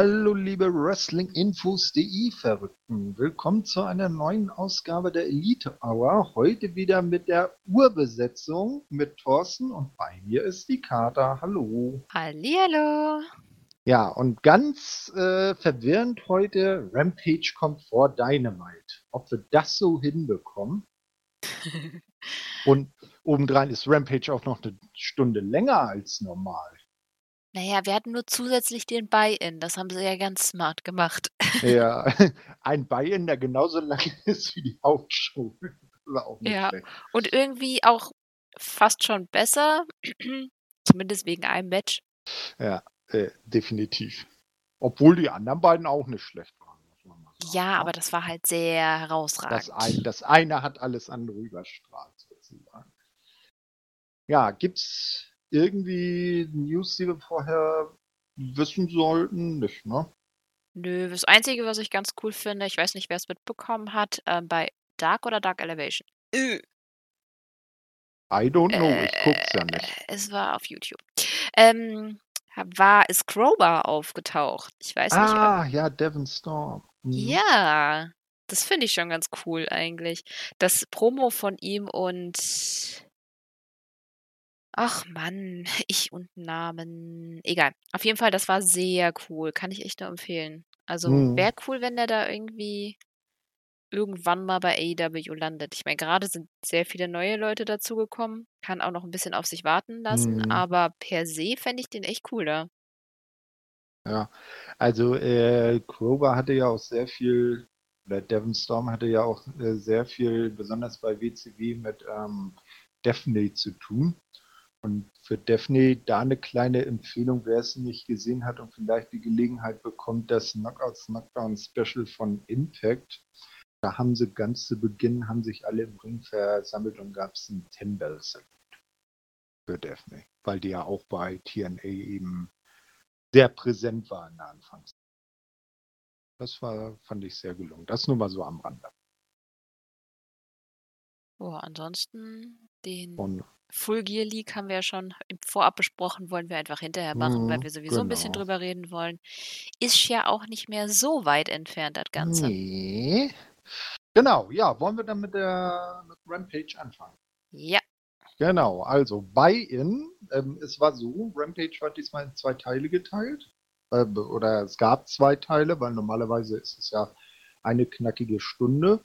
Hallo liebe Wrestlinginfos.de Verrückten. Willkommen zu einer neuen Ausgabe der Elite Hour. Heute wieder mit der Urbesetzung mit Thorsten und bei mir ist die Kater. Hallo. Hallihallo. Ja, und ganz äh, verwirrend heute, Rampage kommt vor Dynamite. Ob wir das so hinbekommen? und obendrein ist Rampage auch noch eine Stunde länger als normal. Naja, wir hatten nur zusätzlich den Buy-in. Das haben sie ja ganz smart gemacht. Ja, ein Buy-in, der genauso lang ist wie die Hauptshow. Ja, schlecht. und irgendwie auch fast schon besser. Zumindest wegen einem Match. Ja, äh, definitiv. Obwohl die anderen beiden auch nicht schlecht waren. Ja, ne? aber das war halt sehr herausragend. Das, ein, das eine hat alles andere überstrahlt, sozusagen. Ja, gibt's irgendwie News, die wir vorher wissen sollten? Nicht, ne? Nö, das Einzige, was ich ganz cool finde, ich weiß nicht, wer es mitbekommen hat, äh, bei Dark oder Dark Elevation. Äh. I don't know, äh, ich guck's ja nicht. Es war auf YouTube. Ähm, war ist Crowbar aufgetaucht. Ich weiß ah, nicht. Ah, ja, Devon Storm. Mhm. Ja, das finde ich schon ganz cool eigentlich. Das Promo von ihm und Ach Mann, ich und Namen. Egal. Auf jeden Fall, das war sehr cool. Kann ich echt nur empfehlen. Also Mhm. wäre cool, wenn der da irgendwie irgendwann mal bei AEW landet. Ich meine, gerade sind sehr viele neue Leute dazugekommen. Kann auch noch ein bisschen auf sich warten lassen, Mhm. aber per se fände ich den echt cool da. Ja, also äh, Kroger hatte ja auch sehr viel, oder Devon Storm hatte ja auch äh, sehr viel, besonders bei WCW, mit ähm, Daphne zu tun. Und für Daphne da eine kleine Empfehlung, wer es nicht gesehen hat und vielleicht die Gelegenheit bekommt, das Knockouts Knockdown Special von Impact. Da haben sie ganz zu Beginn, haben sich alle im Ring versammelt und gab es einen Bell Salute für Daphne, weil die ja auch bei TNA eben sehr präsent war in der Anfangs. Das war, fand ich sehr gelungen. Das nur mal so am Rande. Oh, ansonsten den und Full Gear League haben wir ja schon im Vorab besprochen, wollen wir einfach hinterher machen, mhm, weil wir sowieso genau. ein bisschen genau. drüber reden wollen. Ist ja auch nicht mehr so weit entfernt, das Ganze. Nee. Genau, ja, wollen wir dann mit der mit Rampage anfangen? Ja. Genau, also Buy-In, ähm, es war so, Rampage war diesmal in zwei Teile geteilt. Äh, oder es gab zwei Teile, weil normalerweise ist es ja eine knackige Stunde.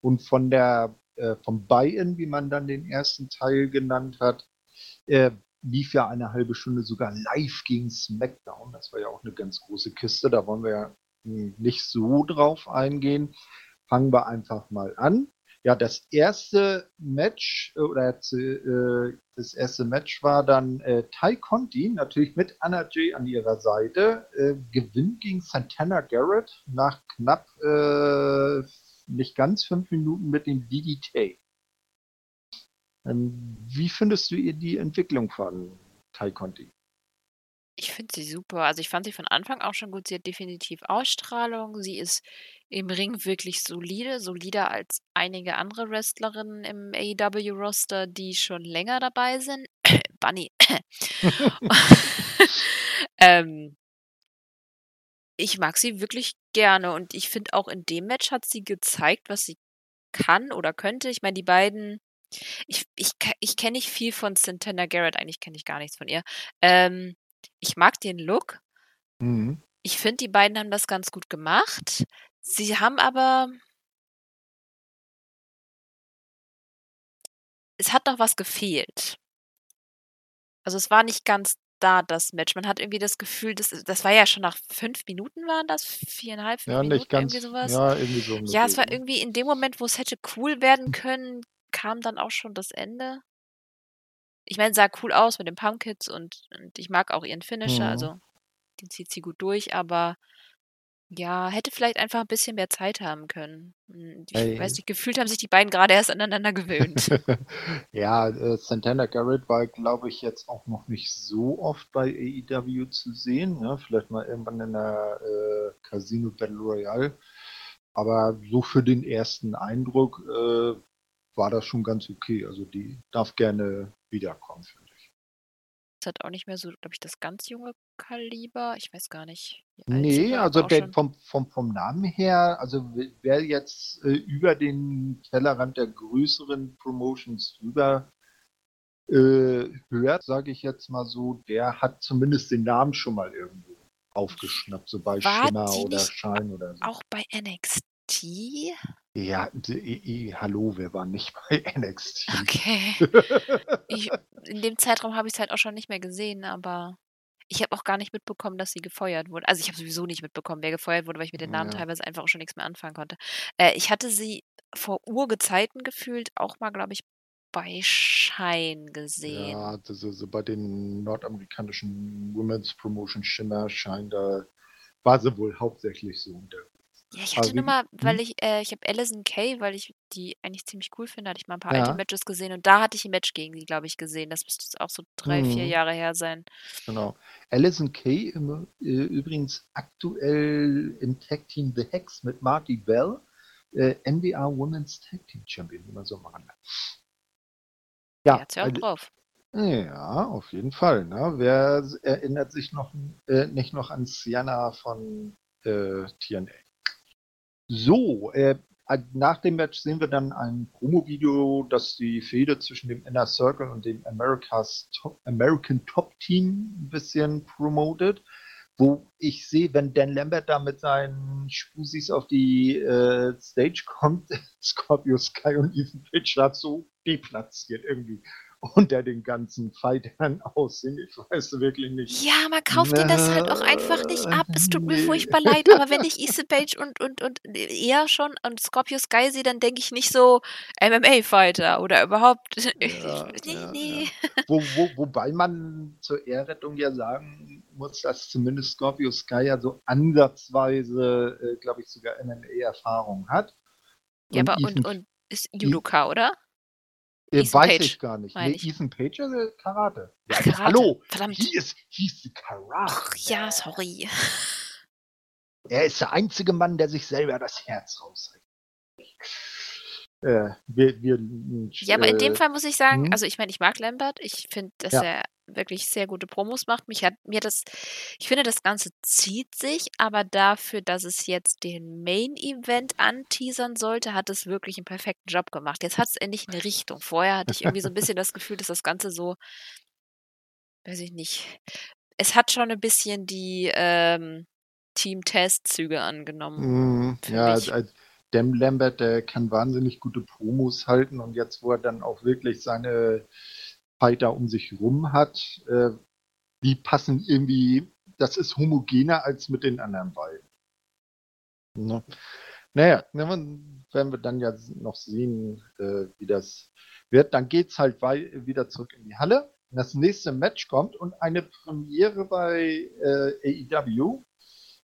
Und von der äh, vom Buy-In, wie man dann den ersten Teil genannt hat, äh, lief ja eine halbe Stunde sogar live gegen SmackDown. Das war ja auch eine ganz große Kiste. Da wollen wir ja nicht so drauf eingehen. Fangen wir einfach mal an. Ja, das erste Match äh, oder äh, das erste Match war dann äh, Ty Conti, natürlich mit Anna J an ihrer Seite, äh, gewinnt gegen Santana Garrett nach knapp äh, nicht ganz fünf Minuten mit dem DDT. Ähm, wie findest du ihr die Entwicklung von Tai Conti? Ich finde sie super. Also ich fand sie von Anfang auch schon gut. Sie hat definitiv Ausstrahlung. Sie ist im Ring wirklich solide, solider als einige andere Wrestlerinnen im AEW-Roster, die schon länger dabei sind. Bunny. ähm, ich mag sie wirklich gerne und ich finde auch in dem Match hat sie gezeigt, was sie kann oder könnte. Ich meine, die beiden, ich, ich, ich kenne nicht viel von Santana Garrett, eigentlich kenne ich gar nichts von ihr. Ähm, ich mag den Look. Mhm. Ich finde, die beiden haben das ganz gut gemacht. Sie haben aber. Es hat noch was gefehlt. Also es war nicht ganz da, das Match. Man hat irgendwie das Gefühl, das, das war ja schon nach fünf Minuten waren das, viereinhalb, fünf ja, Minuten, nicht ganz, irgendwie sowas. Ja, irgendwie so. Ja, es war irgendwie in dem Moment, wo es hätte cool werden hm. können, kam dann auch schon das Ende. Ich meine, sah cool aus mit den Pumpkins und, und ich mag auch ihren Finisher, mhm. also den zieht sie gut durch, aber ja, hätte vielleicht einfach ein bisschen mehr Zeit haben können. Hm, ich Ey. weiß nicht, gefühlt haben sich die beiden gerade erst aneinander gewöhnt. ja, äh, Santana Garrett war, glaube ich, jetzt auch noch nicht so oft bei AEW zu sehen. Ja, ne? vielleicht mal irgendwann in der äh, Casino Battle Royale. Aber so für den ersten Eindruck äh, war das schon ganz okay. Also die darf gerne wiederkommen, finde ich. Es hat auch nicht mehr so, glaube ich, das ganz junge Kaliber? Ich weiß gar nicht. Nee, also der, vom, vom, vom Namen her, also wer jetzt äh, über den Tellerrand der größeren Promotions drüber äh, hört, sage ich jetzt mal so, der hat zumindest den Namen schon mal irgendwo aufgeschnappt, so bei War Schimmer oder Schein oder so. Auch bei NXT? Ja, die, die, hallo, wir waren nicht bei NXT. Okay. ich, in dem Zeitraum habe ich es halt auch schon nicht mehr gesehen, aber ich habe auch gar nicht mitbekommen, dass sie gefeuert wurde. Also ich habe sowieso nicht mitbekommen, wer gefeuert wurde, weil ich mit den Namen ja. teilweise einfach auch schon nichts mehr anfangen konnte. Äh, ich hatte sie vor Urgezeiten gefühlt auch mal, glaube ich, bei Schein gesehen. Ja, das ist bei den nordamerikanischen Women's Promotion Shimmer Schein, da war sie wohl hauptsächlich so unterwegs. Ja, ich hatte nur mal, weil hm? ich, äh, ich habe Alison Kay, weil ich die eigentlich ziemlich cool finde, hatte ich mal ein paar alte Matches gesehen und da hatte ich ein Match gegen sie, glaube ich, gesehen. Das müsste jetzt auch so drei, vier mhm. Jahre her sein. Genau. Alison Kay im, äh, übrigens aktuell im Tag Team The Hex mit Marty Bell, äh, NWA Women's Tag Team Champion, wie man so machen kann. Ja, hat's ja auch drauf. Ja, auf jeden Fall. Ne? Wer erinnert sich noch äh, nicht noch an Sienna von äh, TNA? So, äh, nach dem Match sehen wir dann ein Promo-Video, das die Fehde zwischen dem Inner Circle und dem America's Top, American Top Team ein bisschen promotet. Wo ich sehe, wenn Dan Lambert da mit seinen Spusis auf die äh, Stage kommt, Scorpio Sky und Ethan Page so deplatziert irgendwie unter den ganzen Fightern aussehen. Ich weiß wirklich nicht. Ja, man kauft ihnen das halt auch einfach nicht ab. Es tut mir furchtbar leid, aber wenn ich Issa Page und, und, und eher schon und Scorpio Sky sehe, dann denke ich nicht so MMA-Fighter oder überhaupt. Ja, nee, ja, nee. Ja. Wo, wo, wobei man zur Ehrrettung ja sagen muss, dass zumindest Scorpio Sky ja so ansatzweise, äh, glaube ich, sogar MMA-Erfahrung hat. Und ja, aber und, und ist Judoka, oder? Äh, Ethan weiß Page, ich gar nicht. Nee, Ethan Page ist Karate. Ja, Karate. Hallo, verdammt. Hier ist, hieß Karate. Ach, ja, sorry. Er ist der einzige Mann, der sich selber das Herz rausreißt. Äh, wir, wir, ja, aber in dem äh, Fall muss ich sagen, hm? also ich meine, ich mag Lambert. Ich finde, dass ja. er wirklich sehr gute Promos macht. Mich hat mir das, ich finde, das Ganze zieht sich, aber dafür, dass es jetzt den Main Event anteasern sollte, hat es wirklich einen perfekten Job gemacht. Jetzt hat es endlich eine Richtung. Vorher hatte ich irgendwie so ein bisschen das Gefühl, dass das Ganze so, weiß ich nicht, es hat schon ein bisschen die ähm, Team-Test-Züge angenommen. Mm, ja, mich. Dem Lambert, der kann wahnsinnig gute Promos halten und jetzt, wo er dann auch wirklich seine Fighter um sich rum hat, äh, die passen irgendwie, das ist homogener als mit den anderen beiden. Ne? Naja, werden wir dann ja noch sehen, äh, wie das wird. Dann geht es halt wieder zurück in die Halle. Das nächste Match kommt und eine Premiere bei äh, AEW.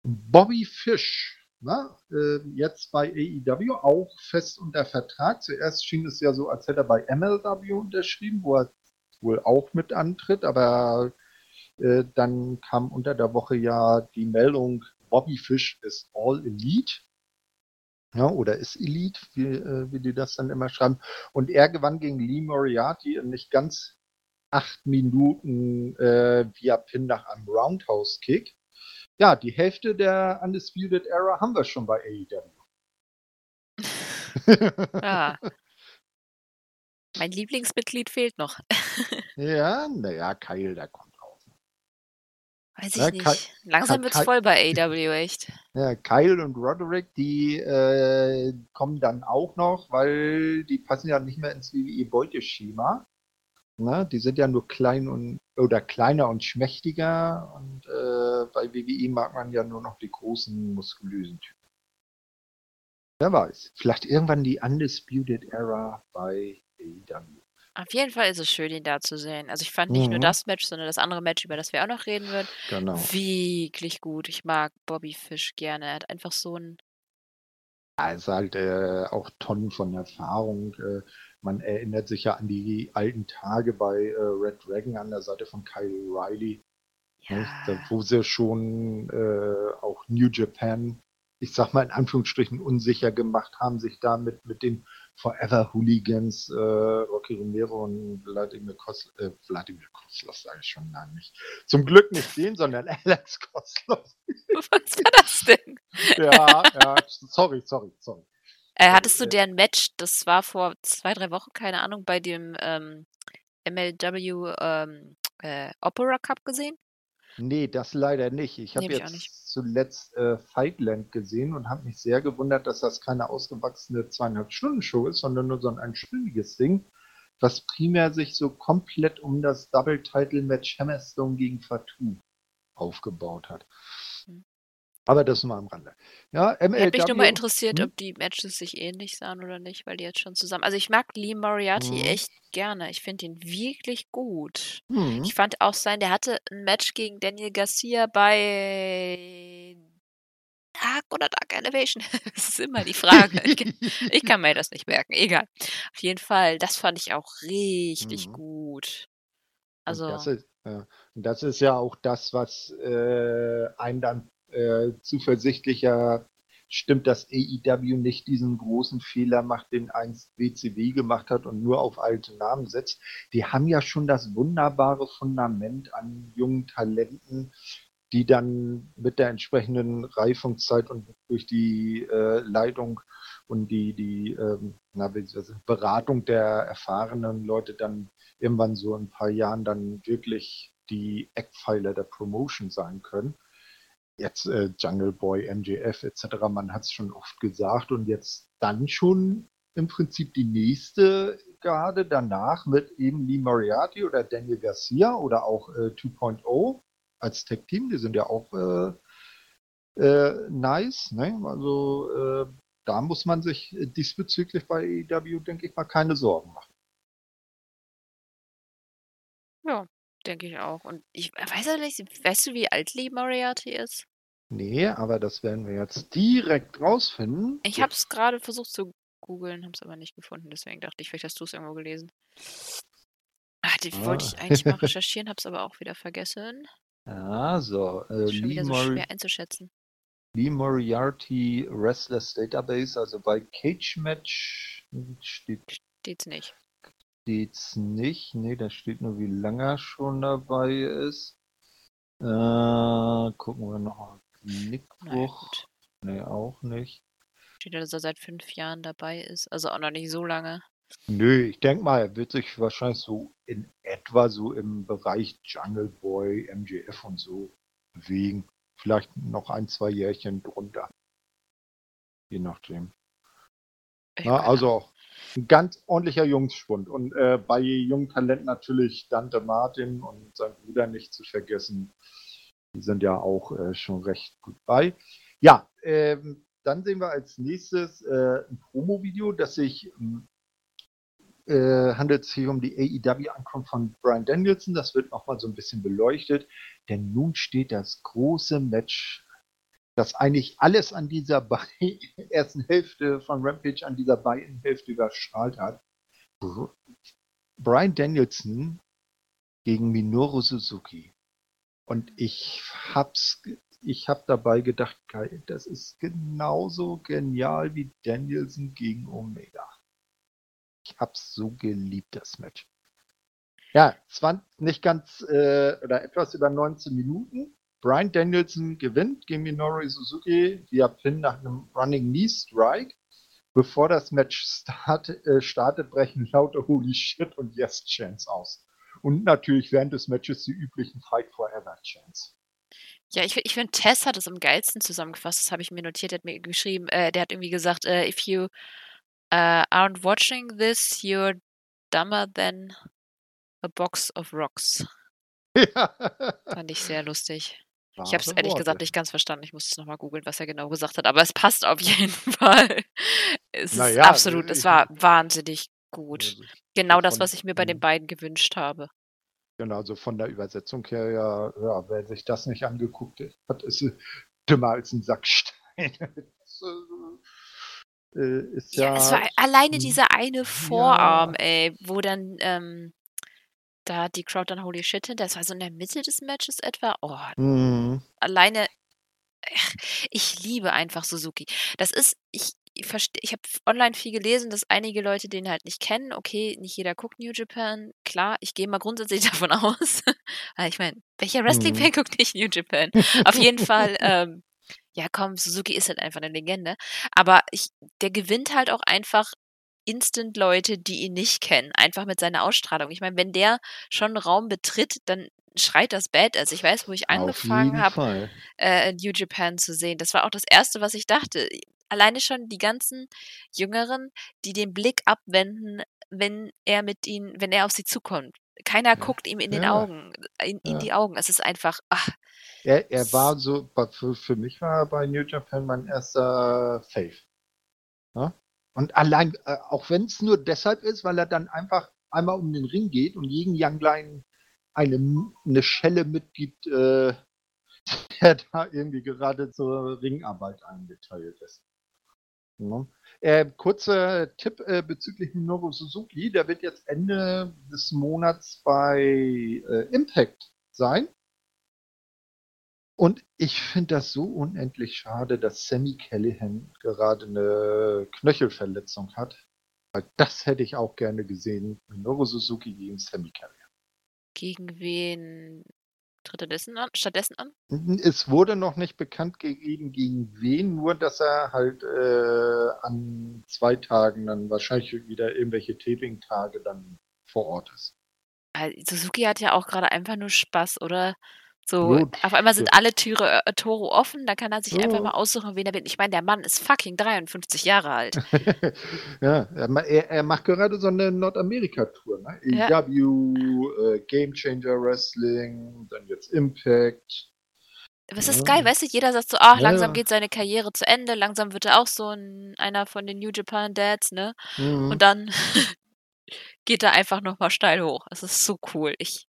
Bobby Fish, na, äh, jetzt bei AEW auch fest unter Vertrag. Zuerst schien es ja so, als hätte er bei MLW unterschrieben, wo er wohl auch mit antritt, aber äh, dann kam unter der Woche ja die Meldung, Bobby Fish ist All Elite. Ja, oder ist Elite, wie, äh, wie die das dann immer schreiben. Und er gewann gegen Lee Moriarty in nicht ganz acht Minuten äh, via Pin nach einem Roundhouse-Kick. Ja, die Hälfte der Undisputed Era haben wir schon bei AEW. ja. Mein Lieblingsmitglied fehlt noch. ja, naja, Kyle, der kommt auch. Weiß ich ja, nicht. Kyle, Langsam wird es voll bei AW, echt. Ja, Kyle und Roderick, die äh, kommen dann auch noch, weil die passen ja nicht mehr ins WWE-Beuteschema. Ne? Die sind ja nur klein und oder kleiner und schmächtiger und äh, bei WWE mag man ja nur noch die großen, muskulösen Typen. Wer weiß. Vielleicht irgendwann die Undisputed Era bei AEW. Auf jeden Fall ist es schön, ihn da zu sehen. Also ich fand nicht nur mhm. das Match, sondern das andere Match, über das wir auch noch reden würden, Genau. wirklich gut. Ich mag Bobby Fish gerne. Er hat einfach so ein Ja, ist halt äh, auch Tonnen von Erfahrung. Äh, man erinnert sich ja an die alten Tage bei äh, Red Dragon an der Seite von Kyle Riley, nicht? Da, Ja. wo sie schon äh, auch New Japan ich sag mal in Anführungsstrichen, unsicher gemacht haben, sich damit mit den Forever Hooligans, äh, Rocky Romero und Vladimir Koslow, äh, Vladimir Koslow sage ich schon, nein, nicht. Zum Glück nicht den, sondern Alex Koslow. Was war das denn? ja, ja, sorry, sorry, sorry. Äh, hattest du deren Match, das war vor zwei, drei Wochen, keine Ahnung, bei dem ähm, MLW ähm, äh, Opera Cup gesehen? Nee, das leider nicht. Ich habe Nee, hab ich jetzt zuletzt äh, Fightland gesehen und habe mich sehr gewundert, dass das keine ausgewachsene zweieinhalb Stunden Show ist, sondern nur so ein einstündiges Ding, was primär sich so komplett um das Double Title Match Hammerstone gegen Fatou aufgebaut hat. Hm. Aber das nur am Rande. Ja, Hätte mich nur mal MLW. interessiert, Hm? ob die Matches sich ähnlich sahen oder nicht, weil die jetzt schon zusammen. Also ich mag Lee Moriarty Mhm. echt gerne. Ich finde ihn wirklich gut. Hm. Ich fand auch sein, der hatte ein Match gegen Daniel Garcia bei Dark oder Dark Elevation. Das ist immer die Frage. Ich, ich kann mir das nicht merken. Egal. Auf jeden Fall, das fand ich auch richtig Mhm. gut. Und Also, das ist, ja, und das ist ja auch das, was äh, einen dann äh, zuversichtlicher stimmt, dass AEW nicht diesen großen Fehler macht, den einst WCW gemacht hat und nur auf alte Namen setzt. Die haben ja schon das wunderbare Fundament an jungen Talenten, die dann mit der entsprechenden Reifungszeit und durch die äh, Leitung und die, die ähm, na, Beratung der erfahrenen Leute dann irgendwann so in ein paar Jahren dann wirklich die Eckpfeiler der Promotion sein können. Jetzt äh, Jungle Boy, MJF etc., man hat es schon oft gesagt und jetzt dann schon im Prinzip die nächste Garde danach mit eben Lee Moriarty oder Daniel Garcia oder auch äh, 2.0 als Tech-Team, die sind ja auch äh, äh, nice. Ne? Also äh, da muss man sich diesbezüglich bei AEW, denke ich mal, keine Sorgen machen. Denke ich auch. Und ich weiß ja nicht, weißt du, wie alt Lee Moriarty ist? Nee, aber das werden wir jetzt direkt rausfinden. Ich habe es gerade versucht zu googeln, habe es aber nicht gefunden. Deswegen dachte ich, vielleicht hast du es irgendwo gelesen. Ah, die wollte Ah. ich eigentlich mal recherchieren, habe es aber auch wieder vergessen. Ja, so. Äh, Ist schon Lee, wieder so schwer einzuschätzen. Lee Moriarty Restless Database, also bei Cage Match steht Steht's nicht. Steht's nicht. Nee, da steht nur, wie lange er schon dabei ist. Äh, gucken wir noch mal. Naja, Nickbruch. gut. Nee, auch nicht. Steht ja, dass er seit fünf Jahren dabei ist. Also auch noch nicht so lange. Nö, ich denke mal, er wird sich wahrscheinlich so in etwa so im Bereich Jungle Boy, MJF und so bewegen. Vielleicht noch ein, zwei Jährchen drunter. Je nachdem. Na, also auch ein ganz ordentlicher Jungsschwund. Und äh, bei jungen Talenten natürlich Dante Martin und sein Bruder nicht zu vergessen. Die sind ja auch äh, schon recht gut bei. Ja, ähm, dann sehen wir als nächstes äh, ein Promo-Video, das sich ähm, äh, handelt sich um die AEW-Ankunft von Brian Danielson. Das wird nochmal so ein bisschen beleuchtet, denn nun steht das große Match, das eigentlich alles an dieser Be ersten Hälfte von Rampage an dieser beiden Hälfte überstrahlt hat. Br Brian Danielson gegen Minoru Suzuki. Und ich hab's, ich hab dabei gedacht, geil, das ist genauso genial wie Danielson gegen Omega. Ich hab's so geliebt, das Match. Ja, es waren nicht ganz äh, oder etwas über 19 Minuten. Brian Danielson gewinnt gegen Minoru Suzuki via Pin nach einem Running Knee Strike. Bevor das Match start, äh, startet, brechen lauter Holy Shit und Yes Chance aus. Und natürlich während des Matches die üblichen Fight Forever Chance. Ja, ich, ich finde, Tess hat es am geilsten zusammengefasst. Das habe ich mir notiert. Er hat mir geschrieben, äh, der hat irgendwie gesagt, äh, if you uh, aren't watching this, you're dumber than a box of rocks. ja. Fand ich sehr lustig. Ich habe es ehrlich Worte. gesagt nicht ganz verstanden. Ich musste es nochmal googeln, was er genau gesagt hat. Aber es passt auf jeden Fall. Es ist Naja, absolut, es war wahnsinnig gut. Also, Genau das, was ich mir bei den Mhm. beiden gewünscht habe. Genau, also von der Übersetzung her, ja, ja wer sich das nicht angeguckt hat, ist äh, dümmer als ein Sack Steine. Das, äh, ist Ja, ja, es war alleine Mhm. dieser eine Vorarm, ey, wo dann ähm, da die Crowd dann Holy Shit hinter, das war so in der Mitte des Matches etwa. Oh, Mhm. alleine ich liebe einfach Suzuki. Das ist, ich, ich ich habe online viel gelesen, dass einige Leute den halt nicht kennen. Okay, nicht jeder guckt New Japan. Klar, ich gehe mal grundsätzlich davon aus. Ich meine, welcher Wrestling-Fan Mhm. guckt nicht New Japan? Auf jeden Fall, ähm, ja komm, Suzuki ist halt einfach eine Legende. Aber ich, der gewinnt halt auch einfach instant Leute, die ihn nicht kennen. Einfach mit seiner Ausstrahlung. Ich meine, wenn der schon einen Raum betritt, dann schreit das Badass. Ich weiß, wo ich angefangen habe, äh, New Japan zu sehen. Das war auch das Erste, was ich dachte. Alleine schon die ganzen Jüngeren, die den Blick abwenden, wenn er mit ihnen, wenn er auf sie zukommt. Keiner Ja. guckt ihm in den Ja. Augen, in, in Ja. die Augen. Es ist einfach, ach, Er, er war so, für, für mich war er bei New Japan mein erster Fave. Ja? Und allein, äh, auch wenn es nur deshalb ist, weil er dann einfach einmal um den Ring geht und jeden Young Line eine, eine Schelle mitgibt, äh, der da irgendwie gerade zur Ringarbeit eingeteilt ist. Ja. Äh, kurzer Tipp äh, bezüglich Minoru Suzuki, der wird jetzt Ende des Monats bei äh, Impact sein. Und ich finde das so unendlich schade, dass Sammy Callahan gerade eine Knöchelverletzung hat. Weil das hätte ich auch gerne gesehen. Minoru Suzuki gegen Sammy Callahan. gegen wen tritt er dessen an, stattdessen an? Es wurde noch nicht bekannt gegeben, gegen wen, nur dass er halt äh, an zwei Tagen dann wahrscheinlich wieder irgendwelche Taping-Tage dann vor Ort ist. Suzuki hat ja auch gerade einfach nur Spaß, oder? So, Gut. auf einmal sind Ja. alle Türe, äh, Tore offen, da kann er sich einfach Ja. mal aussuchen, wen er will. Ich meine, der Mann ist fucking 53 Jahre alt. ja, er, er, macht gerade so eine Nordamerika-Tour. Ne? Ja. AEW, äh, Game Changer Wrestling, dann jetzt Impact. Was ist Ja. geil, weißt du, jeder sagt so, ach, langsam ja. geht seine Karriere zu Ende, langsam wird er auch so ein, einer von den New Japan Dads, ne? Mhm. Und dann geht er einfach nochmal steil hoch. Das ist so cool. Ich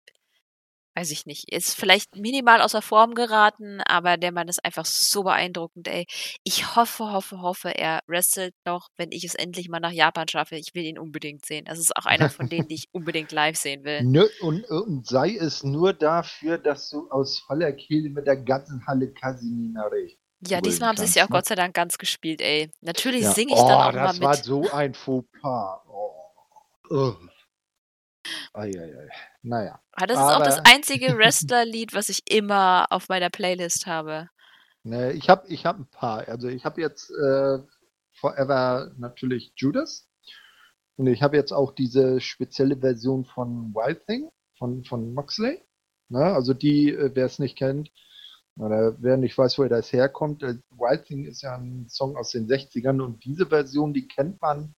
weiß ich nicht. Ist vielleicht minimal außer Form geraten, aber der Mann ist einfach so beeindruckend, ey. Ich hoffe, hoffe, hoffe, er wrestelt noch, wenn ich es endlich mal nach Japan schaffe. Ich will ihn unbedingt sehen. Das ist auch einer von denen, die ich unbedingt live sehen will. Ne, und, und sei es nur dafür, dass du aus voller Kehle mit der ganzen Halle Casinina recht. Ja, diesmal haben sie es ja auch? Gott sei Dank ganz gespielt, ey. Natürlich Ja. singe ich oh, dann auch das mal war mit. so ein Fauxpas. Oh. Ugh. Eieiei. Naja. Aber das ist auch das aber- einzige Wrestler-Lied, was ich immer auf meiner Playlist habe. Ne, ich habe ich hab ein paar. Also ich habe jetzt äh, Forever natürlich Judas. Und ich habe jetzt auch diese spezielle Version von Wild Thing von, von Moxley. Ne, also die, äh, wer es nicht kennt, oder wer nicht weiß, woher das herkommt, äh, Wild Thing ist ja ein Song aus den 60ern und diese Version, die kennt man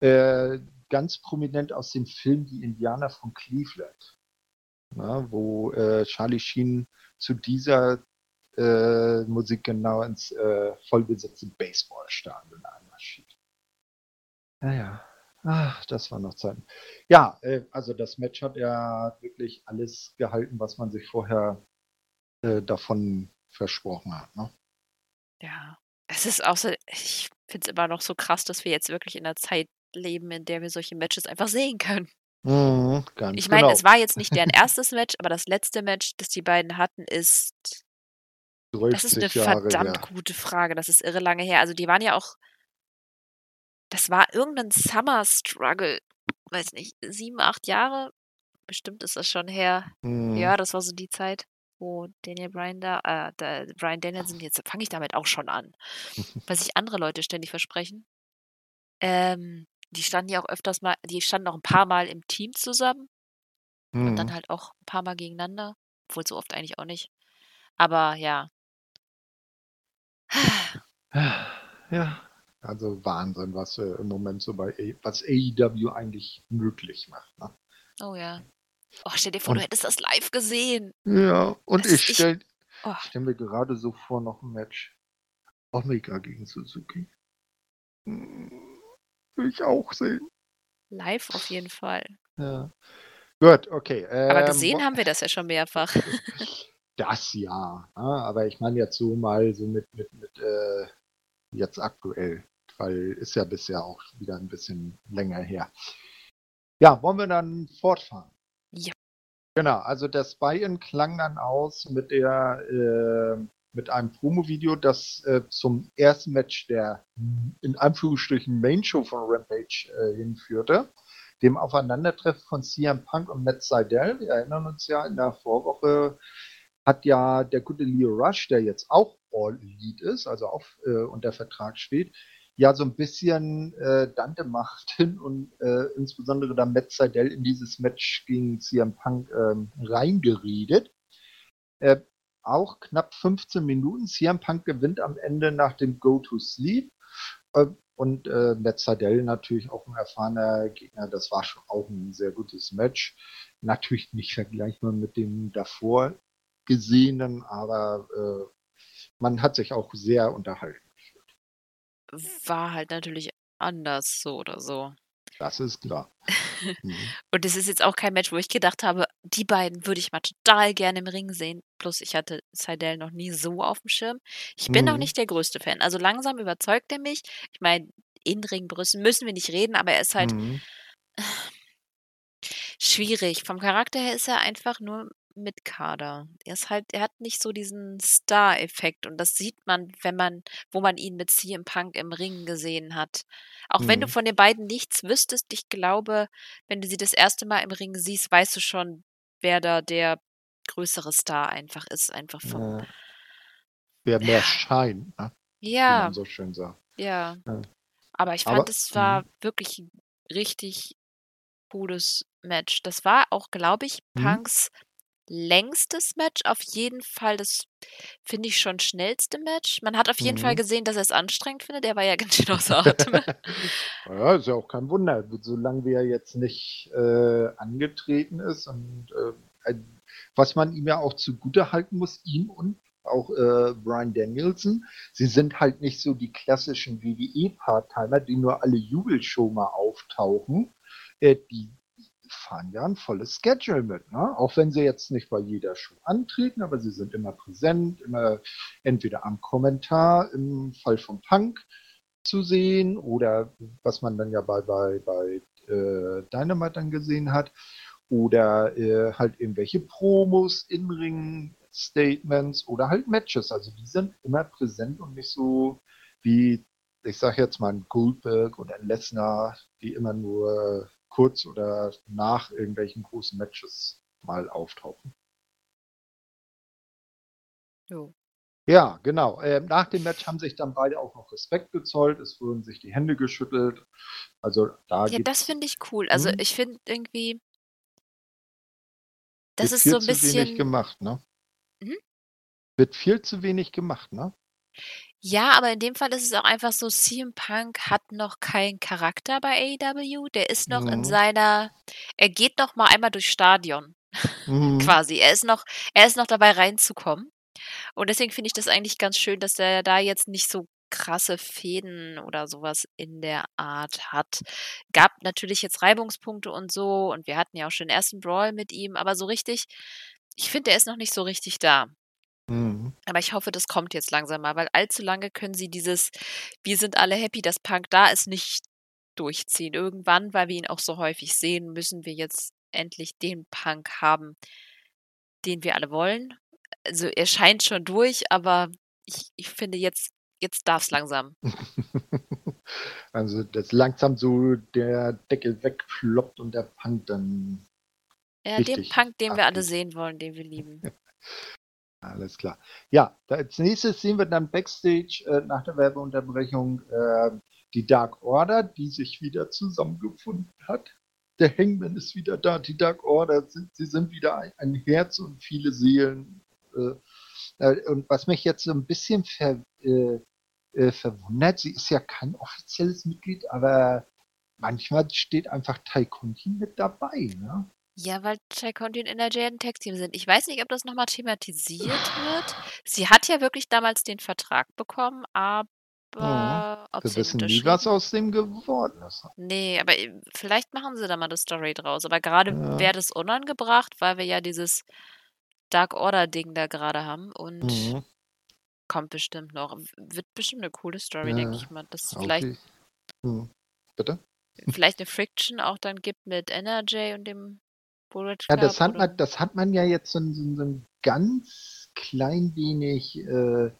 äh, ganz prominent aus dem Film Die Indianer von Cleveland. Na, wo äh, Charlie Sheen zu dieser äh, Musik genau ins äh, vollbesetzte Baseballstadion einmarschiert. Naja, ach, das war noch Zeiten. Ja, äh, also das Match hat ja wirklich alles gehalten, was man sich vorher äh, davon versprochen hat. Ne? Ja. Es ist auch so, ich finde es immer noch so krass, dass wir jetzt wirklich in einer Zeit leben, in der wir solche Matches einfach sehen können. Mhm, Ich meine, genau. es war jetzt nicht deren erstes Match, aber das letzte Match, das die beiden hatten, ist. Das ist eine 30 Jahre verdammt her. gute Frage. Das ist irre lange her. Also die waren ja auch. Das war irgendein Summer Struggle. Weiß nicht, sieben, acht Jahre? Bestimmt ist das schon her. Mhm. Ja, das war so die Zeit, wo Daniel Bryan da, äh, da Brian Danielson, jetzt fange ich damit auch schon an, weil sich andere Leute ständig versprechen. Ähm, die standen ja auch öfters mal, die standen auch ein paar Mal im Team zusammen und dann Mhm. halt auch ein paar Mal gegeneinander, obwohl so oft eigentlich auch nicht. Aber ja. Ja, also Wahnsinn, was äh, im Moment so bei A was AEW eigentlich möglich macht. Ne? Oh ja. Oh, stell dir vor, du Und- hättest das live gesehen. Ja, und ich ich- stelle Oh, stell mir gerade so vor, noch ein Match. Omega gegen Suzuki. Hm, Will ich auch sehen. live auf jeden Fall. Ja. Gut, okay. Aber ähm, gesehen wo- haben wir das ja schon mehrfach. Das ja. ne? Aber ich meine jetzt so mal so mit, mit, mit äh, jetzt aktuell. Weil ist ja bisher auch wieder ein bisschen länger her. Ja, wollen wir dann fortfahren? Ja. Genau, also das Buy-in klang dann aus mit der, äh, mit einem Promo-Video, das äh, zum ersten Match der in Anführungsstrichen Main Show von Rampage äh, hinführte. Dem Aufeinandertreffen von CM Punk und Matt Seidel. Wir erinnern uns ja, in der Vorwoche hat ja der gute Leo Rush, der jetzt auch All Elite ist, also auch äh, unter Vertrag steht, ja so ein bisschen äh, Dante macht hin und äh, insbesondere dann Matt Seidel in dieses Match gegen CM Punk ähm, reingeredet. Äh, auch knapp 15 Minuten. CM Punk gewinnt am Ende nach dem Go to Sleep. Äh, und äh, Matt Seidel natürlich auch ein erfahrener Gegner. Das war schon auch ein sehr gutes Match. Natürlich nicht vergleichbar mit dem davor gesehenen, aber äh, man hat sich auch sehr unterhalten war halt natürlich anders so oder so. Das ist klar. Mhm. Und es ist jetzt auch kein Match, wo ich gedacht habe, die beiden würde ich mal total gerne im Ring sehen. Plus ich hatte Seidel noch nie so auf dem Schirm. Ich bin mhm. auch nicht der größte Fan. Also langsam überzeugt er mich. Ich meine, in Ringbrüsten müssen wir nicht reden, aber er ist halt mhm. schwierig. Vom Charakter her ist er einfach nur mit Kader. Er ist halt, er hat nicht so diesen Star-Effekt und das sieht man, wenn man, wo man ihn mit CM Punk im Ring gesehen hat. Auch mhm. wenn du mhm. von den beiden nichts wüsstest, ich glaube, wenn du sie das erste Mal im Ring siehst, weißt du schon, wer da der größere Star einfach ist, einfach vom. Ja. Wer mehr ja. Schein, ne? Ja. Wie man so schön sagt. Ja. ja. Aber ich fand, es war mh. wirklich richtig cooles Match. Das war auch, glaube ich, mhm. Längstes Match, auf jeden Fall das, finde ich, schon schnellste Match. Man hat auf jeden Fall mhm. gesehen, dass er es anstrengend findet. Der war ja ganz schön außer Atem. ja, ist ja auch kein Wunder, solange er jetzt nicht äh, angetreten ist und äh, was man ihm ja auch zugute halten muss, ihm und auch äh, Brian Danielson, sie sind halt nicht so die klassischen WWE-Part-Timer, die nur alle Jubelshow mal auftauchen. Äh, die fahren ja ein volles Schedule mit. Ne? Auch wenn sie jetzt nicht bei jeder Show antreten, aber sie sind immer präsent, immer entweder am Kommentar im Fall von Punk zu sehen oder was man dann ja bei, bei, bei äh, Dynamite dann gesehen hat oder äh, halt irgendwelche Promos, In-Ring, Statements oder halt Matches. Also die sind immer präsent und nicht so wie, ich sag jetzt mal, ein Goldberg oder ein Lesnar, die immer nur kurz oder nach irgendwelchen großen Matches mal auftauchen. Jo. Ja, genau. Ähm, nach dem Match haben sich dann beide auch noch Respekt gezollt. Es wurden sich die Hände geschüttelt. Also da. Ja, das finde ich cool. Also hm? ich finde irgendwie, das ist so ein bisschen. Wird zu wenig gemacht, ne? Hm? Wird viel zu wenig gemacht, ne? Ja, aber in dem Fall ist es auch einfach so, CM Punk hat noch keinen Charakter bei AEW. Der ist noch in mhm. seiner er geht noch mal einmal durchs Stadion Mhm. quasi. Er ist noch er ist noch dabei reinzukommen. Und deswegen finde ich das eigentlich ganz schön, dass der da jetzt nicht so krasse Fäden oder sowas in der Art hat. Gab natürlich jetzt Reibungspunkte und so und wir hatten ja auch schon den ersten Brawl mit ihm, aber so richtig ich finde, er ist noch nicht so richtig da. Mhm. Aber ich hoffe, das kommt jetzt langsam mal, weil allzu lange können sie dieses „Wir sind alle happy, dass Punk da ist“ nicht durchziehen. Irgendwann, weil wir ihn auch so häufig sehen, müssen wir jetzt endlich den Punk haben, den wir alle wollen. Also, er scheint schon durch, aber ich ich finde jetzt jetzt darf's langsam. Also, dass langsam so der Deckel wegploppt und der Punk dann Ja, den Punk, den wir alle sehen wollen, den wir lieben. Alles klar. Ja, als nächstes sehen wir dann Backstage äh, nach der Werbeunterbrechung äh, die Dark Order, die sich wieder zusammengefunden hat. Der Hangman ist wieder da, die Dark Order, sind, sie sind wieder ein, ein Herz und viele Seelen. Äh, äh und was mich jetzt so ein bisschen ver, äh, äh, verwundert, sie ist ja kein offizielles Mitglied, aber manchmal steht einfach Conti mit dabei. Ne? Ja, weil Chai Conti und Energy ein Tag-Team sind. Ich weiß nicht, ob das nochmal thematisiert wird. Sie hat ja wirklich damals den Vertrag bekommen, aber mhm. ob Wir sie wissen nie, was aus dem geworden ist. Nee, aber äh, vielleicht machen sie da mal eine Story draus. Aber gerade ja. wäre das unangebracht, weil wir ja dieses Dark Order-Ding da gerade haben und mhm. kommt bestimmt noch. Wird bestimmt eine coole Story, ja. denke ich mal. Das okay. vielleicht. Mhm. Bitte? Vielleicht eine Friction auch dann gibt mit Energy und dem Bullet ja, das hat, man, das hat man ja jetzt so, so, so ganz klein wenig äh,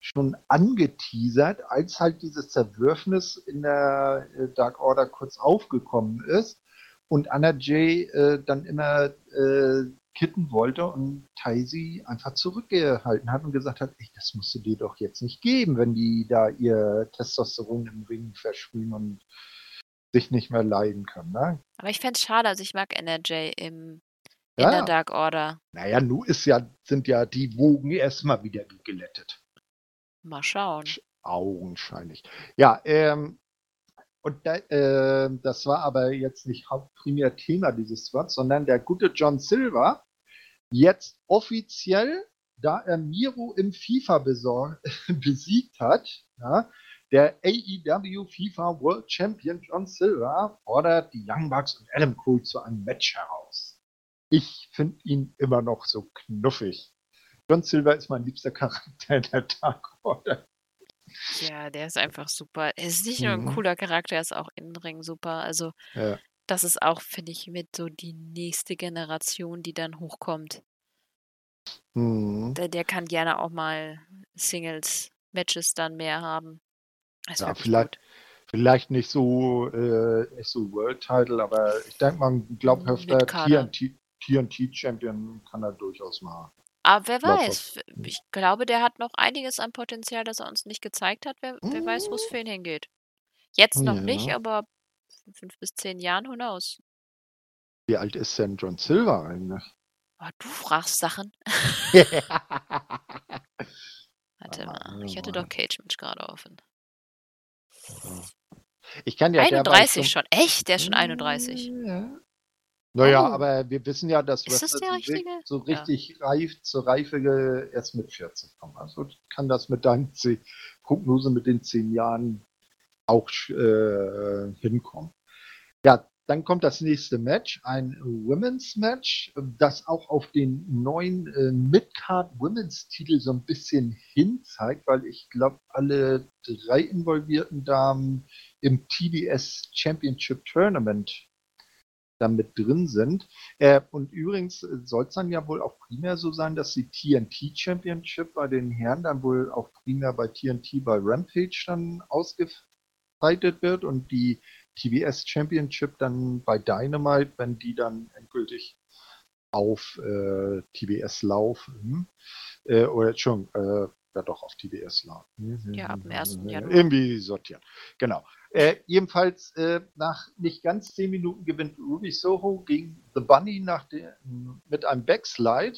schon angeteasert, als halt dieses Zerwürfnis in der äh, Dark Order kurz aufgekommen ist und Anna Jay äh, dann immer äh, kitten wollte und Taisi einfach zurückgehalten hat und gesagt hat, ey, das musst du dir doch jetzt nicht geben, wenn die da ihr Testosteron im Ring versprühen und sich nicht mehr leiden können. Ne? Aber ich fände es schade, also ich mag NRJ im, Ja, ja. Dark Order. Naja, nun ist ja, sind ja die Wogen erstmal wieder gelettet. Mal schauen. Augenscheinlich. Ja, ähm, und da, äh, das war aber jetzt nicht hauptprimär Thema dieses Spots, sondern der gute John Silver jetzt offiziell, da er Miro im FIFA besor- besiegt hat, ja, der AEW FIFA World Champion John Silver fordert die Young Bucks und Adam Cole zu einem Match heraus. Ich finde ihn immer noch so knuffig. John Silver ist mein liebster Charakter in der Dark Order. Ja, der ist einfach super. Er ist nicht nur ein Mhm. cooler Charakter, er ist auch im Ring super. Also, Ja. das ist auch, finde ich, mit so die nächste Generation, die dann hochkommt. Mhm. Der, der kann gerne auch mal Singles-Matches dann mehr haben. Ja, vielleicht, gut. vielleicht nicht so, äh, nicht so World Title, aber ich denke mal, glaubhafter Mid-Kader. TNT, TNT Champion kann er durchaus mal. Aber wer weiß, ich glaube, der hat noch einiges an Potenzial, das er uns nicht gezeigt hat. Wer, wer weiß, wo es für ihn hingeht. Jetzt noch nicht, Ja. aber in fünf bis zehn Jahren, who knows? Wie alt ist denn John Silver eigentlich? Oh, du fragst Sachen. Warte Ah, mal, ich hatte Mann. doch Cage Match gerade offen. Ich kann ja derweil 31 schon. Echt? Der ist schon 31. Ja. Naja, Oh. aber wir wissen ja, dass Ist das der richtige? so Ja. richtig reif zur Reife ge- erst mit 40 kommen. Also kann das mit deiner ze- Prognose mit den 10 Jahren auch äh, hinkommen. Ja, dann kommt das nächste Match, ein Women's Match, das auch auf den neuen äh, Midcard Women's Titel so ein bisschen hinzeigt, weil ich glaube, alle drei involvierten Damen im TBS Championship Tournament damit drin sind. Äh, und übrigens soll es dann ja wohl auch primär so sein, dass die TNT Championship bei den Herren dann wohl auch primär bei TNT bei Rampage dann ausgefeitet wird und die TBS Championship dann bei Dynamite, wenn die dann endgültig auf äh, TBS laufen. Äh, oder schon, äh, ja doch auf TBS laufen. Ja, ab dem 1. Januar. Irgendwie sortieren. Genau. Äh, jedenfalls äh, nach nicht ganz zehn Minuten gewinnt Ruby Soho gegen The Bunny nach der, mit einem Backslide.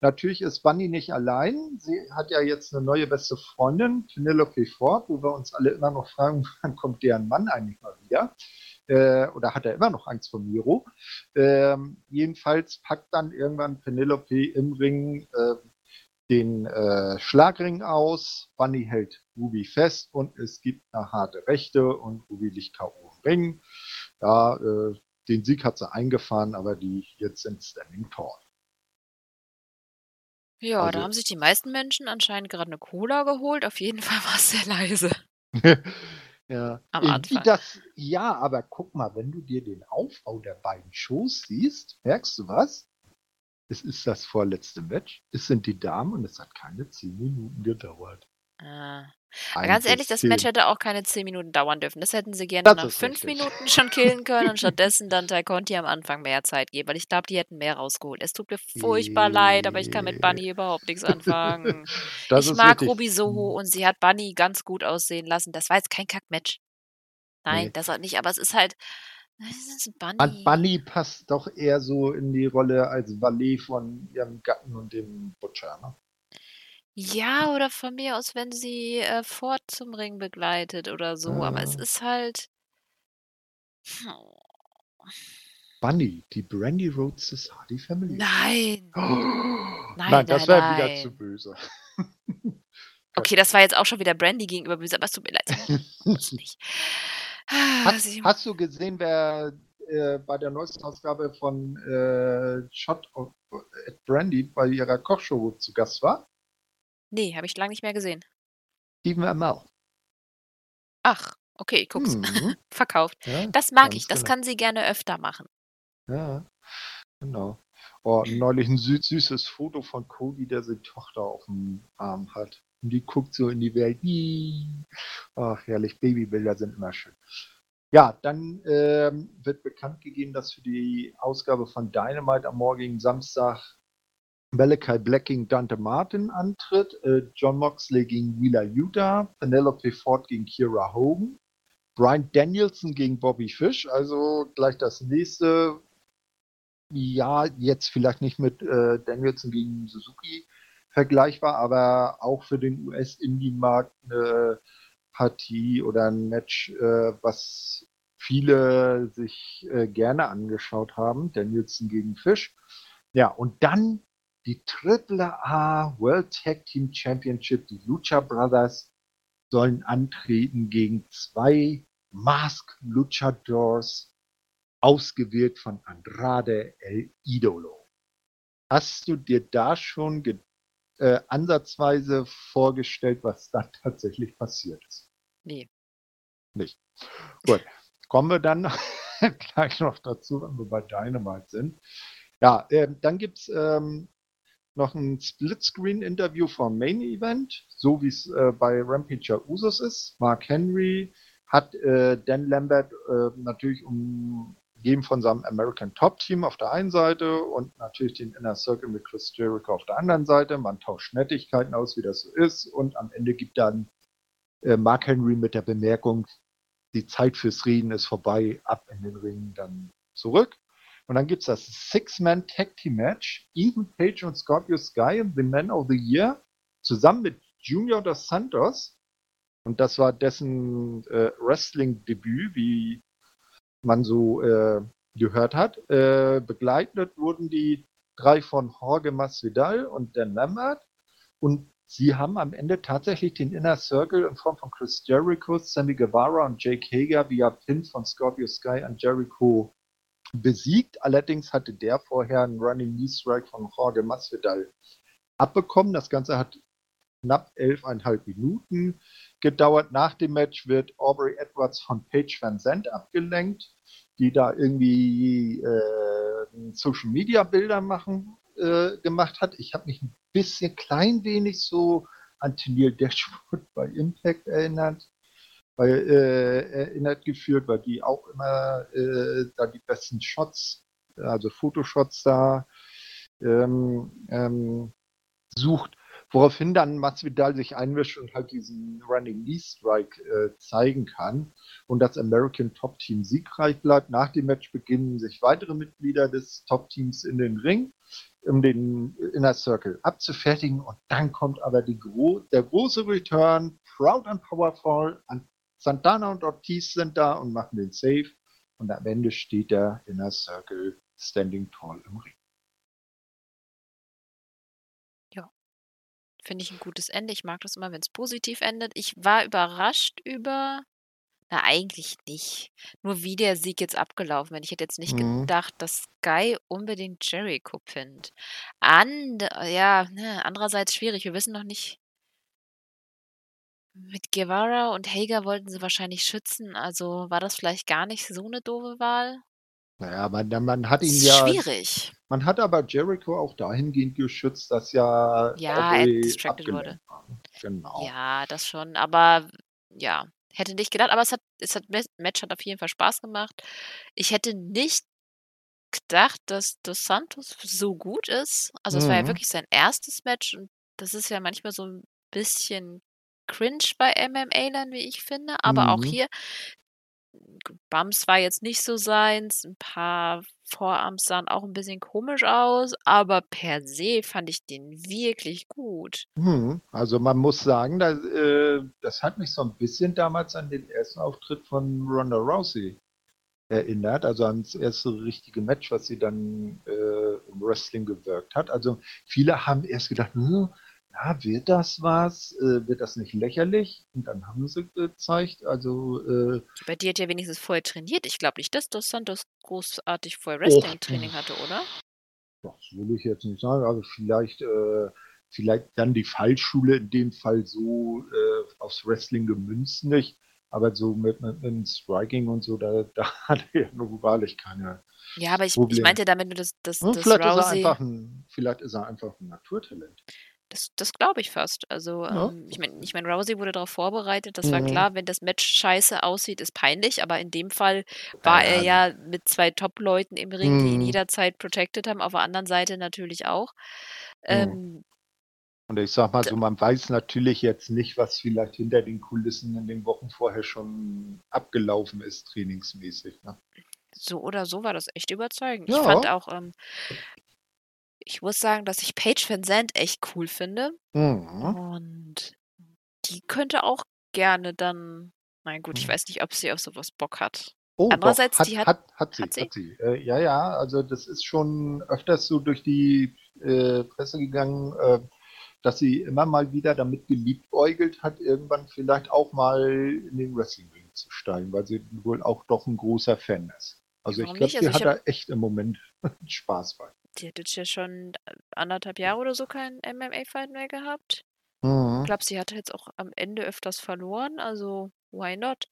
Natürlich ist Bunny nicht allein. Sie hat ja jetzt eine neue beste Freundin, Penelope Ford, wo wir uns alle immer noch fragen, wann kommt deren Mann eigentlich mal wieder? Äh, oder hat er immer noch Angst vor Miro? Ähm, jedenfalls packt dann irgendwann Penelope im Ring äh, den äh, Schlagring aus. Bunny hält Ruby fest und es gibt eine harte Rechte und Ruby liegt K.O. im Ring. Ja, äh, den Sieg hat sie eingefahren, aber die jetzt sind Standing Tall. Ja, Also- da haben sich die meisten Menschen anscheinend gerade eine Cola geholt. Auf jeden Fall war es sehr leise. ja. Am Anfang. Das, ja, aber guck mal, wenn du dir den Aufbau der beiden Shows siehst, merkst du was? Es ist das vorletzte Match. Es sind die Damen und es hat keine 10 Minuten gedauert. Ah. Ganz ehrlich, das. Match hätte auch keine 10 Minuten dauern dürfen. Das hätten sie gerne Das nach ist 5 richtig. Minuten schon killen können und stattdessen dann Tai Conti am Anfang mehr Zeit geben, weil ich glaube, die hätten mehr rausgeholt. Es tut mir furchtbar leid, aber ich kann mit Bunny überhaupt nichts anfangen. Ich mag richtig. Ruby Soho und sie hat Bunny ganz gut aussehen lassen. Das war jetzt kein Kack-Match. Nein, Nee. das auch nicht, aber es ist halt. Bunny. Bun- Bunny passt doch eher so in die Rolle als Valet von ihrem Gatten und dem Butcher. Ne? Ja, oder von mir aus, wenn sie äh, Ford zum Ring begleitet oder so. Aber es Ah. ist halt. Bunny, die Brandy Rhodes Hardy Family. Nein. Oh, Nein, nein, das wäre wieder zu böse. Okay, das war jetzt auch schon wieder Brandy gegenüber böse, aber es tut mir leid. Muss nicht. Ah, Hast, hast du gesehen, wer äh, bei der neuesten Ausgabe von äh, Shot of at Brandy bei ihrer Kochshow zu Gast war? Nee, habe ich lange nicht mehr gesehen. Stephen Amell. Ach, okay, ich guck's. Mhm. Verkauft. Ja, Das mag ich, das genau. kann sie gerne öfter machen. Ja, genau. Oh, neulich ein süß, süßes Foto von Cody, der seine Tochter auf dem Arm hat. Und die guckt so in die Welt. Ach, herrlich, Babybilder sind immer schön. Ja, dann ähm, wird bekannt gegeben, dass für die Ausgabe von Dynamite am morgigen Samstag Malachi Black gegen Dante Martin antritt, äh, John Moxley gegen Wheeler Utah, Penelope Ford gegen Kira Hogan, Brian Danielson gegen Bobby Fish, also gleich das nächste, ja, jetzt vielleicht nicht mit äh, Danielson gegen Suzuki vergleichbar, aber auch für den US-Indie-Markt eine Partie oder ein Match, äh, was viele sich äh, gerne angeschaut haben. Danielson gegen Fish. Ja, und dann die Triple A World Tag Team Championship, die Lucha Brothers, sollen antreten gegen zwei Mask Luchadors ausgewählt von Andrade El Idolo. Hast du dir da schon äh, ansatzweise vorgestellt, was da tatsächlich passiert ist? Nee. Nicht. Gut. Kommen wir dann gleich noch dazu, wenn wir bei Dynamite sind. Ja, äh, dann gibt es ähm, noch ein Splitscreen-Interview vom Main Event, so wie es äh, bei Rampage Usos ist. Mark Henry hat äh, Dan Lambert äh, natürlich umgeben von seinem American Top Team auf der einen Seite und natürlich den Inner Circle mit Chris Jericho auf der anderen Seite. Man tauscht Nettigkeiten aus, wie das so ist. Und am Ende gibt dann äh, Mark Henry mit der Bemerkung, die Zeit fürs Reden ist vorbei, ab in den Ring, dann zurück. Und dann gibt es das Six-Man Tag Team Match. Ethan Page und Scorpio Sky, The Man of the Year, zusammen mit Junior dos Santos und das war dessen äh, Wrestling-Debüt, wie man so äh, gehört hat. Äh, begleitet wurden die drei von Jorge Masvidal und Dan Lambert. Und sie haben am Ende tatsächlich den Inner Circle in Form von Chris Jericho, Sammy Guevara und Jake Hager via Pin von Scorpio Sky an Jericho besiegt. Allerdings hatte der vorher einen Running Knee Strike von Jorge Masvidal abbekommen. Das Ganze hat knapp elfeinhalb Minuten gedauert. Nach dem Match wird Aubrey Edwards von Paige Van Zandt abgelenkt, die da irgendwie äh, Social Media Bilder machen äh, gemacht hat. Ich habe mich ein bisschen klein wenig so an Tennille Dashwood bei Impact erinnert, weil, äh, erinnert geführt, weil die auch immer äh, da die besten Shots, also Fotoshots da ähm, ähm, sucht. Woraufhin dann Masvidal sich einmischt und halt diesen Running Knee Strike äh, zeigen kann und das American Top Team siegreich bleibt. Nach dem Match beginnen sich weitere Mitglieder des Top Teams in den Ring, um den Inner Circle abzufertigen. Und dann kommt aber Gro der große Return, Proud and Powerful. Santana und Ortiz sind da und machen den Save. Und am Ende steht der Inner Circle standing tall im Ring. Finde ich ein gutes Ende. Ich mag das immer, wenn es positiv endet. Ich war überrascht über na, eigentlich nicht. Nur wie der Sieg jetzt abgelaufen ist. Ich hätte jetzt nicht Mhm. gedacht, dass Sky unbedingt Jericho pinnt. And ja, ne, andererseits schwierig. Wir wissen noch nicht mit Guevara und Hager wollten sie wahrscheinlich schützen. Also war das vielleicht gar nicht so eine doofe Wahl? Naja, man, man hat ihn ja. schwierig. Man hat aber Jericho auch dahingehend geschützt, dass ja Ja, er distracted wurde. war. Genau. Ja, das schon. Aber ja, hätte nicht gedacht. Aber es hat, es hat Match hat auf jeden Fall Spaß gemacht. Ich hätte nicht gedacht, dass Dos Santos so gut ist. Also es war ja Mhm. wirklich sein erstes Match und das ist ja manchmal so ein bisschen cringe bei MMA-Lern, wie ich finde. Aber auch Mhm. hier, Bums war jetzt nicht so seins. Ein paar Vorarms sahen auch ein bisschen komisch aus, aber per se fand ich den wirklich gut. Mhm. Also man muss sagen, das, äh, das hat mich so ein bisschen damals an den ersten Auftritt von Ronda Rousey erinnert, also ans erste richtige Match, was sie dann äh, im Wrestling gewirkt hat. Also viele haben erst gedacht, hm, ja, wird das was? Äh, wird das nicht lächerlich? Und dann haben sie gezeigt, also äh, Bei dir hat ja wenigstens vorher trainiert. Ich glaube nicht, dass Dos Santos großartig vorher. Wrestling-Training hatte, oder? das will ich jetzt nicht sagen, also vielleicht, äh, vielleicht dann die Fallschule in dem Fall so äh, aufs Wrestling gemünzt nicht. Aber so mit, mit, mit Striking und so, da, da hat er nur wahrlich keine. Ja, aber ich, ich meinte damit nur, dass, dass, hm, dass vielleicht, Rousey, ist er einfach ein, vielleicht ist er einfach ein Naturtalent. Das, das glaube ich fast. Also, Ja. ähm, ich meine, ich mein, Rousey wurde darauf vorbereitet. Das war Mhm. klar, wenn das Match scheiße aussieht, ist peinlich. Aber in dem Fall war er Ja, ja mit zwei Top-Leuten im Ring, die ihn Mhm. jederzeit protected haben. Auf der anderen Seite natürlich auch. Mhm. Ähm, Und ich sag mal so, man weiß natürlich jetzt nicht, was vielleicht hinter den Kulissen in den Wochen vorher schon abgelaufen ist, trainingsmäßig. Ne? so oder so war das echt überzeugend. Ich Ja. fand auch, ähm, ich muss sagen, dass ich Paige Van Zandt echt cool finde. Mhm. Und die könnte auch gerne dann. Nein, gut, ich Mhm. weiß nicht, ob sie auf sowas Bock hat. Oh, doch, Andererseits, hat, die hat- hat, hat sie, hat sie? hat sie. Äh, ja, ja, also das ist schon öfters so durch die äh, Presse gegangen, äh, dass sie immer mal wieder damit geliebäugelt hat, irgendwann vielleicht auch mal in den Wrestling-Ring zu steigen, weil sie wohl auch doch ein großer Fan ist. Also ich Warum glaube, nicht? sie Also ich hat hab- da echt im Moment Spaß bei. Die hat jetzt ja schon äh, anderthalb Jahre oder so keinen MMA-Fight mehr gehabt. Mhm. Ich glaube, sie hat jetzt auch am Ende öfters verloren, also why not?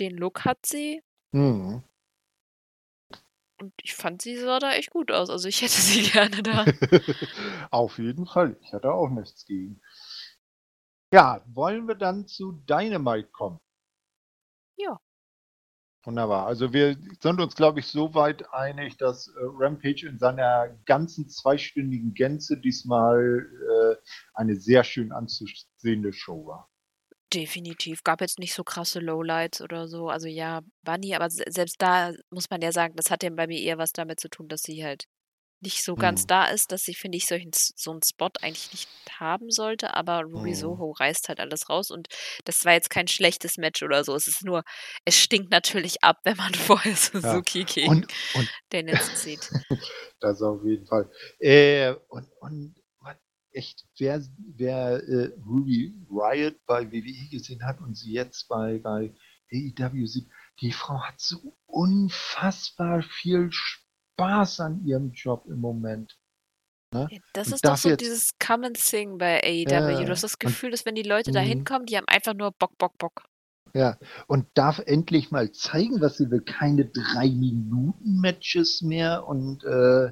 Den Look hat sie Mhm. und ich fand, sie sah da echt gut aus. Also ich hätte sie gerne da. Auf jeden Fall. Ich hatte auch nichts gegen. Ja, wollen wir dann zu Dynamite kommen? Ja. Wunderbar. Also wir sind uns, glaube ich, so weit einig, dass äh, Rampage in seiner ganzen zweistündigen Gänze diesmal äh, eine sehr schön anzusehende Show war. Definitiv. Gab jetzt nicht so krasse Lowlights oder so. Also ja, Bunny, aber se- selbst da muss man ja sagen, das hat ja bei mir eher was damit zu tun, dass sie halt nicht so ganz Hm. da ist, dass sie, finde ich, solchen, so einen Spot eigentlich nicht haben sollte. Aber Ruby Hm. Soho reißt halt alles raus und das war jetzt kein schlechtes Match oder so. Es ist nur, es stinkt natürlich ab, wenn man vorher Suzuki gegen Und, und Danielson sieht. das auf jeden Fall. Äh, und, und echt, wer, wer äh, Ruby Riot bei WWE gesehen hat und sie jetzt bei, bei AEW sieht, die Frau hat so unfassbar viel Spaß an ihrem Job im Moment. Ne? Das Und ist doch so jetzt- dieses Common Thing bei AEW. Du hast das und- Gefühl, dass wenn die Leute da Mhm. hinkommen, die haben einfach nur Bock, Bock, Bock. Ja, und darf endlich mal zeigen, was sie will. Keine drei Minuten Matches mehr und äh,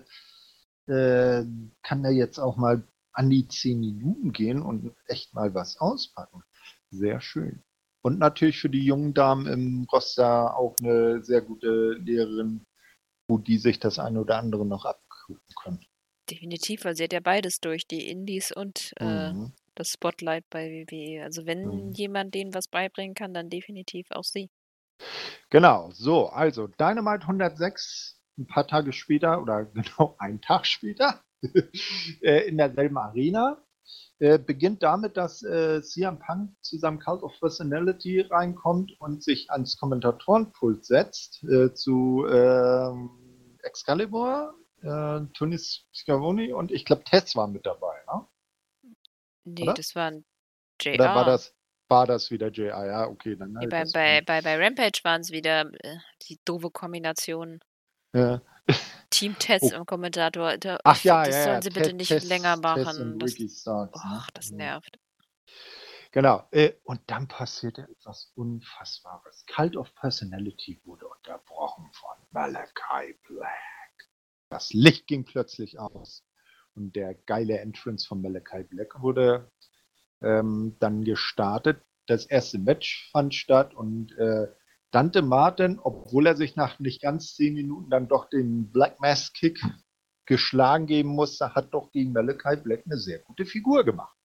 äh, kann da jetzt auch mal an die zehn Minuten gehen und echt mal was auspacken. Sehr schön. Und natürlich für die jungen Damen im Roster auch eine sehr gute Lehrerin, wo die sich das eine oder andere noch abgucken können. Definitiv, weil sie hat ja beides durch, die Indies und äh, Mhm. das Spotlight bei WWE. Also wenn Mhm. jemand denen was beibringen kann, dann definitiv auch sie. Genau, so, also Dynamite 106, ein paar Tage später oder genau einen Tag später äh, in derselben Arena. Äh, beginnt damit, dass äh, CM Punk zu seinem Cult of Personality reinkommt und sich ans Kommentatorenpult setzt äh, zu ähm, Excalibur, äh, Tony Schiavone und ich glaube Tess war mit dabei. Ne? Nee, Oder? das war ein JR. Oder war das, war das wieder JR? Ja, okay, dann Nee, halt bei, bei, bei, bei Rampage waren es wieder äh, die doofe Kombination. ja. Team-Tests Oh. im Kommentator. Da, Ach ja, das ja, sollen ja. sie bitte Tess- nicht Tess- länger Tess machen. Das, Starks, ne? ach, das nervt. Genau. Äh, und dann passierte etwas Unfassbares. Cult of Personality wurde unterbrochen von Malachi Black. Das Licht ging plötzlich aus. Und der geile Entrance von Malachi Black wurde ähm, dann gestartet. Das erste Match fand statt und äh, Dante Martin, obwohl er sich nach nicht ganz zehn Minuten dann doch den Black Mass Kick geschlagen geben musste, hat doch gegen Malachi Black eine sehr gute Figur gemacht.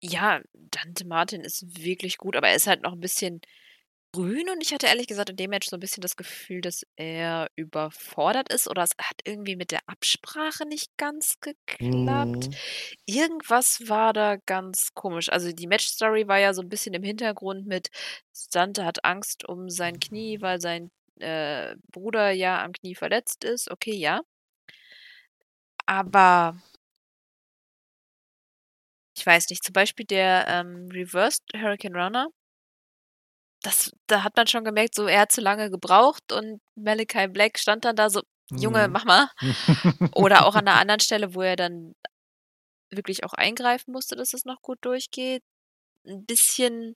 Ja, Dante Martin ist wirklich gut, aber er ist halt noch ein bisschen grün und ich hatte ehrlich gesagt in dem Match so ein bisschen das Gefühl, dass er überfordert ist oder es hat irgendwie mit der Absprache nicht ganz geklappt. Mhm. Irgendwas war da ganz komisch. Also die Matchstory war ja so ein bisschen im Hintergrund mit Dante hat Angst um sein Knie, weil sein äh, Bruder ja am Knie verletzt ist. Okay, ja. Aber ich weiß nicht, zum Beispiel der ähm, Reversed Hurricane Runner, das, da hat man schon gemerkt, so er hat zu lange gebraucht und Malachi Black stand dann da so, Junge, Mhm. mach mal. Oder auch an einer anderen Stelle, wo er dann wirklich auch eingreifen musste, dass es noch gut durchgeht. Ein bisschen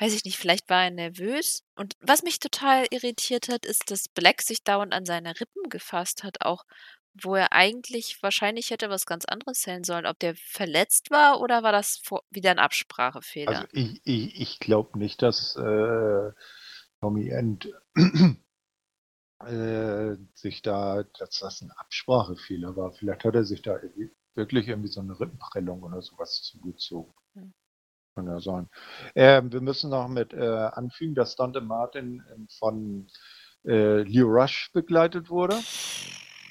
weiß ich nicht, vielleicht war er nervös. Und was mich total irritiert hat, ist, dass Black sich dauernd an seine Rippen gefasst hat, auch wo er eigentlich wahrscheinlich hätte was ganz anderes zählen sollen. Ob der verletzt war oder war das vor, wieder ein Absprachefehler? Also ich, ich, ich glaube nicht, dass äh, Tommy End äh, sich da, dass das ein Absprachefehler war. Vielleicht hat er sich da wirklich irgendwie so eine Rippenprellung oder sowas zugezogen. Hm. Kann ja sein. Äh, wir müssen noch mit äh, anfügen, dass Dante Martin ähm, von äh, Leo Rush begleitet wurde.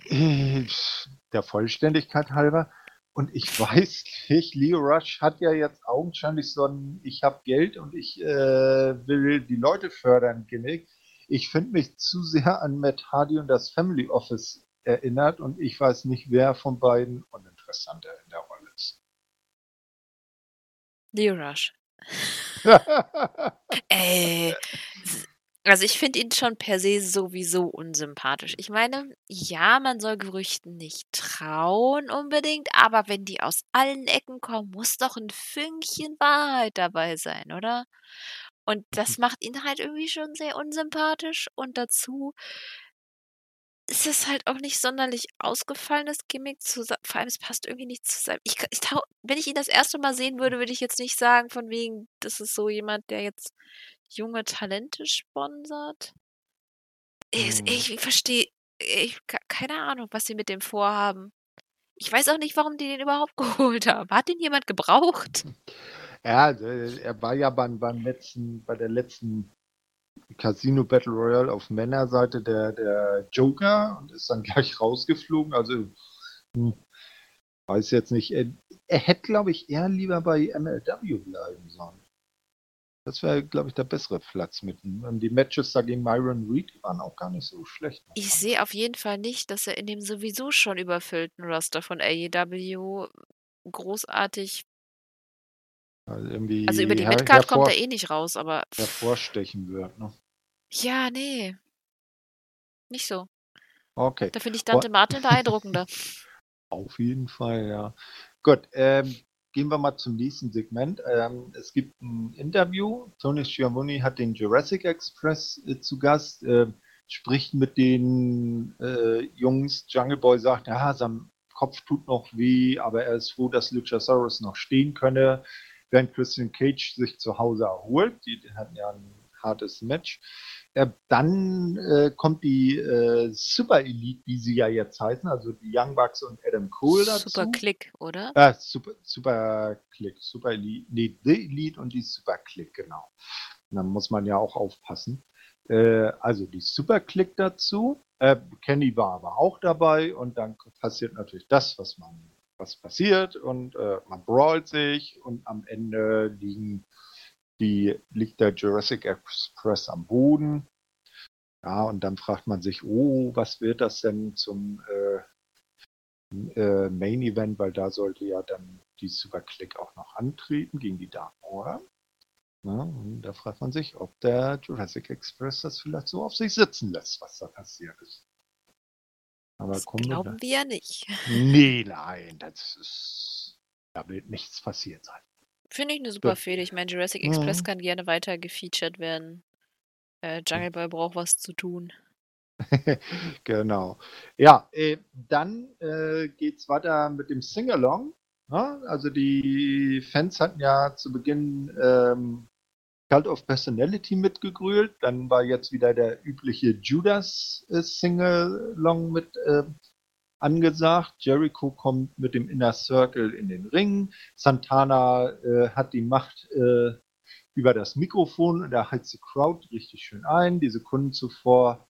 Der Vollständigkeit halber. Und ich weiß nicht, Leo Rush hat ja jetzt augenscheinlich so ein Ich habe Geld und ich äh, will die Leute fördern Gimmick. Ich finde mich zu sehr an Matt Hardy und das Family Office erinnert und ich weiß nicht, wer von beiden uninteressanter in der Rolle ist. Leo Rush. Ey, also ich finde ihn schon per se sowieso unsympathisch. Ich meine, ja, man soll Gerüchten nicht trauen unbedingt, aber wenn die aus allen Ecken kommen, muss doch ein Fünkchen Wahrheit dabei sein, oder? Und das macht ihn halt irgendwie schon sehr unsympathisch und dazu ist es halt auch nicht sonderlich ausgefallenes Gimmick zu vor allem es passt irgendwie nicht zusammen. Ich ich wenn ich ihn das erste Mal sehen würde, würde ich jetzt nicht sagen von wegen, das ist so jemand, der jetzt junge Talente sponsert. Ich Mhm. ich verstehe ich keine Ahnung, was sie mit dem vorhaben. Ich weiß auch nicht, warum die den überhaupt geholt haben. Hat den jemand gebraucht? Ja, äh, er war ja beim beim letzten bei der letzten Casino Battle Royale auf Männerseite der, der Joker und ist dann gleich rausgeflogen. Also, hm, weiß jetzt nicht. Er, er hätte, glaube ich, eher lieber bei MLW bleiben sollen. Das wäre, glaube ich, der bessere Platz mit die Matches da gegen Myron Reed waren auch gar nicht so schlecht. Ich sehe auf jeden Fall nicht, dass er in dem sowieso schon überfüllten Roster von AEW großartig also, irgendwie also über die Midcard kommt er eh nicht raus, aber. Hervorstechen wird, ne? Ja, nee. Nicht so. Okay. Da finde ich Dante Martin beeindruckender. Auf jeden Fall, ja. Gut, ähm, gehen wir mal zum nächsten Segment. Ähm, es gibt ein Interview. Tony Schiavone hat den Jurassic Express äh, zu Gast, äh, spricht mit den äh, Jungs. Jungle Boy sagt, ja, sein Kopf tut noch weh, aber er ist froh, dass Luchasaurus noch stehen könne während Christian Cage sich zu Hause erholt. Die, hatten ja ein hartes Match. Äh, dann äh, kommt die äh, Super Elite, wie sie ja jetzt heißen, also die Young Bucks und Adam Cole dazu. Super Click, oder? Äh, Super, Super Click, Super Elite, nee, The Elite und die Super Click, genau. Und dann muss man ja auch aufpassen. Äh, also die Super Click dazu. Äh, Kenny war aber auch dabei und dann passiert natürlich das, was man was passiert und äh, man brawlt sich und am Ende liegen die, liegt der Jurassic Express am Boden. Ja, und dann fragt man sich, oh, was wird das denn zum äh, äh, Main Event, weil da sollte ja dann die Super Click auch noch antreten gegen die Dark Order. Ja, und da fragt man sich, ob der Jurassic Express das vielleicht so auf sich sitzen lässt, was da passiert ist. Aber das glauben wir ja nicht. Nee, nein, das ist. Da wird nichts passiert sein. Finde ich eine super Fehde. Ich meine, Jurassic Express mhm. kann gerne weiter gefeatured werden. Äh, Jungle Boy braucht was zu tun. genau. Ja, äh, dann äh, es weiter mit dem Singalong. Ja, ne? also die Fans hatten ja zu Beginn ähm, Cult of Personality mitgegrölt. Dann war jetzt wieder der übliche Judas äh, mit äh, angesagt. Jericho kommt mit dem Inner Circle in den Ring. Santana äh, hat die Macht äh, über das Mikrofon und er heizt die Crowd richtig schön ein. Die Sekunden zuvor,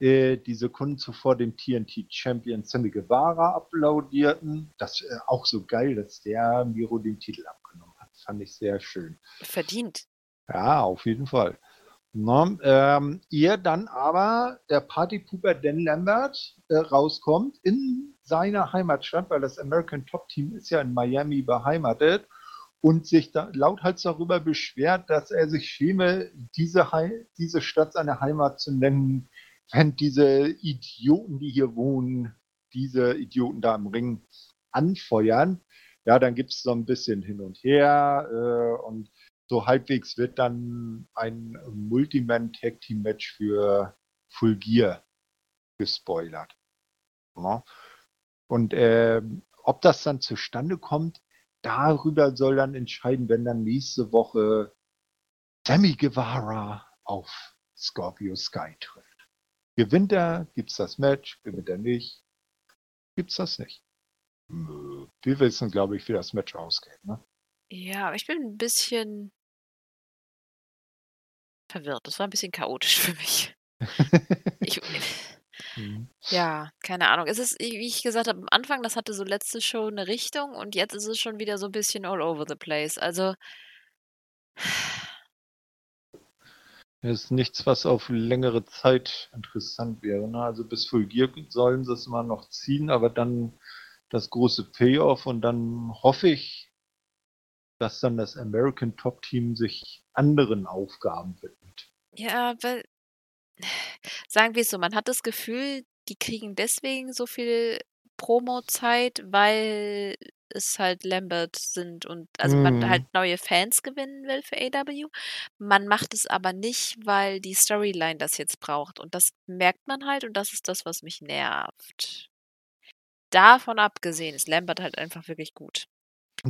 äh, die Sekunden zuvor dem TNT Champion Sammy Guevara applaudierten. Das äh, auch so geil, dass der Miro den Titel abgenommen hat. Fand ich sehr schön. Verdient. Ja, auf jeden Fall. Na, ähm, ihr dann aber der Partypuper Dan Lambert äh, rauskommt in seiner Heimatstadt, weil das American Top Team ist ja in Miami beheimatet und sich da lauthals darüber beschwert, dass er sich schäme, diese, diese Stadt seine Heimat zu nennen, wenn diese Idioten, die hier wohnen, diese Idioten da im Ring anfeuern. Ja, dann gibt es so ein bisschen hin und her äh, und so halbwegs wird dann ein Multiman-Tag-Team-Match für Full Gear gespoilert. Ja. Und äh, ob das dann zustande kommt, darüber soll dann entscheiden, wenn dann nächste Woche Sammy Guevara auf Scorpio Sky trifft. Gewinnt er, gibt's das Match, gewinnt er nicht, gibt's das nicht. Wir wissen, glaube ich, wie das Match ausgeht. Ne? Ja, ich bin ein bisschen verwirrt. Das war ein bisschen chaotisch für mich. ich, mhm. ja, keine Ahnung. Es ist, wie ich gesagt habe, am Anfang, das hatte so letzte Show eine Richtung und jetzt ist es schon wieder so ein bisschen all over the place. Also. Es ist nichts, was auf längere Zeit interessant wäre. Ne? Also bis Full Gear sollen sie es mal noch ziehen, aber dann das große Payoff und dann hoffe ich, dass dann das American Top Team sich anderen Aufgaben widmet. Ja, weil, sagen wir es so, man hat das Gefühl, die kriegen deswegen so viel Promo-Zeit, weil es halt Lambert sind und also mm. man halt neue Fans gewinnen will für AW. Man macht es aber nicht, weil die Storyline das jetzt braucht. Und das merkt man halt und das ist das, was mich nervt davon abgesehen ist Lambert halt einfach wirklich gut.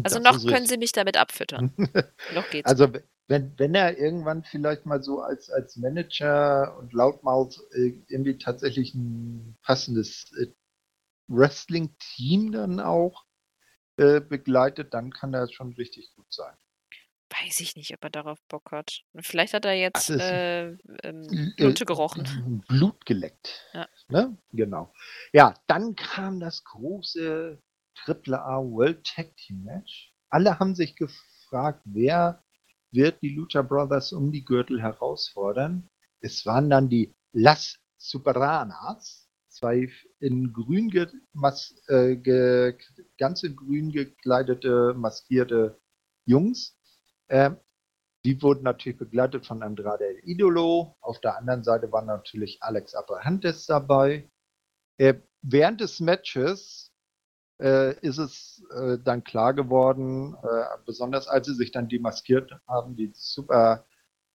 Also das noch können sie mich damit abfüttern. noch geht's. Also wenn, wenn er irgendwann vielleicht mal so als, als Manager und Lautmouth äh, irgendwie tatsächlich ein passendes äh, Wrestling-Team dann auch äh, begleitet, dann kann er schon richtig gut sein. Weiß ich nicht, ob er darauf Bock hat. Vielleicht hat er jetzt äh, ähm, Blut gerochen. Blut geleckt. Ja. Ne? Genau. Ja, dann kam das große AAA World Tag Team Match. Alle haben sich gefragt, wer wird die Lucha Brothers um die Gürtel herausfordern. Es waren dann die Las Superanas, zwei in grün äh, ge ganz in grün gekleidete, maskierte Jungs, äh, die wurden natürlich begleitet von Andrade El Idolo. Auf der anderen Seite war natürlich Alex Abrahantes dabei. Äh, während des Matches äh, ist es äh, dann klar geworden, äh, besonders als sie sich dann demaskiert haben, die Super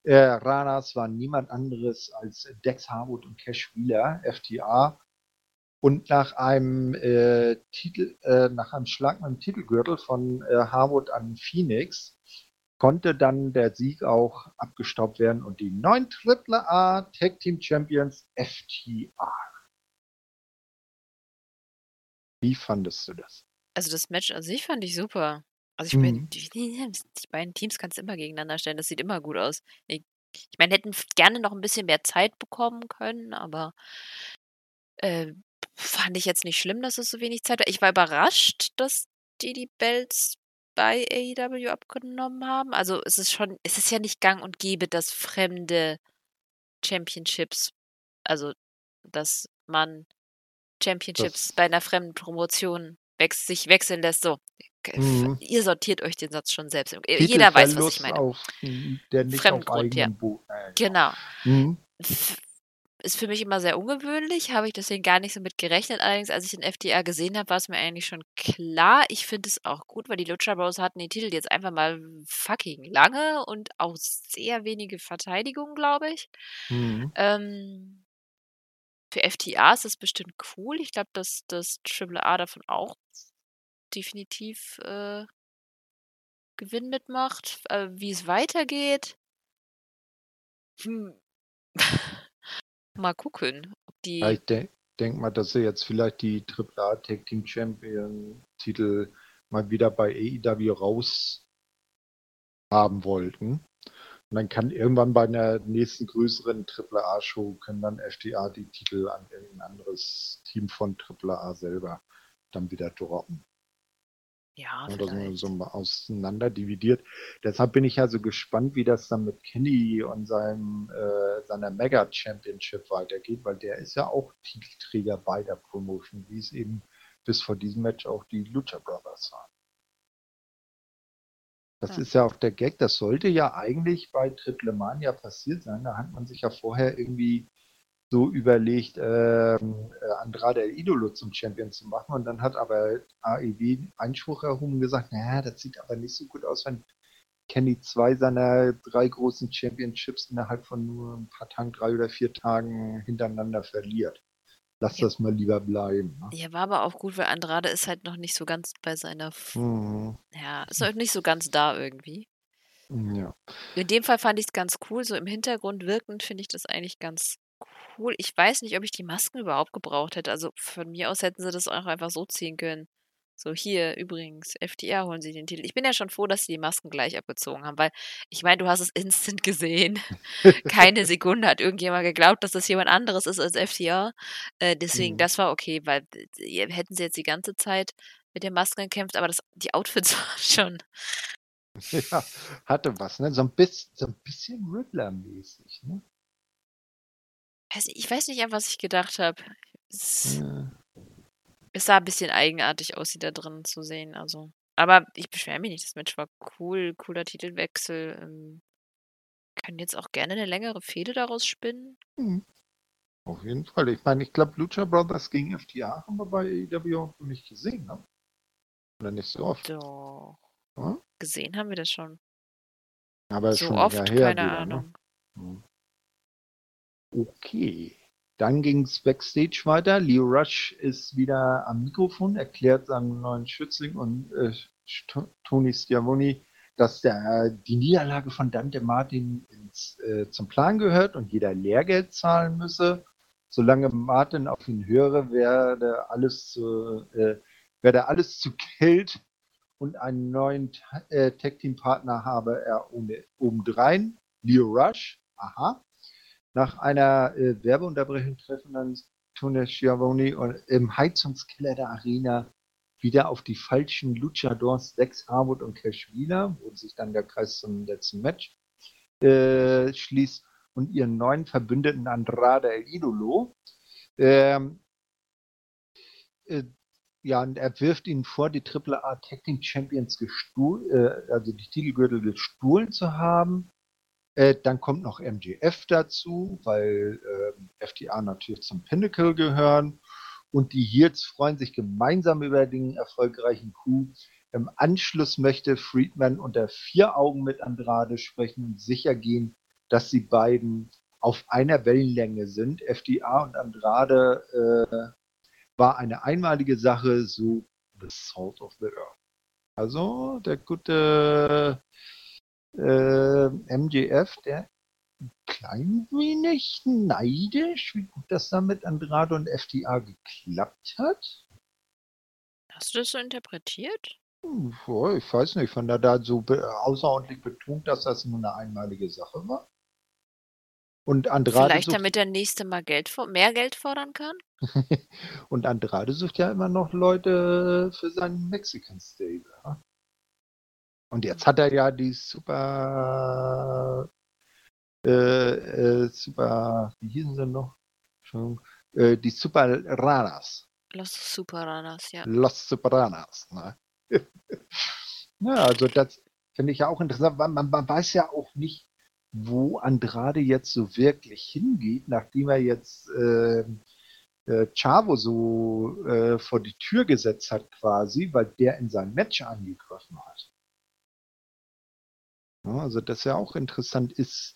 äh, Ranas waren niemand anderes als Dex Harwood und Cash Wheeler, FTA. Und nach einem äh, Titel, nach einem Schlag mit dem Titelgürtel von Harwood an Phoenix konnte dann der Sieg auch abgestaubt werden und die neuen AAA Tag Team Champions FTR. Wie fandest du das? Also das Match an sich fand ich super. Also ich meine, mhm. die, die, beiden Teams kannst du immer gegeneinander stellen. Das sieht immer gut aus. Ich, ich meine, hätten gerne noch ein bisschen mehr Zeit bekommen können, aber äh, fand ich jetzt nicht schlimm, dass es so wenig Zeit war. Ich war überrascht, dass die die Belts bei AEW abgenommen haben? Also es ist schon, es ist ja nicht gang und gäbe, dass fremde Championships, also dass man Championships das bei einer fremden Promotion wechs sich wechseln lässt. So, mhm. ihr sortiert euch den Satz schon selbst. Jeder weiß, was ich meine. Auf, der nicht Fremdgrund, ja. Genau. Mhm ist für mich immer sehr ungewöhnlich, habe ich deswegen gar nicht so mit gerechnet. Allerdings, als ich den FDR gesehen habe, war es mir eigentlich schon klar. Ich finde es auch gut, weil die Lucha Bros hatten den Titel jetzt einfach mal fucking lange und auch sehr wenige Verteidigungen, glaube ich. Mhm. Ähm, für FTA ist das bestimmt cool. Ich glaube, dass das AAA davon auch definitiv äh, Gewinn mitmacht. Äh, wie es weitergeht. Hm. Mal gucken, ob die. Ja, ich de denke mal, dass sie jetzt vielleicht die AAA Tag Team Champion Titel mal wieder bei AEW raus haben wollten. Und dann kann irgendwann bei einer nächsten größeren AAA-Show können dann FTA die Titel an irgendein anderes Team von AAA selber dann wieder droppen. Ja, oder so, so auseinander dividiert. Deshalb bin ich ja so gespannt, wie das dann mit Kenny und seinem, äh, seiner Mega Championship weitergeht, weil der ist ja auch Titelträger bei der Promotion, wie es eben bis vor diesem Match auch die Lucha Brothers waren. Das ja. ist ja auch der Gag, das sollte ja eigentlich bei Triple Mania passiert sein. Da hat man sich ja vorher irgendwie so überlegt, ähm, äh, Andrade El Idolo zum Champion zu machen. Und dann hat aber AEW Einspruch erhoben und gesagt, naja, das sieht aber nicht so gut aus, wenn Kenny zwei seiner drei großen Championships innerhalb von nur ein paar Tagen, drei oder vier Tagen hintereinander verliert. Lass Ja. das mal lieber bleiben. Ne? Ja, war aber auch gut, weil Andrade ist halt noch nicht so ganz bei seiner. F Mhm. ja, ist halt nicht so ganz da irgendwie. Ja. In dem Fall fand ich es ganz cool. So im Hintergrund wirkend finde ich das eigentlich ganz cool. Ich weiß nicht, ob ich die Masken überhaupt gebraucht hätte. Also von mir aus hätten sie das auch einfach so ziehen können. So, hier übrigens, FTR holen sie den Titel. Ich bin ja schon froh, dass sie die Masken gleich abgezogen haben, weil ich meine, du hast es instant gesehen. Keine Sekunde hat irgendjemand geglaubt, dass das jemand anderes ist als FTR. Äh, deswegen, Mhm. das war okay, weil äh, hätten sie jetzt die ganze Zeit mit den Masken gekämpft, aber das, die Outfits waren schon. ja, hatte was, ne? So ein bisschen, so ein bisschen Riddler-mäßig, ne? Nicht- Ich weiß nicht, an was ich gedacht habe. Ja. Es sah ein bisschen eigenartig aus, sie da drin zu sehen. Also. Aber ich beschwere mich nicht. Das Match war cool, cooler Titelwechsel. Ähm, können jetzt auch gerne eine längere Fehde daraus spinnen. Mhm. Auf jeden Fall. Ich meine, ich glaube, Lucha Brothers gegen FTA haben wir bei AEW auch nicht gesehen, ne? Oder nicht so oft. Doch. Ja? Gesehen haben wir das schon. Aber So schon oft, keine wieder, ne? Ahnung. Mhm. Okay. Dann ging es Backstage weiter. Leo Rush ist wieder am Mikrofon, erklärt seinem neuen Schützling und äh, Tony Schiavone, dass der, die Niederlage von Dante Martin ins, äh, zum Plan gehört und jeder Lehrgeld zahlen müsse. Solange Martin auf ihn höre, werde alles zu, äh, werde alles zu Geld und einen neuen äh, Tag-Team-Partner habe er ohne, obendrein. Leo Rush, aha. Nach einer äh, Werbeunterbrechung treffen dann Tony Schiavone und im Heizungskeller der Arena wieder auf die falschen Luchadors Dex Harwood und Cash Wheeler, wo sich dann der Kreis zum letzten Match äh, schließt und ihren neuen Verbündeten Andrade El Idolo. Ähm, äh, ja, und er wirft ihnen vor, die AAA Tag Team Champions gestohlen, äh, also die Titelgürtel gestohlen zu haben. Äh, dann kommt noch MGF dazu, weil äh, FTA natürlich zum Pinnacle gehören. Und die Heels freuen sich gemeinsam über den erfolgreichen Coup. Im Anschluss möchte Friedman unter vier Augen mit Andrade sprechen und sicher gehen, dass die beiden auf einer Wellenlänge sind. FDA und Andrade äh, war eine einmalige Sache, so the salt of the earth. Also der gute äh, MJF, der ein klein wenig neidisch, wie gut das da mit Andrade und FDA geklappt hat. Hast du das so interpretiert? Boah, ich weiß nicht, fand er da so be außerordentlich betont, dass das nur eine einmalige Sache war. Und Andrade Vielleicht sucht, damit der nächste mal Geld mehr Geld fordern kann? und Andrade sucht ja immer noch Leute für seinen Mexican Stable. Und jetzt hat er ja die super, äh, äh, super, wie hießen sie noch? Äh, die Super Ranas. Los Superanas, ja. Los Sopranos. Ne? ja, also das finde ich ja auch interessant, weil man, man weiß ja auch nicht, wo Andrade jetzt so wirklich hingeht, nachdem er jetzt äh, äh, Chavo so äh, vor die Tür gesetzt hat quasi, weil der in sein Match angegriffen hat. Ja, also das ist ja auch interessant. Ist,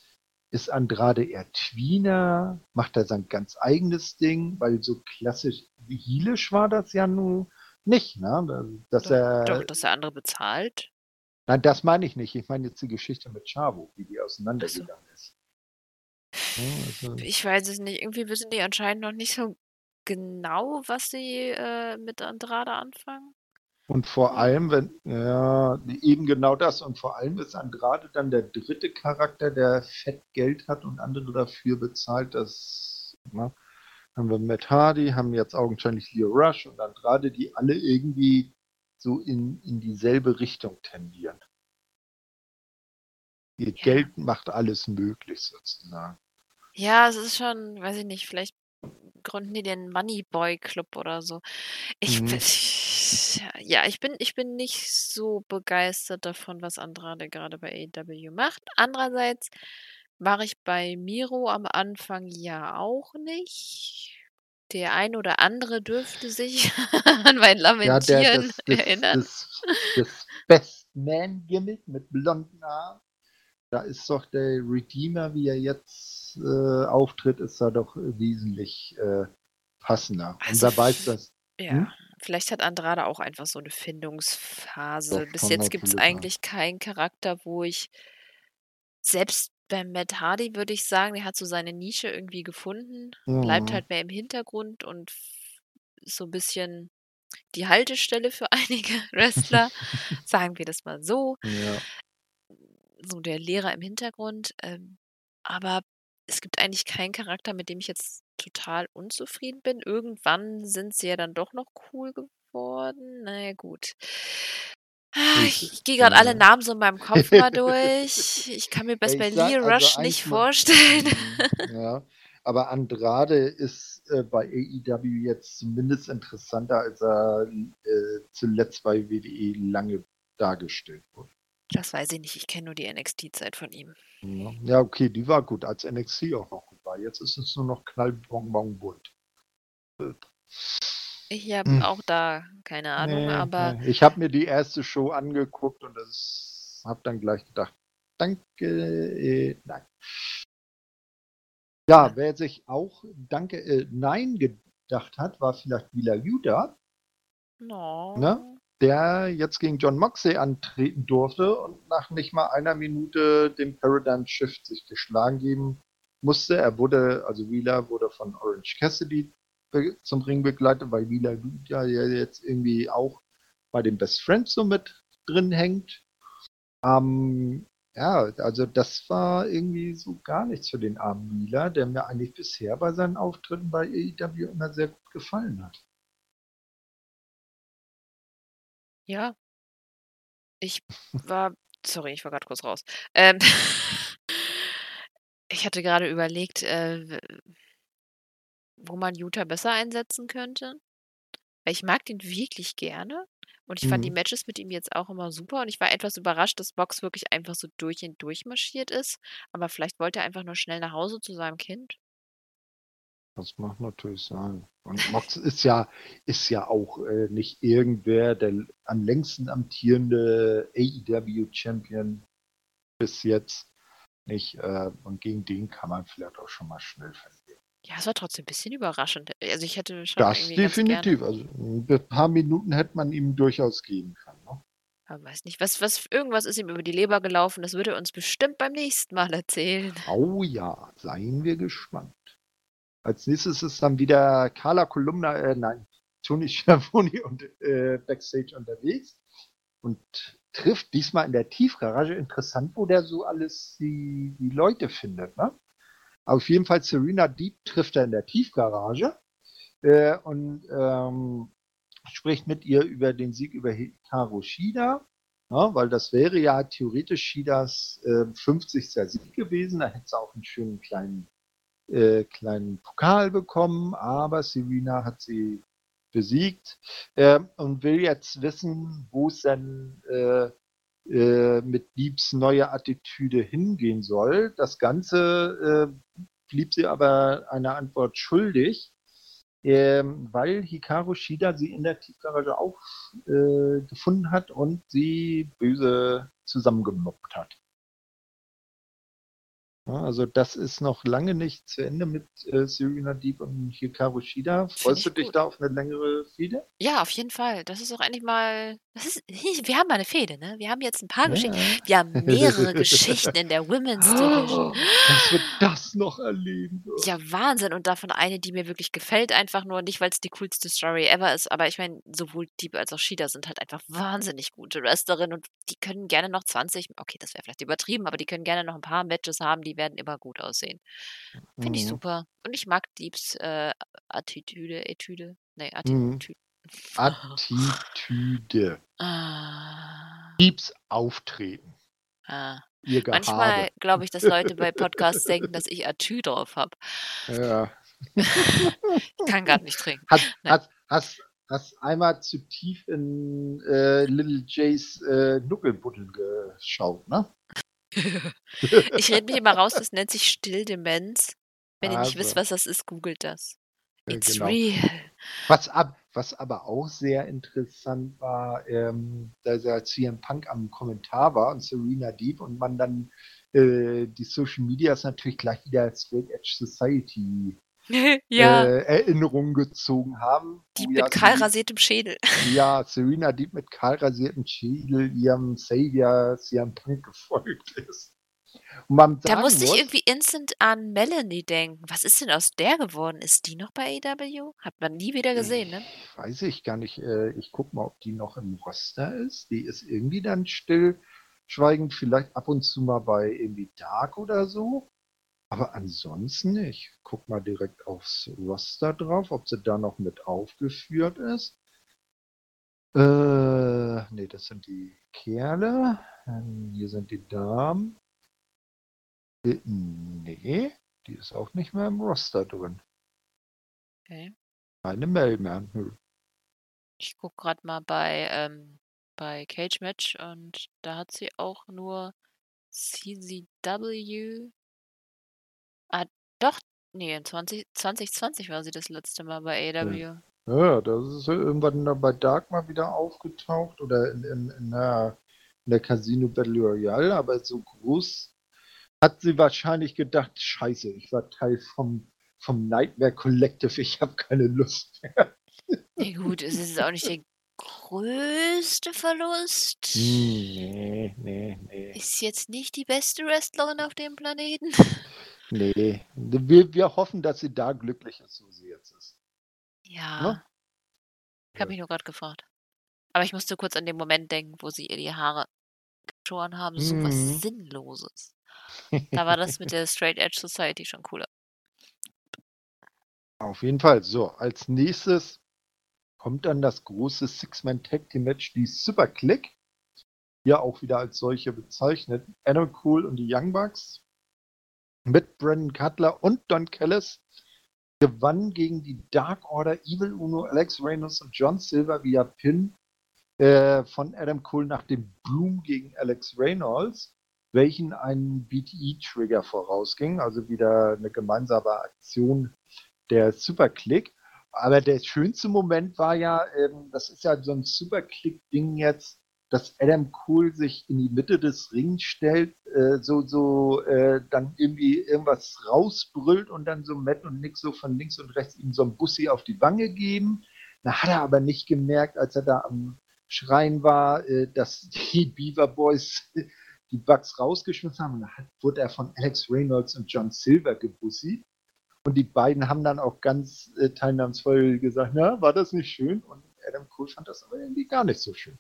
ist Andrade eher Tweener? Macht er sein ganz eigenes Ding? Weil so klassisch heelisch war das ja nun nicht, ne? Dass Doch, er, doch, dass der andere bezahlt. nein, das meine ich nicht. Ich meine jetzt die Geschichte mit Chavo, wie die auseinandergegangen ist. Ja, also, Ich weiß es nicht. Irgendwie wissen die anscheinend noch nicht so genau, was sie äh, mit Andrade anfangen. Und vor allem, wenn, ja, eben genau das. Und vor allem ist Andrade dann der dritte Charakter, der fett Geld hat und andere dafür bezahlt, dass, ne? haben wir Matt Hardy, haben jetzt augenscheinlich Leo Rush und Andrade, die alle irgendwie so in, in dieselbe Richtung tendieren. Ihr Ja. Geld macht alles möglich sozusagen. Ja, es ist schon, weiß ich nicht, vielleicht gründen die den Moneyboy Club oder so. Ich Mhm. bin, ja, ich bin, ich bin nicht so begeistert davon, was Andrade gerade bei AEW macht. Andererseits war ich bei Miro am Anfang ja auch nicht. Der ein oder andere dürfte sich an mein Ja, der, Lamentieren das, das, erinnern. das, das Best Man Gimmick mit blonden Haaren. Da ist doch der Redeemer, wie er jetzt äh, auftritt, ist da doch wesentlich äh, passender. Und Also wer weiß f das? ja, Hm? vielleicht hat Andrade auch einfach so 'ne Findungsphase. Das Bis jetzt natürlich sein. eigentlich keinen Charakter, wo ich selbst bei Matt Hardy würde ich sagen, der hat so seine Nische irgendwie gefunden, bleibt Mhm. halt mehr im Hintergrund und so 'n bisschen die Haltestelle für einige Wrestler, sagen wir das mal so. Ja. So der Lehrer im Hintergrund, ähm, aber es gibt eigentlich keinen Charakter, mit dem ich jetzt total unzufrieden bin. Irgendwann sind sie ja dann doch noch cool geworden. Na ja, gut. Ah, Ich ich gehe grad alle ja. Namen so in meinem Kopf mal durch. Ich kann mir sag Lio also Rush nicht vorstellen. mhm, ja. Aber Andrade ist, äh, bei AEW jetzt zumindest interessanter, als er, äh, zuletzt bei WWE lange dargestellt wurde. Das weiß ich nicht. Ich kenne nur die NXT-Zeit von ihm. Ja. Okay, die war gut, als NXT auch noch gut war. Jetzt ist es nur noch knallbonbonbunt. Ich habe Hm. auch da keine Ahnung, Ne, aber ne. Ich habe mir die erste Show angeguckt und habe dann gleich gedacht: „Danke, äh, nein.“ Ja, Ja. wer sich auch „Danke, äh, nein“ gedacht hat, war vielleicht Wheeler Yuta. Ne? Der jetzt gegen Jon Moxley antreten durfte und nach nicht mal einer Minute den Paradigm Shift sich geschlagen geben musste. Er wurde also Wheeler wurde von Orange Cassidy zum Ring begleitet, weil Wheeler ja jetzt irgendwie auch bei den Best Friends so mit drin hängt. Ähm, ja, also das war irgendwie so gar nichts für den armen Wheeler, der mir eigentlich bisher bei seinen Auftritten bei AEW immer sehr gut gefallen hat. Ja. Ich war sorry, ich war grad kurz raus. Ähm, ich hatte grade überlegt, äh, wo man Yuta besser einsetzen könnte. Weil ich mag den wirklich gerne und ich fand die Mhm. Matches mit ihm jetzt auch immer super und ich war etwas überrascht, dass Mox wirklich einfach so durch ihn durchmarschiert ist, aber vielleicht wollte er einfach nur schnell nach Hause zu seinem Kind. Das mag natürlich sein. Und Mox ist ja ist ja auch, äh, nicht irgendwer, der am längsten amtierende AEW-Champion bis jetzt, nicht? Äh, und gegen den kann man vielleicht auch schon mal schnell verlieren. Ja, es war trotzdem bisschen überraschend. Also, ich hätte schon Das definitiv. Also, 'n paar Minuten hätte man ihm durchaus geben können, ne? Aber weiß nicht, was was irgendwas ist ihm über die Leber gelaufen, das wird er uns bestimmt beim nächsten Mal erzählen. Oh ja, seien wir gespannt. Als Nächstes ist dann wieder Carla Kolumna äh, nein, Tony Schiavone und, äh, Backstage unterwegs und trifft diesmal in der Tiefgarage. Interessant, wo der so alles die die Leute findet, ne? Auf jeden Fall Serena Deeb trifft er in der Tiefgarage, äh, und, ähm, spricht mit ihr über den Sieg über Hikaru Shida, ne, weil das wäre ja theoretisch Shidas, äh, 50. Sieg gewesen. Da hätte sie auch 'n schönen kleinen äh, kleinen Pokal bekommen, aber Serena hat sie besiegt, ähm, und will jetzt wissen, wo's denn, äh, äh, mit Deebs neuer Attitüde hingehen soll. Das Ganze, äh, blieb sie aber eine Antwort schuldig, ähm, weil Hikaru Shida sie in der Tiefgarage auf äh, gefunden hat und sie böse zusammengemobbt hat. Also das ist noch lange nicht zu Ende mit, äh, Serena Deeb und Hikaru Shida. Freust du ich dich gut. da auf 'ne längere Fehde? Ja, auf jeden Fall. Das ist auch endlich mal das ist wir haben mal 'ne Fehde, ne? Wir haben jetzt 'n paar Geschichten. Ja. Wir haben mehrere Geschichten in der Women's Division. Dass wir das noch erleben. Ja, Wahnsinn und davon eine, die mir wirklich gefällt, einfach nur nicht, weil's die coolste Story ever ist, aber ich meine, sowohl Deeb als auch Shida sind halt einfach wahnsinnig gute Wrestlerinnen und die können gerne noch 20 okay, das wäre vielleicht übertrieben, aber die können gerne noch 'n paar Matches haben, die werden immer gut aussehen. Finde ich Mhm. super. Und ich mag Deebs, äh, Attitüde, Etüde? Ne, Mhm. Attitü Attitüde. Ah. Deebs Auftreten. Ah. Manchmal glaube ich, dass Leute bei Podcasts denken, dass ich Atü drauf habe. Ja. Ich kann grad nicht trinken. Hast Nein. hast hast hast einmal zu tief in, äh, Little Jays, äh, Nuckelbuddel geschaut, ne? Ich rede mich immer raus, das nennt sich Stilldemenz. Wenn ihr nicht wisst, Also. was das ist, googelt das. It's genau. real. Was, ab, was aber auch sehr interessant war, ähm, dass er CM Punk am Kommentar war und Serena Deep und man dann äh, die Social Medias natürlich gleich wieder als Straight Edge Society ja, äh, Erinnerungen gezogen haben. die wo mit ja kahl Seri- rasiertem Schädel. Ja, Serena Deep mit kahl rasiertem Schädel ihrem Savior CM Punk gefolgt ist. Da musste ich muss, irgendwie instant an Melanie denken. Was ist denn aus der geworden? Ist die noch bei AW? Hat man nie wieder gesehen, ne? Ich weiß ich gar nicht. Äh, ich guck mal, ob die noch im Roster ist. Die ist irgendwie dann stillschweigend, vielleicht ab und zu mal bei irgendwie Dark oder so. Aber ansonsten nicht. Guck mal direkt aufs Roster drauf, ob sie da noch mit aufgeführt ist. Äh, nee, das sind die Kerle. Ähm, Hier sind die Damen. Äh, nee, die ist auch nicht mehr im Roster drin. Okay. Keine Mail mehr. Nö. Ich guck gerade mal bei, ähm, bei Cage Match und da hat sie auch nur CZW. Doch, nee, in 20, 2020 war sie das letzte Mal bei AW. Ja, das ist irgendwann da bei Dark mal wieder aufgetaucht oder in, in, in, der, in der Casino Battle Royale, aber so groß hat sie wahrscheinlich gedacht, scheiße, ich war Teil vom, vom Nightmare Collective, ich habe keine Lust mehr. Nee, gut, es ist auch nicht der größte Verlust. Hm, nee, nee, nee. Ist jetzt nicht die beste Wrestlerin auf dem Planeten. Nee, wir, wir hoffen, dass sie da glücklich ist, so sie jetzt ist. Ja. Ne? Ich habe mich nur gerade gefragt. Aber ich musste kurz an den Moment denken, wo sie ihr die Haare geschoren haben. So was Mhm. Sinnloses. Da war das mit der Straight Edge Society schon cooler. Auf jeden Fall. So, als nächstes kommt dann das große Six-Man Tag Team Match, die Super Click. Hier auch wieder als solche bezeichnet. Adam Cole und die Young Bucks mit Brandon Cutler und Don Callis gewannen gegen die Dark Order, Evil Uno, Alex Reynolds und John Silver via Pin äh, von Adam Cole nach dem Bloom gegen Alex Reynolds, welchen einen BTE-Trigger vorausging, also wieder eine gemeinsame Aktion der Superclick. Aber der schönste Moment war ja, ähm, das ist ja so ein Superclick-Ding jetzt, dass Adam Cole sich in die Mitte des Rings stellt, äh, so, so äh, dann irgendwie irgendwas rausbrüllt und dann so Matt und Nick so von links und rechts ihm so ein Bussi auf die Wange geben. Da hat er aber nicht gemerkt, als er da am Schreien war, äh, dass die Beaver Boys die Bugs rausgeschmissen haben. Da wurde er von Alex Reynolds und John Silver gebussi. Und die beiden haben dann auch ganz äh, teilnahmsvoll gesagt, na, war das nicht schön? Und Adam Cole fand das aber irgendwie gar nicht so schön.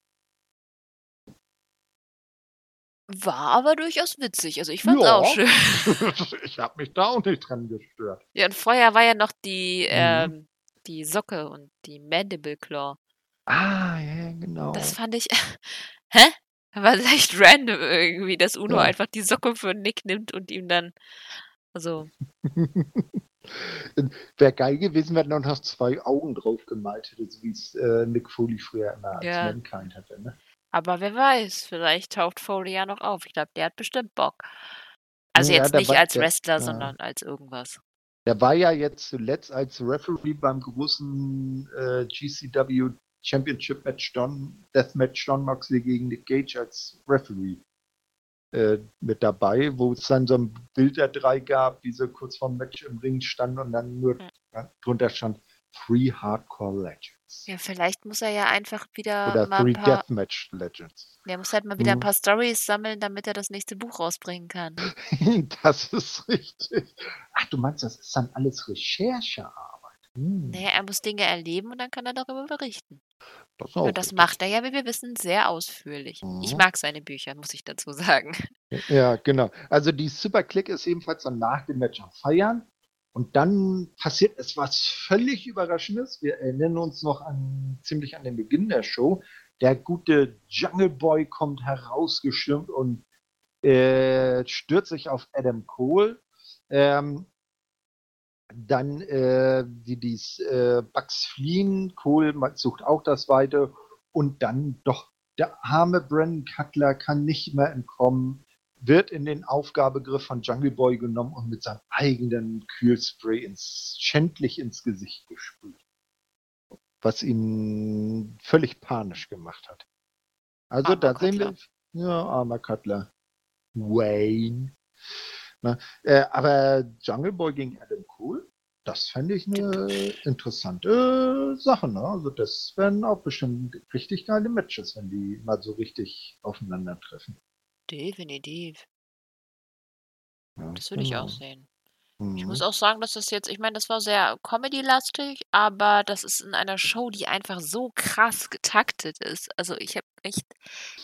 War aber durchaus witzig. Also ich fand's Ja. auch schön. ich habe mich da auch nicht dran gestört. Ja, und vorher war ja noch die, Mhm. ähm, die Socke und die Mandible Claw. Ah, ja, genau. Das fand ich. Hä? War echt random irgendwie, dass Uno Ja. einfach die Socke für Nick nimmt und ihm dann. Also, Wäre geil gewesen, wenn er noch zwei Augen drauf gemalt hätte, so wie es äh, Nick Foley früher immer als Ja. Mankind hatte. Ne? Aber wer weiß, vielleicht taucht Foley ja noch auf. Ich glaube, der hat bestimmt Bock. Also Ja, jetzt der nicht war- als der- Wrestler, ja. sondern als irgendwas. Der war ja jetzt zuletzt als Referee beim großen äh, GCW Championship Match Don, Deathmatch Don Moxley gegen Nick Gage als Referee äh, mit dabei, wo es dann so ein Bild der drei gab, wie sie kurz vorm Match im Ring standen und dann nur Hm. ja, drunter stand Three Hardcore Legends. Ja, vielleicht muss er ja einfach wieder Oder mal ein Three paar. Deathmatch Legends. Der muss halt mal wieder ein paar Stories sammeln, damit er das nächste Buch rausbringen kann. das ist richtig. Ach, du meinst, das ist dann alles Recherchearbeit. Hm, Naja, er muss Dinge erleben und dann kann er darüber berichten. das Und das richtig. macht er ja, wie wir wissen, sehr ausführlich. Ich Mhm. mag seine Bücher, muss ich dazu sagen. Ja, genau. Also die Superclick ist ebenfalls dann nach dem Match am Feiern. Und dann passiert es was völlig Überraschendes. Wir erinnern uns noch an ziemlich an den Beginn der Show. Der gute Jungle Boy kommt herausgestürmt und äh, stürzt sich auf Adam Cole. Ähm, dann äh, die dies, äh, Bugs fliehen, Cole sucht auch das Weite und dann doch der arme Brandon Cutler kann nicht mehr entkommen. Wird in den Aufgabegriff von Jungle Boy genommen und mit seinem eigenen Kühlspray ins, schändlich ins Gesicht gesprüht. Was ihn völlig panisch gemacht hat. Also Armer da sehen wir, ja, armer Cutler. Wayne. Na, äh, aber Jungle Boy gegen Adam Cole, das fände ich eine interessante Sache. Ne? Also das wären auch bestimmt richtig geile Matches, wenn die mal so richtig aufeinandertreffen. Definitiv. Ja, Das würde ich auch genau. sehen. Ich muss Mhm. auch sagen, dass das jetzt, ich meine, das war sehr Comedy-lastig, aber das ist in einer Show, die einfach so krass getaktet ist. Also ich habe echt,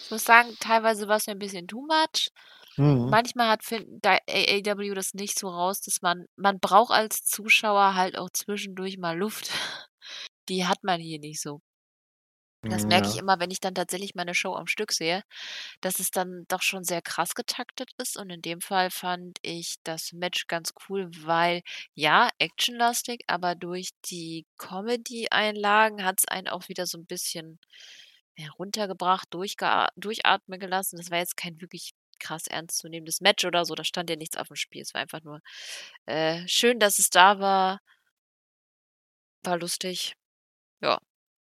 ich muss sagen, teilweise war es mir ein bisschen too much. Mhm. Manchmal hat AAW das nicht so raus, dass man, man braucht als Zuschauer halt auch zwischendurch mal Luft. Die hat man hier nicht so. Das merke ich Ja. immer, wenn ich dann tatsächlich meine Show am Stück sehe, dass es dann doch schon sehr krass getaktet ist. Und in dem Fall fand ich das Match ganz cool, weil ja, actionlastig, aber durch die Comedy-Einlagen hat es einen auch wieder so ein bisschen heruntergebracht, durchatmen gelassen. Das war jetzt kein wirklich krass ernstzunehmendes Match oder so. Da stand ja nichts auf dem Spiel. Es war einfach nur äh, schön, dass es da war. War lustig. Ja,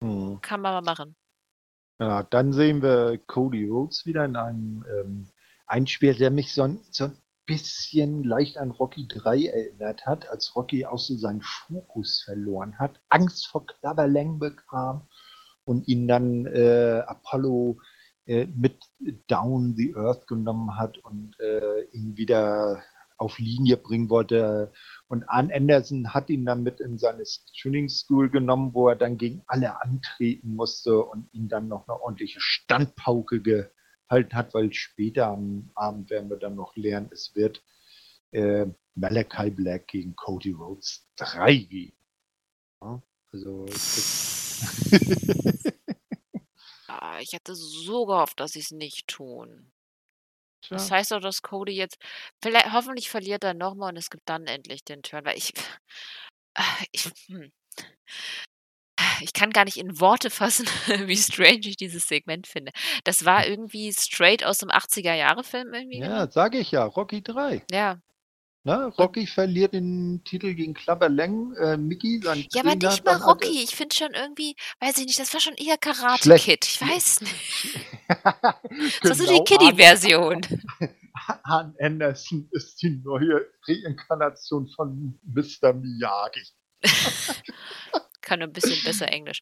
Mhm. kann man mal machen. Ja, dann sehen wir Cody Rhodes wieder in einem ähm, Einspiel, der mich so ein, so ein bisschen leicht an Rocky 3 erinnert hat, als Rocky auch so seinen Fokus verloren hat, Angst vor Clubberlang bekam und ihn dann äh, Apollo äh, mit down the earth genommen hat und äh, ihn wieder auf Linie bringen wollte. Und Arn Anderson hat ihn dann mit in seine Tuning School genommen, wo er dann gegen alle antreten musste und ihn dann noch eine ordentliche Standpauke gehalten hat, weil später am Abend werden wir dann noch lernen, es wird äh, Malachi Black gegen Cody Rhodes 3 geben. Ja, also Ah, ich hätte so gehofft, dass sie es nicht tun. Das Tja. heißt doch, dass Cody jetzt vielleicht hoffentlich verliert er noch mal und es gibt dann endlich den Turn, weil ich ich hm. Ich kann gar nicht in Worte fassen, wie strange ich dieses Segment finde. Das war irgendwie straight aus dem 80er-Jahre-Film irgendwie Ja, sage ich ja, Rocky 3. Ja. Ne? Rocky verliert den Titel gegen Clubberlang, äh, Mickey, sein Ja, aber nicht mal Rocky. Ich finde schon irgendwie, weiß ich nicht, das war schon eher Karate Schlecht. Kid. Ich weiß nicht. genau, Das so die Kiddie-Version. Arn Anderson ist die neue Reinkarnation von Mr. Miyagi. Kann ein bisschen besser Englisch.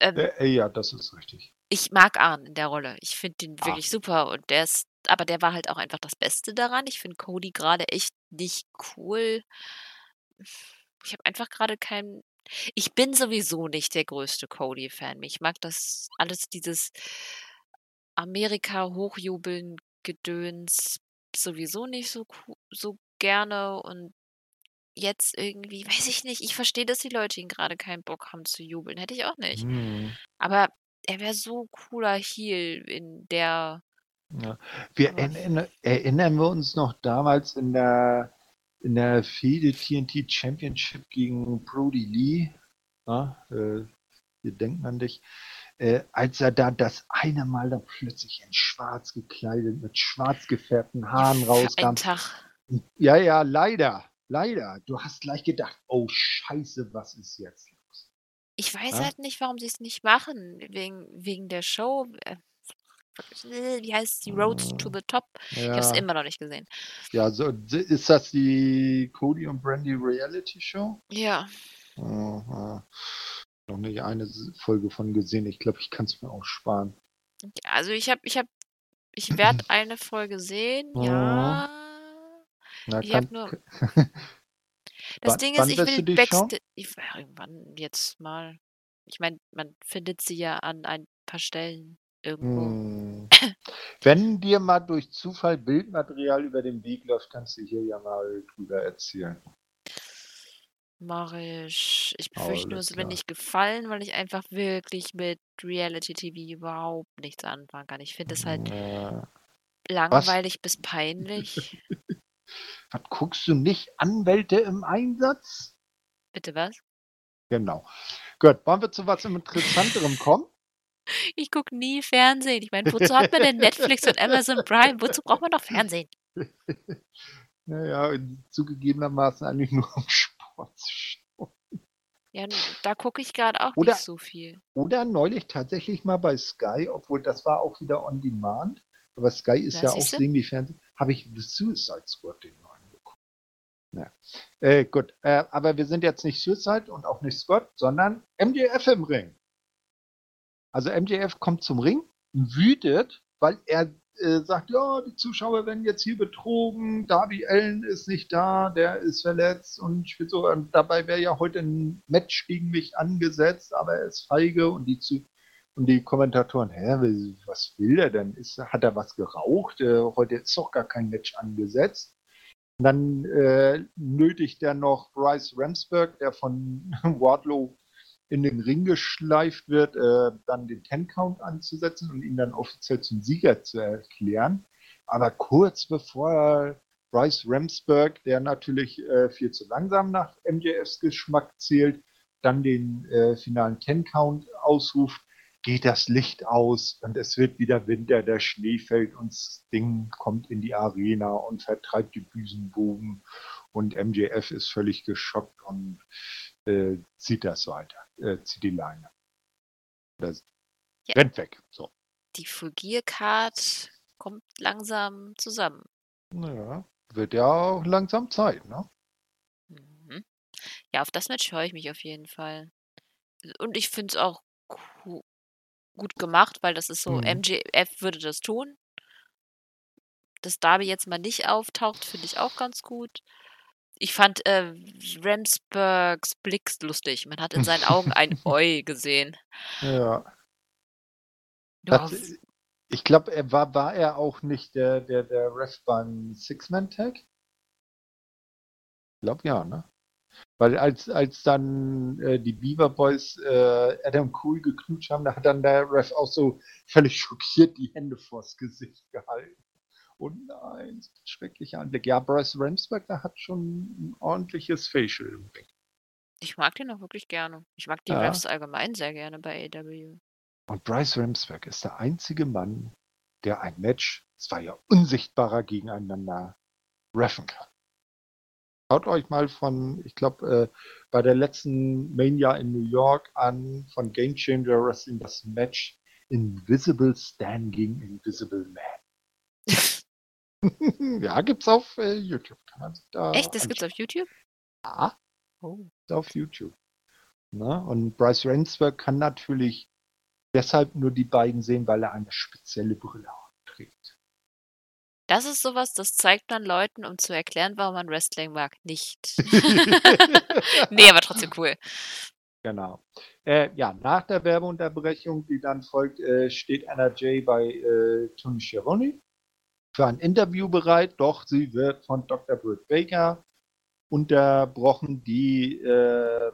Ähm, Äh, ja, das ist richtig. ich mag Arn in der Rolle. Ich finde den Ah. wirklich super und der ist, aber der war halt auch einfach das Beste daran. Ich finde Cody gerade echt nicht cool. Ich habe einfach gerade keinen. Ich bin sowieso nicht der größte Cody-Fan. Ich mag das alles, dieses Amerika hochjubeln Gedöns sowieso nicht so so gerne und jetzt irgendwie, weiß ich nicht, ich verstehe, dass die Leute ihn gerade keinen Bock haben zu jubeln. Hätte ich auch nicht. Hm. Aber er wäre so cooler Heel in der. Ja. Wir erinnern, erinnern wir uns noch damals in der in der Fehde TNT Championship gegen Brody Lee. Ja, äh, wir denken an dich. Äh, als er da das eine Mal da plötzlich in schwarz gekleidet, mit schwarz gefärbten Haaren rauskam. einen Tag. Ja, ja, leider, leider. Du hast gleich gedacht, oh Scheiße, was ist jetzt los? Ich weiß Ja? halt nicht, warum sie es nicht machen. Wegen, wegen der Show. Äh, Wie heißt die Roads to the Top? Ich habe es immer noch nicht gesehen. ja so, ist das die Cody und Brandy Reality Show? Ja. Aha. Noch nicht eine Folge von gesehen. Ich glaube, ich kann es mir auch sparen. Also ich habe, ich habe, ich werde eine Folge sehen. Ja. Na, Ich habe nur. Das Ding ist, ich will die Backstage. Irgendwann jetzt mal. Ich meine, man findet sie ja an ein paar Stellen irgendwo. Hm. Wenn dir mal durch Zufall Bildmaterial über den Weg läuft, kannst du hier ja mal drüber erzählen. Mach ich. Ich befürchte nur, es wird nicht gefallen, weil ich einfach wirklich mit Reality TV überhaupt nichts anfangen kann. Ich finde es halt Ja. langweilig bis peinlich. Was guckst du nicht? Anwälte im Einsatz? Bitte was? Genau. Gut, wollen wir zu was Interessanterem kommen? Ich gucke nie Fernsehen. Ich meine, wozu hat man denn Netflix und Amazon Prime? Wozu braucht man noch Fernsehen? naja, zugegebenermaßen eigentlich nur um Sport zu schauen. Ja, da gucke ich gerade auch Oder- nicht so viel. Oder neulich tatsächlich mal bei Sky, obwohl das war auch wieder on demand. Aber Sky ist Ja, ja, auch siehste. semi-Fernsehen. Habe ich The Suicide Squad den neuen geguckt. Ja. Äh, gut, äh, aber wir sind jetzt nicht Suicide und auch nicht Squad, sondern MJF im Ring. Also MJF kommt zum Ring, wütet, weil er äh, sagt, ja, die Zuschauer werden jetzt hier betrogen, Darby Allen ist nicht da, der ist verletzt und ich will so, und dabei wäre ja heute ein Match gegen mich angesetzt, aber er ist feige und die zu und die Kommentatoren, hä, was will er denn? Ist, hat er was geraucht? Äh, heute ist doch gar kein Match angesetzt. Und dann äh, nötigt er noch Bryce Ramsberg, der von Wardlow in den Ring geschleift wird, äh, dann den Ten-Count anzusetzen und ihn dann offiziell zum Sieger zu erklären. Aber kurz bevor Bryce Ramsberg, der natürlich äh, viel zu langsam nach MJFs Geschmack zählt, dann den äh, finalen Ten-Count ausruft, geht das Licht aus und es wird wieder Winter, der Schnee fällt und Sting kommt in die Arena und vertreibt die Büsenbuben und MJF ist völlig geschockt und äh, zieht das weiter, äh, zieht die Leine. Das Ja. rennt weg. So. Die Fugier-Card kommt langsam zusammen. Ja, wird ja auch langsam Zeit, ne? Mhm. Ja, auf das Match freue ich mich auf jeden Fall. Und ich finde es auch gu- gut gemacht, weil das ist so, Mhm. MJF würde das tun. Dass Darby jetzt mal nicht auftaucht, finde ich auch ganz gut. Ich fand äh, Ramsbergs Blick lustig. Man hat in seinen Augen ein Oi gesehen. Ja. Das, ich glaube, er war, war er auch nicht der, der, der Ref beim Six-Man-Tag? Ich glaube ja, ne? Weil als, als dann äh, die Beaver Boys äh, Adam Cool geknutscht haben, da hat dann der Ref auch so völlig schockiert die Hände vors Gesicht gehalten. Oh nein, ein schrecklicher Anblick. Ja, Bryce Ramsberg, der hat schon ein ordentliches Facial im ich mag den auch wirklich gerne. Ich mag die Ja. Refs allgemein sehr gerne bei AW. Und Bryce Ramsberg ist der einzige Mann, der ein Match zweier Unsichtbarer gegeneinander reffen kann. Schaut euch mal von, ich glaube, äh, bei der letzten Mania in New York an, von Game Changer Wrestling, das Match Invisible Stan gegen Invisible Man. ja, gibt's auf äh, YouTube. Da Echt? Das gibt's auf YouTube? anschauen. Oh. Ja, auf YouTube. Ne? Und Bryce Ramsberg kann natürlich deshalb nur die beiden sehen, weil er eine spezielle Brille trägt. Das ist sowas, das zeigt man Leuten, um zu erklären, warum man Wrestling mag, nicht. nee, aber trotzdem cool. Genau. Äh, ja, nach der Werbeunterbrechung, die dann folgt, äh, steht NRJ bei äh, Tony Schiavone für ein Interview bereit, doch sie wird von Dr. Britt Baker unterbrochen, die äh,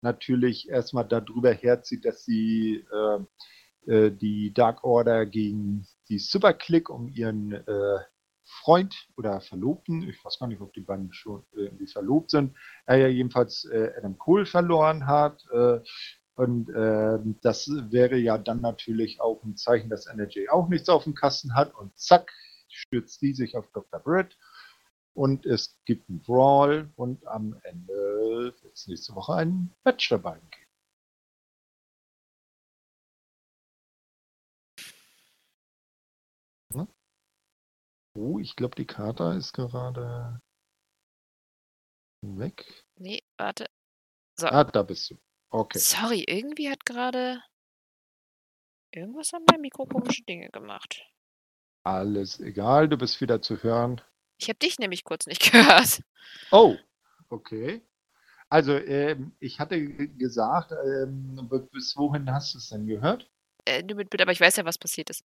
natürlich erstmal darüber herzieht, dass sie äh, äh, die Dark Order gegen die Superclick um ihren äh, Freund oder Verlobten, ich weiß gar nicht, ob die beiden schon irgendwie verlobt sind, er ja jedenfalls äh, Adam Cole verloren hat. Und äh, das wäre ja dann natürlich auch ein Zeichen, dass NRJ auch nichts auf dem Kasten hat. Und zack, stürzt die sich auf Dr. Britt. Und es gibt einen Brawl. Und am Ende wird es nächste Woche ein Match dabei geben. Oh, ich glaube, die Karte ist gerade weg. Nee, warte. So. Ah, da bist du. Okay. Sorry, irgendwie hat gerade irgendwas an meinem Mikro komische Dinge gemacht. Alles egal, du bist wieder zu hören. Ich habe dich nämlich kurz nicht gehört. Oh, okay. Also, ähm, ich hatte gesagt, ähm, bis wohin hast du es denn gehört? Äh, nur mit, aber ich weiß ja, was passiert ist.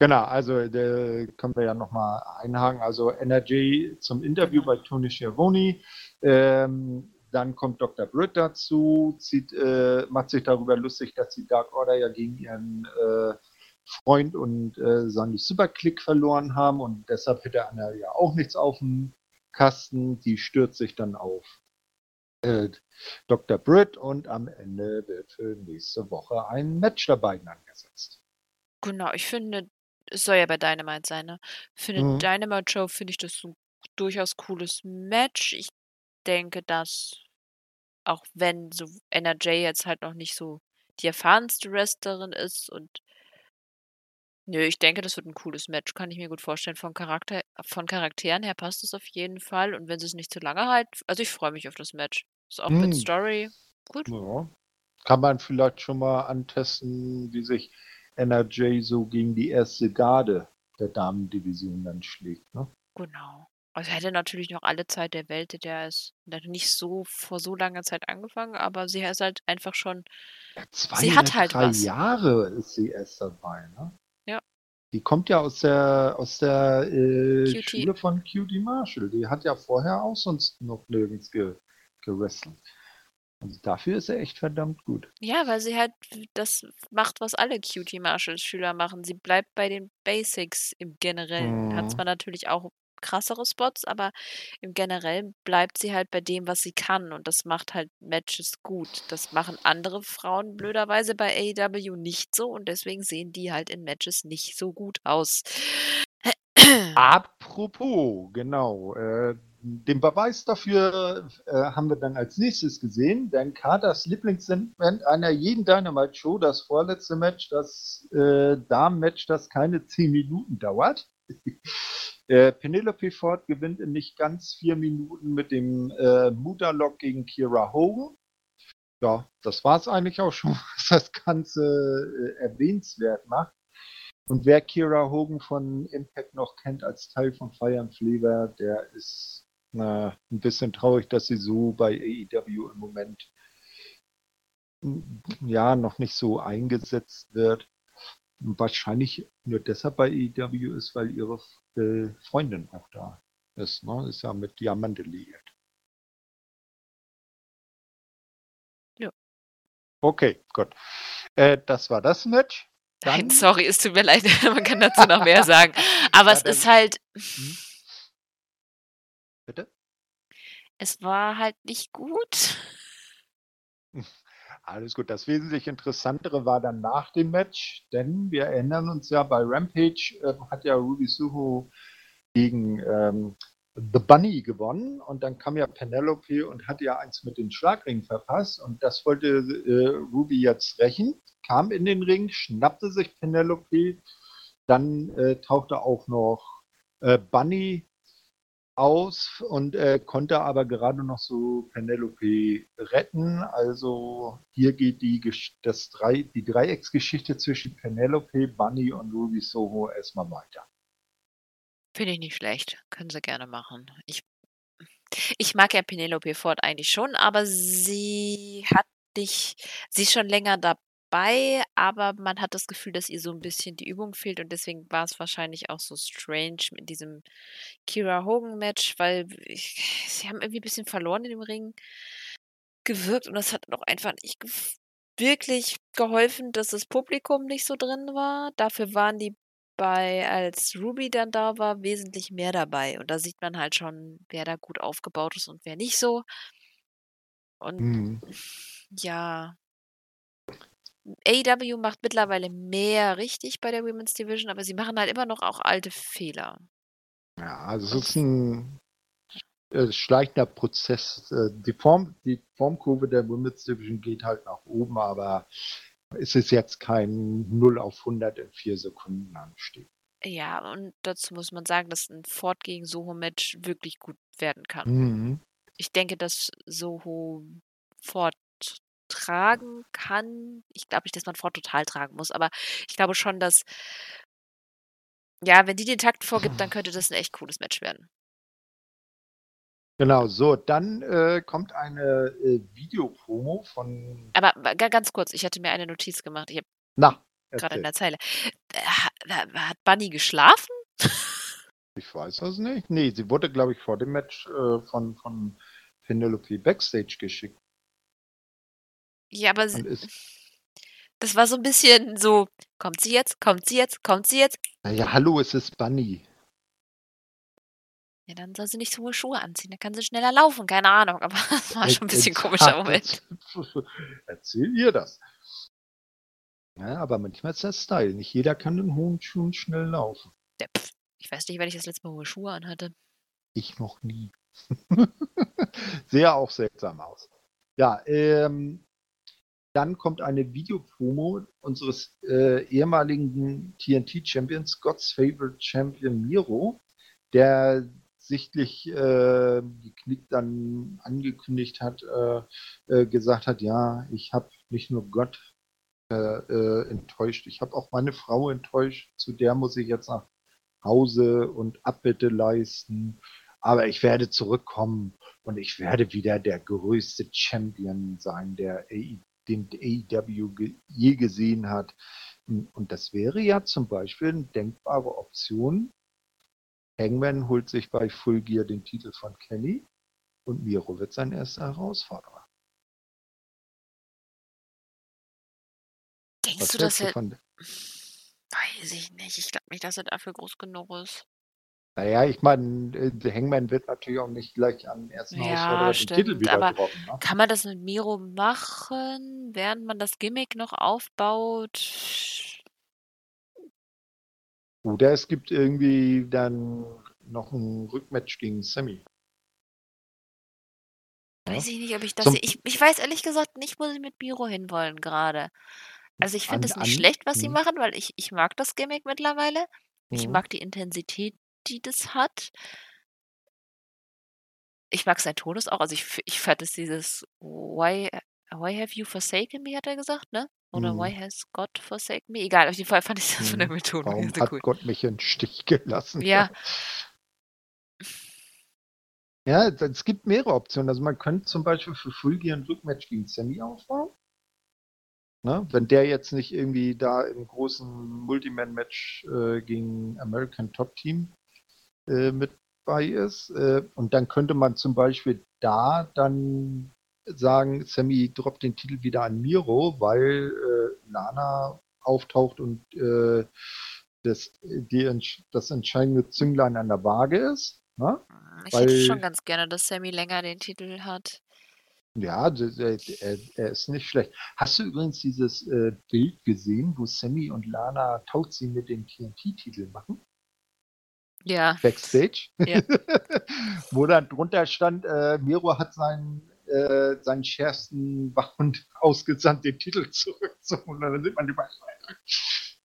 Genau, also da können wir ja nochmal einhaken. Also Energy zum Interview bei Tony Schiavone. Ähm, dann kommt Dr. Britt dazu, zieht, äh, macht sich darüber lustig, dass die Dark Order ja gegen ihren äh, Freund und äh, seinen Superclick verloren haben und deshalb hätte Anna ja auch nichts auf dem Kasten. Die stürzt sich dann auf äh, Dr. Britt und am Ende wird für nächste Woche ein Match der beiden angesetzt. Genau, ich finde, es soll ja bei Dynamite sein, ne? Für eine Mhm. Dynamite-Show finde ich das so 'n durchaus cooles Match. Ich denke, dass auch wenn so NRJ jetzt halt noch nicht so die erfahrenste Wrestlerin ist und Nö, ich denke, das wird 'n cooles Match, kann ich mir gut vorstellen. Von Charakter von Charakteren her passt es auf jeden Fall und wenn sie's nicht zu lange halt also, ich freue mich auf das Match. Ist auch mit Mhm. Story gut. Ja. Kann man vielleicht schon mal antesten, wie sich NRJ so gegen die erste Garde der Damendivision dann schlägt, ne? Genau. Also, er hätte natürlich noch alle Zeit der Welt, der ist nicht so vor so langer Zeit angefangen, aber sie ist halt einfach schon Ja, 2 sie oder hat halt 3 was. Jahre ist sie erst dabei, ne? Die kommt ja aus der aus der, äh. Schule von QT Marshall. Die hat ja vorher auch sonst noch nirgends ge gewrestelt. Also, dafür ist sie echt verdammt gut. Ja, weil sie halt das macht, was alle QT Marshall Schüler machen. Sie bleibt bei den Basics im Generellen. Hat Mhm. zwar natürlich auch krassere Spots, aber im Generellen bleibt sie halt bei dem, was sie kann und das macht halt Matches gut. Das machen andere Frauen blöderweise bei AEW nicht so und deswegen sehen die halt in Matches nicht so gut aus. Apropos, genau, äh, den Beweis dafür, äh, haben wir dann als Nächstes gesehen, denn Carters Lieblingssegment einer jeden Dynamite-Show, das vorletzte Match, das, äh, Damen-Match, das keine 10 Minuten dauert. Äh, Penelope Ford gewinnt in nicht ganz 4 Minuten mit dem, äh, Mutterlock gegen Kira Hogan. Ja, das war's eigentlich auch schon, was das Ganze, äh, erwähnenswert macht. Und wer Kira Hogan von Impact noch kennt als Teil von Fire and Flavor, der ist na, ein bisschen traurig, dass sie so bei AEW im Moment ja noch nicht so eingesetzt wird. Wahrscheinlich nur deshalb bei AEW ist, weil ihre äh, Freundin auch da ist. Ne? Ist ja mit Diamante liiert. Ja. Okay, gut. Äh, das war das Match. Nein, Dann- sorry, es tut mir leid, man kann dazu noch mehr sagen. Aber es ist halt Hm? Bitte? es war halt nicht gut. Alles gut. Das wesentlich Interessantere war dann nach dem Match, denn wir erinnern uns ja, bei Rampage ähm, hat ja Ruby Suho gegen ähm, The Bunny gewonnen und dann kam ja Penelope und hat ja eins mit den Schlagringen verpasst und das wollte äh, Ruby jetzt rächen, kam in den Ring, schnappte sich Penelope, dann äh, tauchte auch noch äh, Bunny aus und äh, konnte aber gerade noch so Penelope retten. Also hier geht die, das drei, die Dreiecksgeschichte zwischen Penelope, Bunny und Ruby Soho erstmal weiter. Finde ich nicht schlecht. Können sie gerne machen. Ich, ich mag ja Penelope Ford eigentlich schon, aber sie hat nicht, sie ist schon länger dabei, aber man hat das Gefühl, dass ihr so ein bisschen die Übung fehlt und deswegen war es wahrscheinlich auch so strange mit diesem Kira Hogan Match, weil ich, sie haben irgendwie ein bisschen verloren in dem Ring gewirkt und das hat auch einfach nicht wirklich geholfen, dass das Publikum nicht so drin war. Dafür waren die bei, als Ruby dann da war, wesentlich mehr dabei. Und da sieht man halt schon, wer da gut aufgebaut ist und wer nicht so. Und Hm. ja, AEW macht mittlerweile mehr richtig bei der Women's Division, aber sie machen halt immer noch auch alte Fehler. Ja, also es ist ein äh, schleichender Prozess. Äh, die, Form, die Formkurve der Women's Division geht halt nach oben, aber es ist jetzt kein 0 auf 100 in 4 Sekunden Anstieg. Ja, und dazu muss man sagen, dass ein Ford gegen Soho-Match wirklich gut werden kann. Mhm. Ich denke, dass Soho Ford tragen kann. Ich glaube nicht, dass man Ford total tragen muss, aber ich glaube schon, dass ja, wenn die den Takt vorgibt, dann könnte das ein echt cooles Match werden. Genau, so, dann äh, kommt eine äh, Videopromo von. Aber ganz kurz, ich hatte mir eine Notiz gemacht. Ich habe Na, gerade in der Zeile. Äh, ha- ha- Hat Bunny geschlafen? Ich weiß das nicht. Nee, sie wurde, glaube ich, vor dem Match äh, von, von Penelope Backstage geschickt. Ja, aber sie, das war so ein bisschen so, kommt sie jetzt, kommt sie jetzt, kommt sie jetzt? naja, hallo, es ist Bunny. Ja, dann soll sie nicht so hohe Schuhe anziehen. Dann kann sie schneller laufen. Keine Ahnung, aber das war schon ein bisschen komischer Moment. Erzähl ihr das. Ja, aber manchmal ist das Style. Nicht jeder kann in hohen Schuhen schnell laufen. Ja, pff, ich weiß nicht, wann ich das letzte Mal hohe Schuhe anhatte. Ich noch nie. Sehr auch seltsam aus. Ja, ähm, dann kommt eine Videopromo unseres äh, ehemaligen TNT-Champions, God's Favorite Champion Miro, der sichtlich äh, geknickt dann angekündigt hat, äh, äh, gesagt hat, ja, ich habe nicht nur Gott äh, äh, enttäuscht, ich habe auch meine Frau enttäuscht, zu der muss ich jetzt nach Hause und Abbitte leisten, aber ich werde zurückkommen und ich werde wieder der größte Champion sein, der den AEW je gesehen hat. Und das wäre ja zum Beispiel eine denkbare Option, Hangman holt sich bei Full Gear den Titel von Kenny und Miro wird sein erster Herausforderer. Denkst Was du, dass er. Weiß ich nicht. Ich glaube nicht, dass er dafür groß genug ist. Naja, ich meine, äh, Hangman wird natürlich auch nicht gleich am ersten ja, Herausforderer den Titel wieder aber droppen. Ne? Kann man das mit Miro machen, während man das Gimmick noch aufbaut? Oder es gibt irgendwie dann noch ein Rückmatch gegen Sammy. Weiß ich nicht, ob ich das. Zum ich, ich weiß ehrlich gesagt nicht, wo sie mit Miro hinwollen gerade. Also ich finde es nicht an, schlecht, was sie hm. machen, weil ich, ich mag das Gimmick mittlerweile. Ich hm. mag die Intensität, die das hat. Ich mag sein Todes auch. Also ich, ich fand es dieses Why, why have you forsaken me, hat er gesagt, ne? Oder Why hm. has God forsaken me? Egal, auf jeden Fall fand ich das von der hm. Betonung Warum hat cool. Gott mich im Stich gelassen? Ja. Ja, es gibt mehrere Optionen. Also man könnte zum Beispiel für Fulgi ein Rückmatch gegen Sammy aufbauen. Ne? Wenn der jetzt nicht irgendwie da im großen Multiman-Match äh, gegen American Top Team äh, mit bei ist. Äh, und dann könnte man zum Beispiel da dann sagen, Sammy droppt den Titel wieder an Miro, weil äh, Lana auftaucht und äh, das, die, das entscheidende Zünglein an der Waage ist. Ne? Ich weil, hätte schon ganz gerne, dass Sammy länger den Titel hat. Ja, er, er, ist nicht schlecht. Hast du übrigens dieses äh, Bild gesehen, wo Sammy und Lana Tauziehen mit dem TNT-Titel machen? Ja. Backstage. Ja. wo dann drunter stand, äh, Miro hat seinen äh, seinen schärfsten Wachhund ausgesandt, den Titel zurückzuholen. Und dann sieht man die beiden.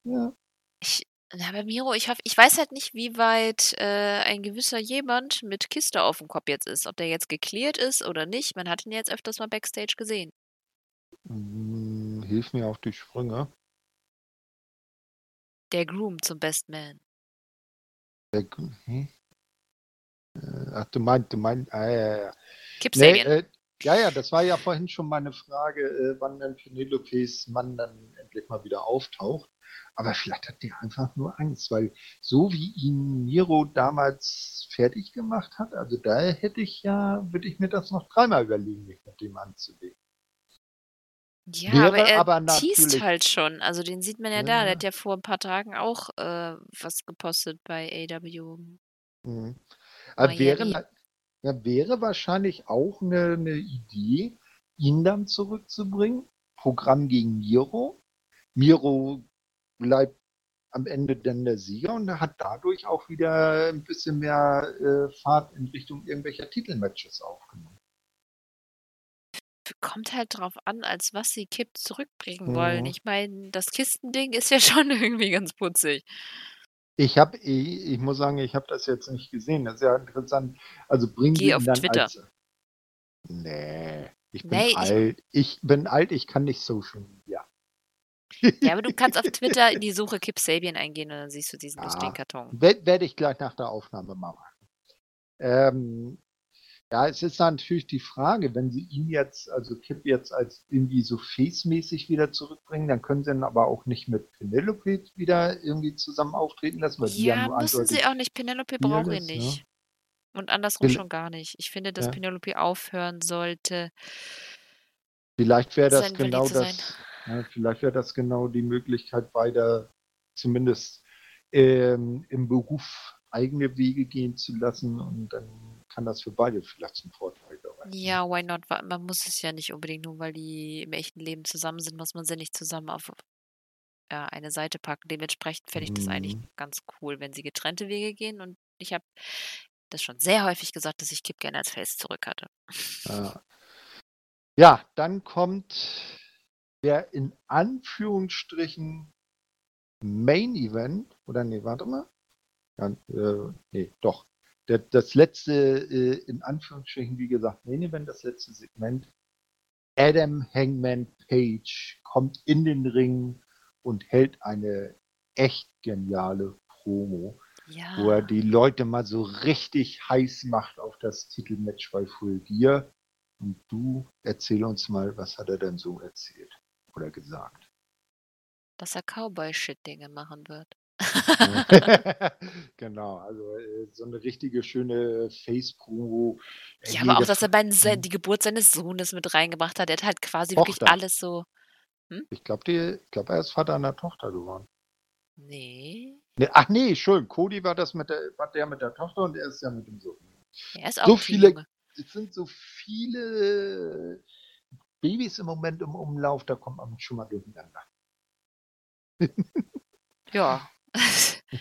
Ja. Ich, na, bei Miro, ich, hoffe, ich weiß halt nicht, wie weit äh, ein gewisser jemand mit Kiste auf dem Kopf jetzt ist. Ob der jetzt geklärt ist oder nicht. Man hat ihn jetzt öfters mal Backstage gesehen. Hm, hilf mir auf die Sprünge. Der Groom zum Best Man. Hm? Ach, du meinst, du meinst, ah, ja, ja. Nee, äh, ja, ja, das war ja vorhin schon meine Frage, äh, wann denn Penelopes Mann dann endlich mal wieder auftaucht. Aber vielleicht hat der einfach nur Angst, weil so wie ihn Miro damals fertig gemacht hat, also da hätte ich ja, würde ich mir das noch dreimal überlegen, mich mit dem anzulegen. Ja, Wäre aber er aber teast halt schon. Also den sieht man ja, ja, da. Der hat ja vor ein paar Tagen auch äh, was gepostet bei AW. Mhm. Aber wäre, ja, wäre wahrscheinlich auch eine, eine Idee, ihn dann zurückzubringen. Programm gegen Miro. Miro bleibt am Ende dann der Sieger und hat dadurch auch wieder ein bisschen mehr äh, Fahrt in Richtung irgendwelcher Titelmatches aufgenommen. Kommt halt drauf an, als was sie Kipp zurückbringen mhm. wollen. Ich meine, das Kistending ist ja schon irgendwie ganz putzig. Ich habe, ich, ich muss sagen, ich habe das jetzt nicht gesehen. Das ist ja interessant. Also bringen Geh auf dann Twitter. als. Nee, ich bin nee, alt. Ich, ich, bin alt, ich kann nicht Social Media. Ja, aber du kannst auf Twitter in die Suche Kip Sabian eingehen und dann siehst du diesen ja, lustigen Karton. Werde ich gleich nach der Aufnahme machen. Ähm, ja, es ist natürlich die Frage, wenn sie ihn jetzt, also Kip jetzt als irgendwie so face-mäßig wieder zurückbringen, dann können sie ihn aber auch nicht mit Penelope wieder irgendwie zusammen auftreten lassen. Weil ja, ja müssen sie auch nicht. Penelope braucht ihn nicht. Ja. Und andersrum Pen schon gar nicht. Ich finde, dass ja. Penelope aufhören sollte. Vielleicht wäre das genau das. Ja, vielleicht wäre das genau die Möglichkeit, beide zumindest ähm, im Beruf eigene Wege gehen zu lassen und dann kann das für beide vielleicht zum Vorteil sein. Ja, why not? Man muss es ja nicht unbedingt, nur weil die im echten Leben zusammen sind, muss man sie nicht zusammen auf ja, eine Seite packen. Dementsprechend fände ich das eigentlich Mhm. ganz cool, wenn sie getrennte Wege gehen. Und ich habe das schon sehr häufig gesagt, dass ich Kip gerne als Face zurück hatte. Ja. ja, dann kommt der in Anführungsstrichen Main Event, oder nee, warte mal. Ja, äh, nee, doch. Der, das letzte, äh, in Anführungsstrichen, wie gesagt, Main Event, das letzte Segment. Adam Hangman Page kommt in den Ring und hält eine echt geniale Promo, wo er Ja, die Leute mal so richtig heiß macht auf das Titelmatch bei Full Gear. Und du erzähl uns mal, was hat er denn so erzählt oder gesagt? dass er Cowboy-Shit-Dinge machen wird. genau, also äh, so eine richtige schöne Face-Promo. Äh, Ja, aber auch, dass er bei Hm. die Geburt seines Sohnes mit reingebracht hat. Er hat halt quasi wirklich Tochter. alles so Ich glaube, glaub, er ist Vater einer Tochter geworden. ne, Nee, ach nee, Entschuldigung, Cody war das mit der, war der mit der Tochter und er ist ja mit dem Sohn. er ist auch So viele, Junge. es sind so viele Babys im Moment im Umlauf, da kommt man schon mal durcheinander. Ja.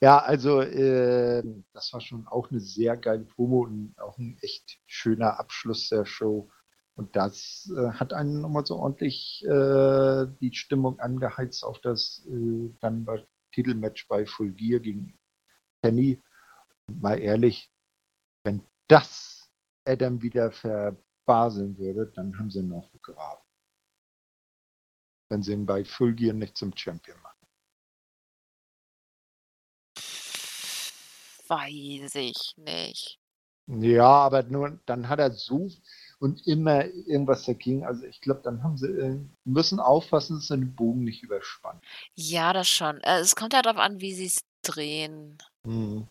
Ja, also äh, das war schon auch eine sehr geile Promo und auch ein echt schöner Abschluss der Show. Und das äh, hat einen nochmal so ordentlich äh, die Stimmung angeheizt auf das äh, dann bei Titelmatch bei Full Gear gegen Penny. Und mal ehrlich, wenn das Adam wieder verbaseln würde, dann haben sie noch begraben. Wenn sie ihn bei Full Gear nicht zum Champion machen. Weiß ich nicht. Ja, aber nur dann hat er so und immer irgendwas dagegen. Also ich glaube, dann haben sie äh, müssen aufpassen, dass sie den Bogen nicht überspannen. Ja, das schon. Äh, es kommt ja darauf an, wie sie es drehen. Mhm.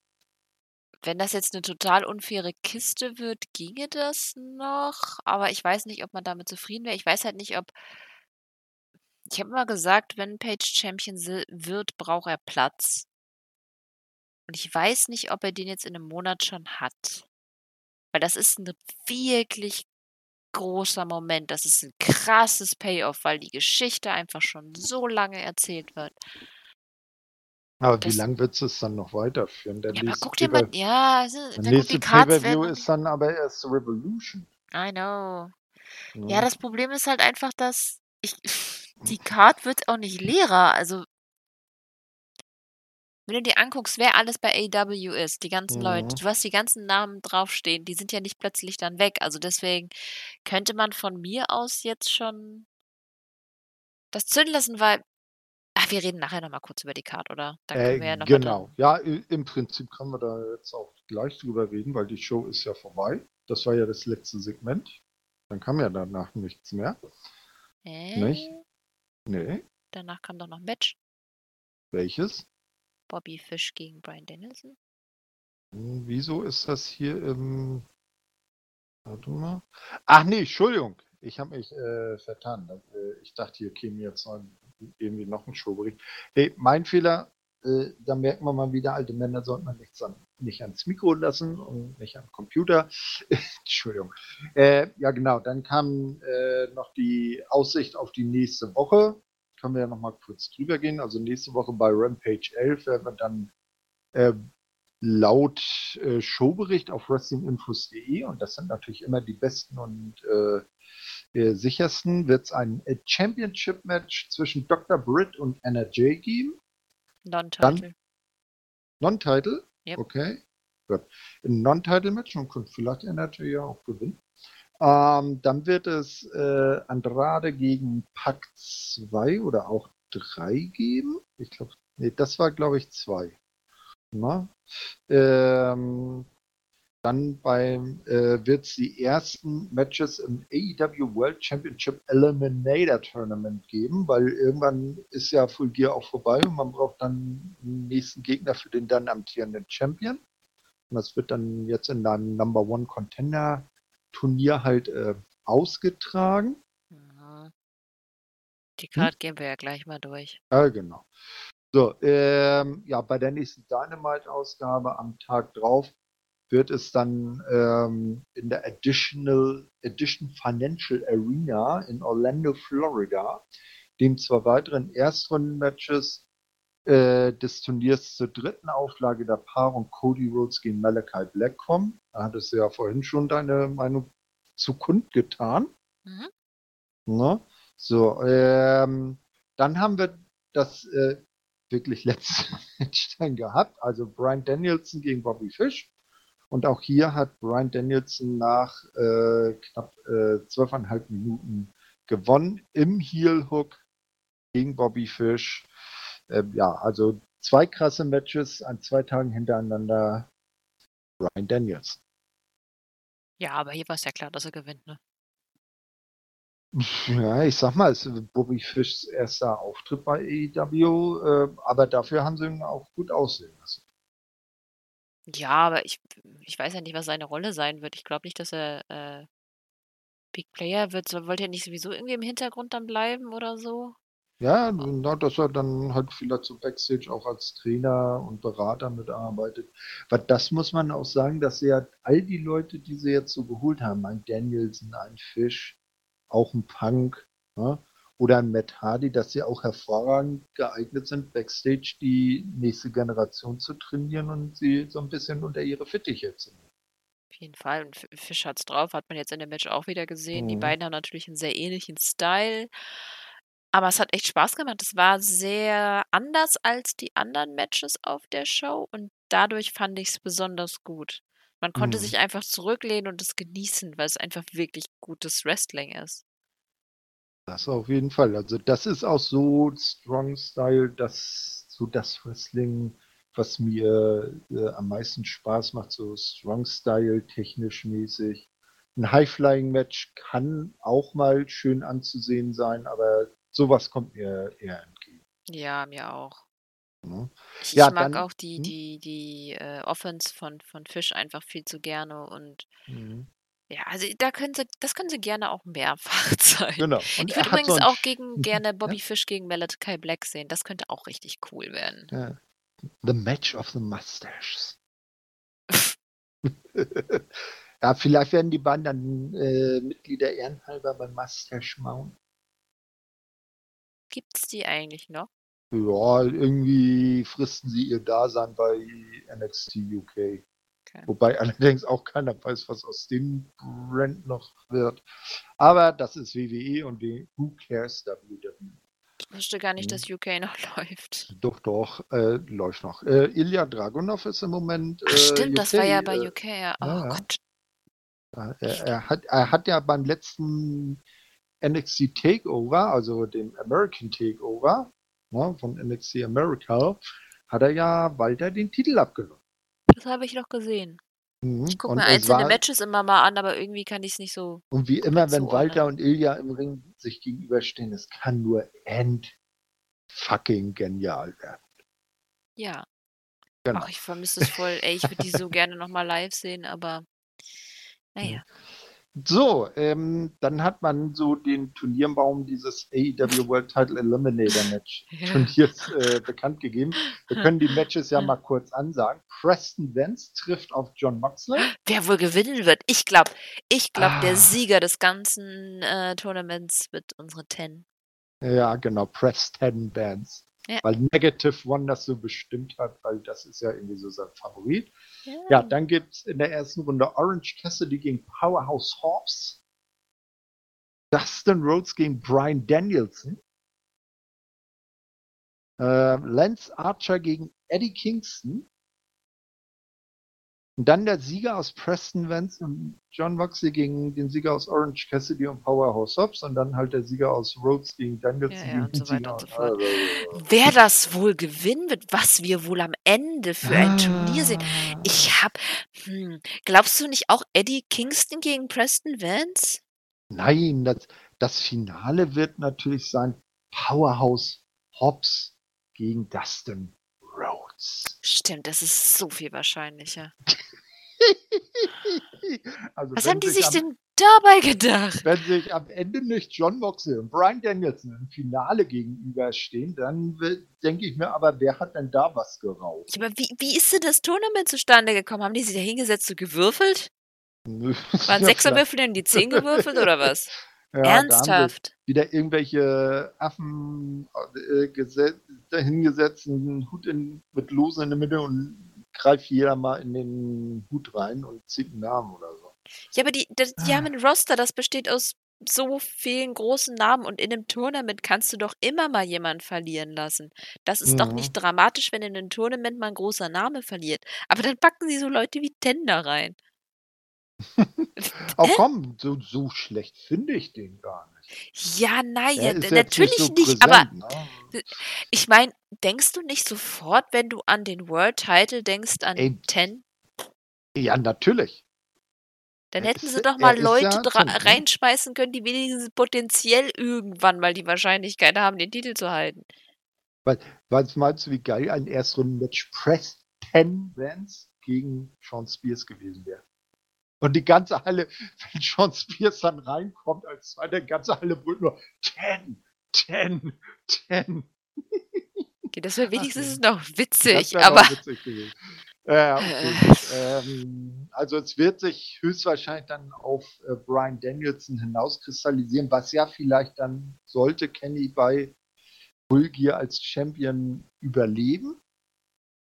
Wenn das jetzt eine total unfaire Kiste wird, ginge das noch, aber ich weiß nicht, ob man damit zufrieden wäre. Ich weiß halt nicht, ob ich habe immer gesagt, wenn Page Champion wird, braucht er Platz. Und ich weiß nicht, ob er den jetzt in einem Monat schon hat. Weil das ist ein wirklich großer Moment. Das ist ein krasses Payoff, weil die Geschichte einfach schon so lange erzählt wird. Aber Das- wie lange wird es dann noch weiterführen? Der Ja, aber guck dir mal, ja, also, der nächste Pay-Per-View ist dann aber erst Revolution. I know. ne? Ja, das Problem ist halt einfach, dass ich, die Card wird auch nicht leerer. Also, wenn du dir anguckst, wer alles bei AW ist, die ganzen Leute, Mhm. du hast die ganzen Namen draufstehen, die sind ja nicht plötzlich dann weg. Also deswegen könnte man von mir aus jetzt schon das zünden lassen, weil. Ach, wir reden nachher nochmal kurz über die Card, oder? Da können wir ja Äh, noch genau. Ja, im Prinzip können wir da jetzt auch gleich drüber reden, weil die Show ist ja vorbei. Das war ja das letzte Segment. Dann kam ja danach nichts mehr. Äh, Nicht? Nee. Danach kam doch noch ein Match. Welches? Bobby Fish gegen Brian Dennison. Hm, Wieso ist das hier im. Warte mal. Ach nee, Entschuldigung. Ich habe mich äh, vertan. Äh, Ich dachte, hier käme jetzt noch irgendwie noch ein Showbericht. Nee, mein Fehler. Äh, da merken wir mal wieder, alte Männer sollte man nichts an, nicht ans Mikro lassen und nicht am Computer. Entschuldigung. Äh, ja, genau. Dann kam äh, noch die Aussicht auf die nächste Woche. Können wir ja noch mal kurz drüber gehen. Also nächste Woche bei Rampage 11 werden wir dann äh, laut äh, Showbericht auf wrestlinginfos.de und das sind natürlich immer die besten und äh, äh, sichersten, wird es ein äh, Championship-Match zwischen Dr. Britt und NRJ geben. Non-Title. Non-Title? Yep. Okay. Ein Non-Title-Match und könnte vielleicht NRJ ja auch gewinnen. Ähm, dann wird es äh, Andrade gegen Pack 2 oder auch 3 geben. Ich glaube, nee, das war glaube ich 2. Na? Ähm, dann äh, wird es die ersten Matches im AEW World Championship Eliminator Tournament geben, weil irgendwann ist ja Full Gear auch vorbei und man braucht dann einen nächsten Gegner für den dann amtierenden Champion. Und das wird dann jetzt in einem Number One Contender Turnier halt äh, ausgetragen. Mhm. Die Hm? Card gehen wir ja gleich mal durch. Ja, genau. So, ähm, ja, bei der nächsten Dynamite-Ausgabe am Tag drauf wird es dann ähm, in der Additional Edition Financial Arena in Orlando, Florida, dem zwei weiteren Erstrunden-Matches äh, des Turniers zur dritten Auflage der Paarung Cody Rhodes gegen Malachi Black kommen. Da hattest du ja vorhin schon deine Meinung zu kundgetan. Mhm. Ne? So, ähm, dann haben wir das äh, wirklich letzte Match dann gehabt. Also Brian Danielson gegen Bobby Fish. Und auch hier hat Brian Danielson nach äh, knapp äh, zwölfeinhalb äh, Minuten gewonnen im Heel Hook gegen Bobby Fish. Äh, ja, also zwei krasse Matches an zwei Tagen hintereinander. Brian Danielson. Ja, aber hier war es ja klar, dass er gewinnt, ne? Ja, ich sag mal, es ist Bobby Fischs erster Auftritt bei AEW, äh, aber dafür haben sie ihn auch gut aussehen lassen. Ja, aber ich, ich weiß ja nicht, was seine Rolle sein wird. Ich glaube nicht, dass er äh, Big Player wird. Wollte er nicht sowieso irgendwie im Hintergrund dann bleiben oder so? Ja, na, dass er dann halt vielleicht so Backstage auch als Trainer und Berater mitarbeitet. Weil das muss man auch sagen, dass sie ja all die Leute, die sie jetzt so geholt haben, ein Danielson, ein Fisch, auch ein Punk ja, oder ein Matt Hardy, dass sie auch hervorragend geeignet sind, Backstage die nächste Generation zu trainieren und sie so ein bisschen unter ihre Fittiche zu nehmen. Auf jeden Fall. Und Fisch hat's drauf, hat man jetzt in dem Match auch wieder gesehen. Mhm. Die beiden haben natürlich einen sehr ähnlichen Style. Aber es hat echt Spaß gemacht. Es war sehr anders als die anderen Matches auf der Show und dadurch fand ich es besonders gut. Man konnte Mhm. sich einfach zurücklehnen und es genießen, weil es einfach wirklich gutes Wrestling ist. Das auf jeden Fall. Also das ist auch so Strong Style, das so das Wrestling, was mir äh, am meisten Spaß macht, so Strong Style technisch mäßig. Ein High-Flying-Match kann auch mal schön anzusehen sein, aber sowas kommt mir eher entgegen. Ja, mir auch. Ne? Ich Ja, mag dann auch die hm? die die, äh, Offense von von Fisch einfach viel zu gerne und Mhm. ja, also da können sie das können sie gerne auch mehrfach zeigen. Genau. Und Ich würde übrigens auch gegen gerne Bobby ja? Fish gegen Malachi Black sehen. Das könnte auch richtig cool werden. Ja. The Match of the Mustaches. Ja, vielleicht werden die beiden dann, äh, Mitglieder ehrenhalber beim Mustache Mount. Gibt's die eigentlich noch? Ja, irgendwie fristen sie ihr Dasein bei NXT UK. Okay. Wobei allerdings auch keiner weiß, was aus dem Brand noch wird. Aber das ist WWE und who cares WWE? Ich wusste gar nicht, hm. dass UK noch läuft. Doch, doch, äh, läuft noch. Äh, Ilya Dragunov ist im Moment. Ach, stimmt, UK, das war ja bei UK. Ja. Oh ja, Gott. Er, er, hat, er hat ja beim letzten NXT Takeover, also dem American Takeover, ne, von NXT America, hat er ja Walter den Titel abgenommen. Das habe ich noch gesehen. Mhm. Ich gucke mir einzelne war, Matches immer mal an, aber irgendwie kann ich es nicht so. Und wie immer, wenn Walter und Ilja im Ring sich gegenüberstehen, es kann nur end fucking genial werden. Ja. Genau. Ach, ich vermisse es voll. Ey, ich würde die so gerne nochmal live sehen, aber naja. So, ähm, dann hat man so den Turnierbaum dieses AEW World Title Eliminator Match ja. Turniers äh, bekannt gegeben. Wir können die Matches ja mal kurz ansagen. Preston Vance trifft auf John Moxley. Wer wohl gewinnen wird? Ich glaube, ich glaube, ah. der Sieger des ganzen äh, Tournaments wird unsere Ten. Ja, genau, Preston Vance. Ja. Weil Negative One das so bestimmt hat, weil das ist ja irgendwie so sein Favorit. Ja, ja dann gibt es in der ersten Runde Orange Cassidy gegen Powerhouse Hobbs. Dustin Rhodes gegen Brian Danielson. Äh, Lance Archer gegen Eddie Kingston. Und dann der Sieger aus Preston Vance und John Moxley gegen den Sieger aus Orange Cassidy und Powerhouse Hobbs und dann halt der Sieger aus Rhodes gegen Danielson. Ja, ja, und so weiter und so fort. Also, Wer das wohl gewinnen wird, was wir wohl am Ende für ein Turnier sehen. Ich ah. hab, hm, glaubst du nicht auch Eddie Kingston gegen Preston Vance? Nein, das, das Finale wird natürlich sein Powerhouse Hobbs gegen Dustin. Stimmt, das ist so viel wahrscheinlicher. also Was haben die sich denn dabei gedacht? Wenn sich am Ende nicht John Moxley und Brian Danielson im Finale gegenüberstehen, dann denke ich mir, aber wer hat denn da was geraucht? aber wie, wie ist denn das Tournament zustande gekommen? Haben die sich da hingesetzt und gewürfelt? Waren Ja, Sechserwürfel in die Zehn gewürfelt oder was? Ja, Ernsthaft? wieder irgendwelche Affen äh, geset- dahingesetzt, einen Hut in, mit Losen in der Mitte und greift jeder mal in den Hut rein und zieht einen Namen oder so. Ja, aber die, das, die haben ein Roster, das besteht aus so vielen großen Namen und in einem Tournament kannst du doch immer mal jemanden verlieren lassen. Das ist doch Mhm. nicht dramatisch, wenn in einem Tournament mal ein großer Name verliert. Aber dann packen sie so Leute wie Tender rein. Auch komm, so, so schlecht finde ich den gar nicht. Ja, nein, ja, natürlich so nicht, aber präsent, ne? ich meine, denkst du nicht sofort, wenn du an den World Title denkst, an Ey. Ten? Ja, natürlich. Dann hätten sie doch mal Leute ja Ten, ne? reinschmeißen können, die wenigstens potenziell irgendwann mal die Wahrscheinlichkeit haben, den Titel zu halten. Was meinst du, wie geil ein Erstrunden-Match Preston Vance gegen Sean Spears gewesen wäre? Und die ganze Halle, wenn Sean Spears dann reinkommt als zweiter, die ganze Halle brüllt nur 10, 10, 10. Okay, das wäre Ach, wenigstens ja. noch witzig, aber noch witzig gewesen. Ja, okay. ähm, also es wird sich höchstwahrscheinlich dann auf äh, Brian Danielson hinauskristallisieren, was ja vielleicht dann sollte Kenny bei Full Gear als Champion überleben.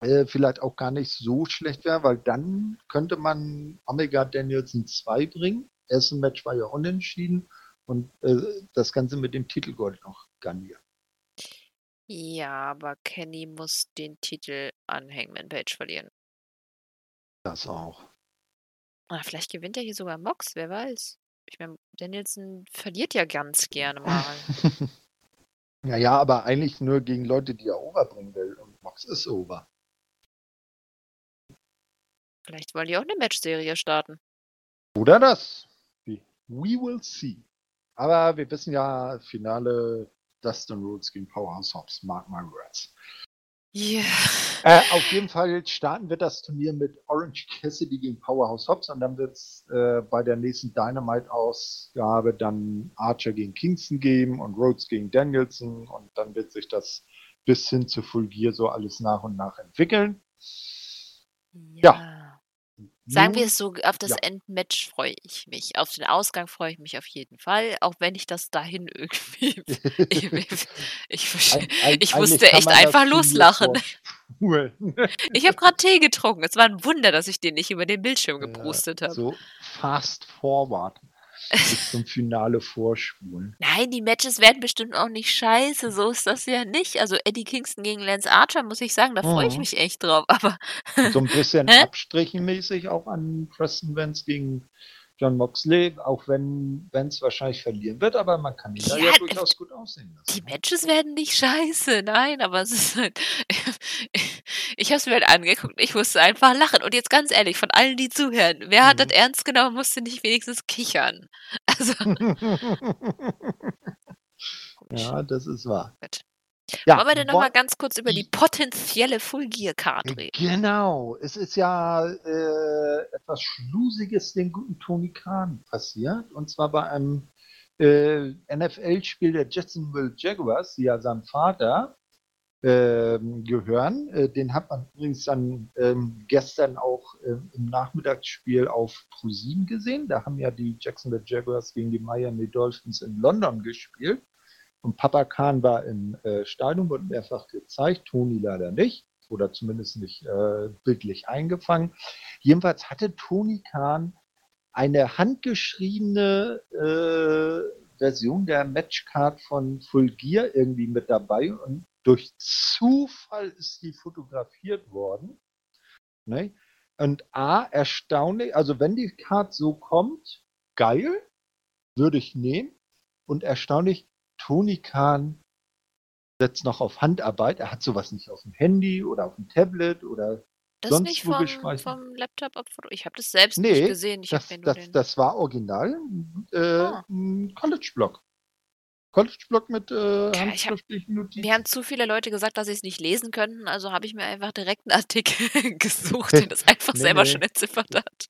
Äh, vielleicht auch gar nicht so schlecht wäre, weil dann könnte man Omega Danielson 2 bringen. Erste Match war ja unentschieden und äh, das Ganze mit dem Titelgold noch garnieren. ja, aber Kenny muss den Titel an Hangman Page verlieren. Das auch. Ah, vielleicht gewinnt er hier sogar Mox, wer weiß. Ich meine, Danielson verliert ja ganz gerne mal. Ja, ja, aber eigentlich nur gegen Leute, die er overbringen will. Und Mox ist over. Vielleicht wollen die auch eine Matchserie starten. Oder das. We will see. Aber wir wissen ja, Finale Dustin Rhodes gegen Powerhouse Hobbs. Mark my words. Ja. Äh, auf jeden Fall starten wir das Turnier mit Orange Cassidy gegen Powerhouse Hobbs und dann wird es äh, bei der nächsten Dynamite-Ausgabe dann Archer gegen Kingston geben und Rhodes gegen Danielson und dann wird sich das bis hin zu Full Gear so alles nach und nach entwickeln. Ja. Sagen wir es so, auf das ja. Endmatch freue ich mich. Auf den Ausgang freue ich mich auf jeden Fall, auch wenn ich das dahin irgendwie. ich, Eig- eig- ich musste echt einfach loslachen. vorspulen. Ich habe gerade Tee getrunken. Es war ein Wunder, dass ich den nicht über den Bildschirm geprustet habe. So fast forward bis zum Finale vorspulen. Nein, die Matches werden bestimmt auch nicht scheiße. So ist das ja nicht. Also Eddie Kingston gegen Lance Archer, muss ich sagen, da freue ich Mhm. mich echt drauf. Aber So ein bisschen abstrichenmäßig auch an Preston Vance gegen John Moxley, auch wenn Vance wahrscheinlich verlieren wird, aber man kann ihn da Ja, ja durchaus gut aussehen lassen. die Matches werden nicht scheiße. Nein, aber es ist halt. Ich habe es mir halt angeguckt. Ich musste einfach lachen. Und jetzt ganz ehrlich, von allen, die zuhören, wer hat Mhm. das ernst genommen, musste nicht wenigstens kichern. Also. ja, das ist wahr. Gut. Ja, Wollen wir denn nochmal ganz kurz über die potenzielle Full Gear Card reden? Genau, es ist ja äh, etwas Schlusiges den guten Tony Khan passiert. Und zwar bei einem äh, NFL-Spiel der Jacksonville Jaguars, die ja seinem Vater ähm, gehören. Äh, den hat man übrigens dann ähm, gestern auch ähm, im Nachmittagsspiel auf ProSieben gesehen. Da haben ja die Jacksonville Jaguars gegen die Miami Dolphins in London gespielt. Und Papa Khan war im äh, Stadion, wurde mehrfach gezeigt, Toni leider nicht. Oder zumindest nicht äh, bildlich eingefangen. Jedenfalls hatte Toni Khan eine handgeschriebene äh, Version der Matchcard von Full Gear irgendwie mit dabei und durch Zufall ist die fotografiert worden. Ne? Und A, erstaunlich, also wenn die Card so kommt, geil, würde ich nehmen. Und erstaunlich, Tony Khan setzt noch auf Handarbeit. Er hat sowas nicht auf dem Handy oder auf dem Tablet oder Das sonst nicht vom, vom Laptop ab Foto. Ich habe das selbst Nee, nicht gesehen. Ich das, das, den. das war original äh, Ah. ein College-Blog. College-Blog mit äh, hab- handschriftlichen Notizen. Mir haben zu viele Leute gesagt, dass sie es nicht lesen könnten, also habe ich mir einfach direkt einen Artikel gesucht, der das einfach Nee, selber nee. schon entziffert hat.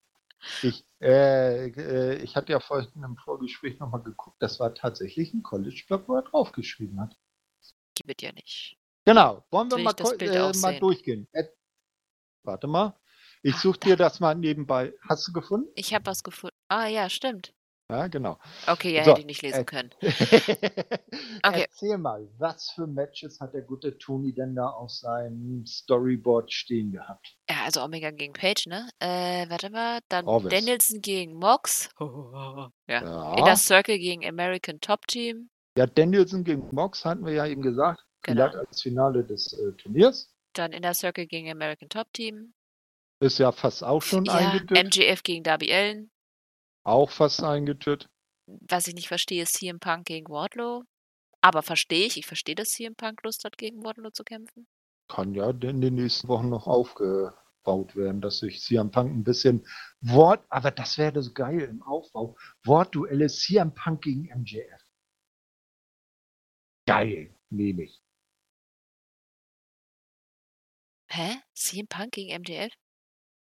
Ich, äh, äh, ich hatte ja vorhin im Vorgespräch nochmal geguckt, das war tatsächlich ein College-Blog, wo er draufgeschrieben hat. Gibt es ja nicht. Genau, wollen wir mal, äh, mal durchgehen. Warte mal, ich suche dir das mal nebenbei. Hast du gefunden? Ich habe was gefunden. Ah ja, stimmt. Ja, genau. Okay, ja, So, hätte ich nicht lesen äh, können. okay. Erzähl mal, was für Matches hat der gute Tony denn da auf seinem Storyboard stehen gehabt? Ja, also Omega gegen Page, ne? Äh, warte mal. Dann Orvis. Danielson gegen Mox. ja. Ja. Inner Circle gegen American Top Team. ja, Danielson gegen Mox hatten wir ja eben gesagt. Genau. Als Finale des äh, Turniers. Dann Inner Circle gegen American Top Team. Ist ja fast auch schon ja, eingetütet. MGF gegen Darby Allen. Auch fast eingetütet. Was ich nicht verstehe, ist CM Punk gegen Wardlow. Aber verstehe ich. Ich verstehe, dass CM Punk Lust hat, gegen Wardlow zu kämpfen. Kann ja in den nächsten Wochen noch aufgebaut werden, dass sich CM Punk ein bisschen Wort, aber das wäre so geil im Aufbau. Wortduelle CM Punk gegen MJF. Geil, nehme ich. Hä? CM Punk gegen MJF?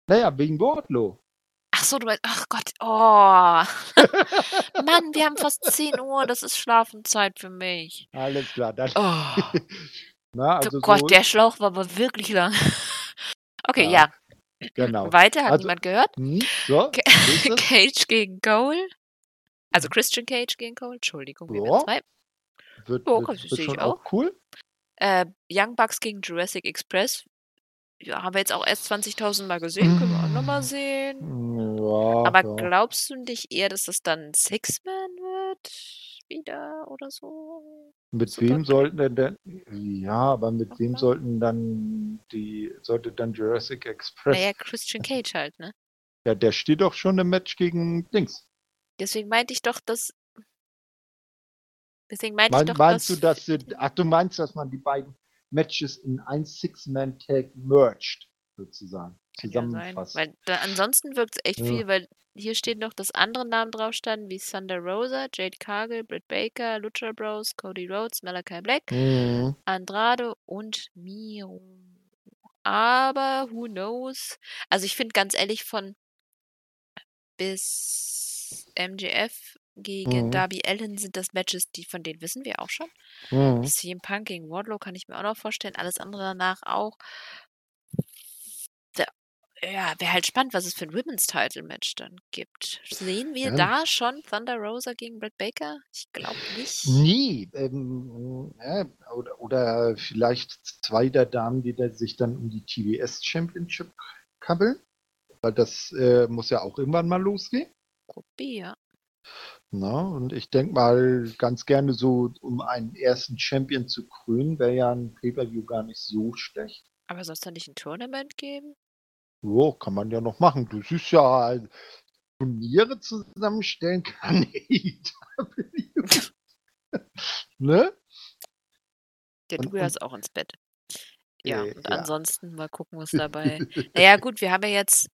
Naja, wegen Wardlow. Ach so, du meinst, ach Gott, oh. Mann, wir haben fast 10 Uhr, das ist Schlafenszeit für mich. Alles klar, dann. Oh, Na, also Gott, so, der Schlauch war aber wirklich lang. Okay, Ja, ja. genau. Weiter, hat Also- niemand gehört? Hm, so. Cage gegen Cole. Also Christian Cage gegen Cole, Entschuldigung, wir Ja. zwei. wird, Ja, wird, das wird sehe ich schon auch. auch cool. Äh, Young Bucks gegen Jurassic Express. Ja, haben wir jetzt auch erst 20.000 Mal gesehen, können wir auch nochmal sehen. Ja, Aber ja. glaubst du nicht eher, dass das dann Six-Man wird? Wieder oder so? Mit Super wem sollten denn, denn ja, aber mit wem sollten dann die sollte dann Jurassic Express? Naja, Christian Cage halt, ne? Ja, der steht doch schon im Match gegen Dings. Deswegen meinte ich doch, dass. Deswegen meinte Mein, ich doch, meinst dass. du, dass sie, ach, du meinst, dass man die beiden Matches in ein Six-Man-Tag merged, sozusagen, zusammenfasst? Weil da, ansonsten wirkt es echt Ja. viel, weil hier steht noch, dass andere Namen drauf standen, wie Thunder Rosa, Jade Cargill, Britt Baker, Lucha Bros, Cody Rhodes, Malachi Black, Mhm. Andrade und Miro. Aber who knows? Also ich finde ganz ehrlich von bis MJF gegen Mhm. Darby Allen sind das Matches, die von denen wissen wir auch schon. Mhm. CM Punk gegen Wardlow kann ich mir auch noch vorstellen. Alles andere danach auch. Da, ja, wäre halt spannend, was es für ein Women's Title Match dann gibt. Sehen wir Ja. da schon Thunder Rosa gegen Britt Baker? Ich glaube nicht. Nee, ähm, ja, oder, oder vielleicht zwei der Damen, die da sich dann um die TBS Championship kabbeln. Weil das äh, muss ja auch irgendwann mal losgehen. Probi, ja. Na, und ich denke mal, ganz gerne so, um einen ersten Champion zu krönen, wäre ja ein Pay-Per-View gar nicht so schlecht. Aber soll es da nicht ein Tournament geben? Jo, kann man ja noch machen. Du siehst ja, Turniere zusammenstellen kann AEW. ne? Der du gehörst auch ins Bett. Ja, Äh, und ja. ansonsten mal gucken, was dabei. naja, gut, wir haben ja jetzt.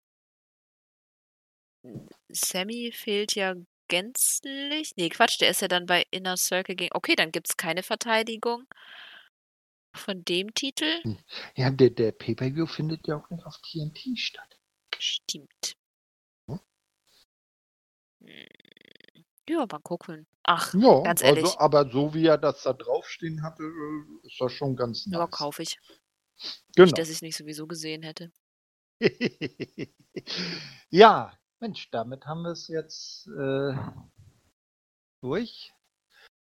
Sammy fehlt ja gänzlich. Nee, Quatsch, der ist ja dann bei Inner Circle gegen. Okay, dann gibt es keine Verteidigung von dem Titel. Ja, der, der Pay-Per-View findet ja auch nicht auf TNT statt. Stimmt. Hm? Hm. Ja, mal gucken. Ach, Ja, Ganz ehrlich. Also, aber so wie er das da draufstehen hatte, äh, ist das schon ganz ja, nice. kaufe ich. Nicht, Genau. dass ich es nicht sowieso gesehen hätte. ja, Mensch, damit haben wir es jetzt äh, durch.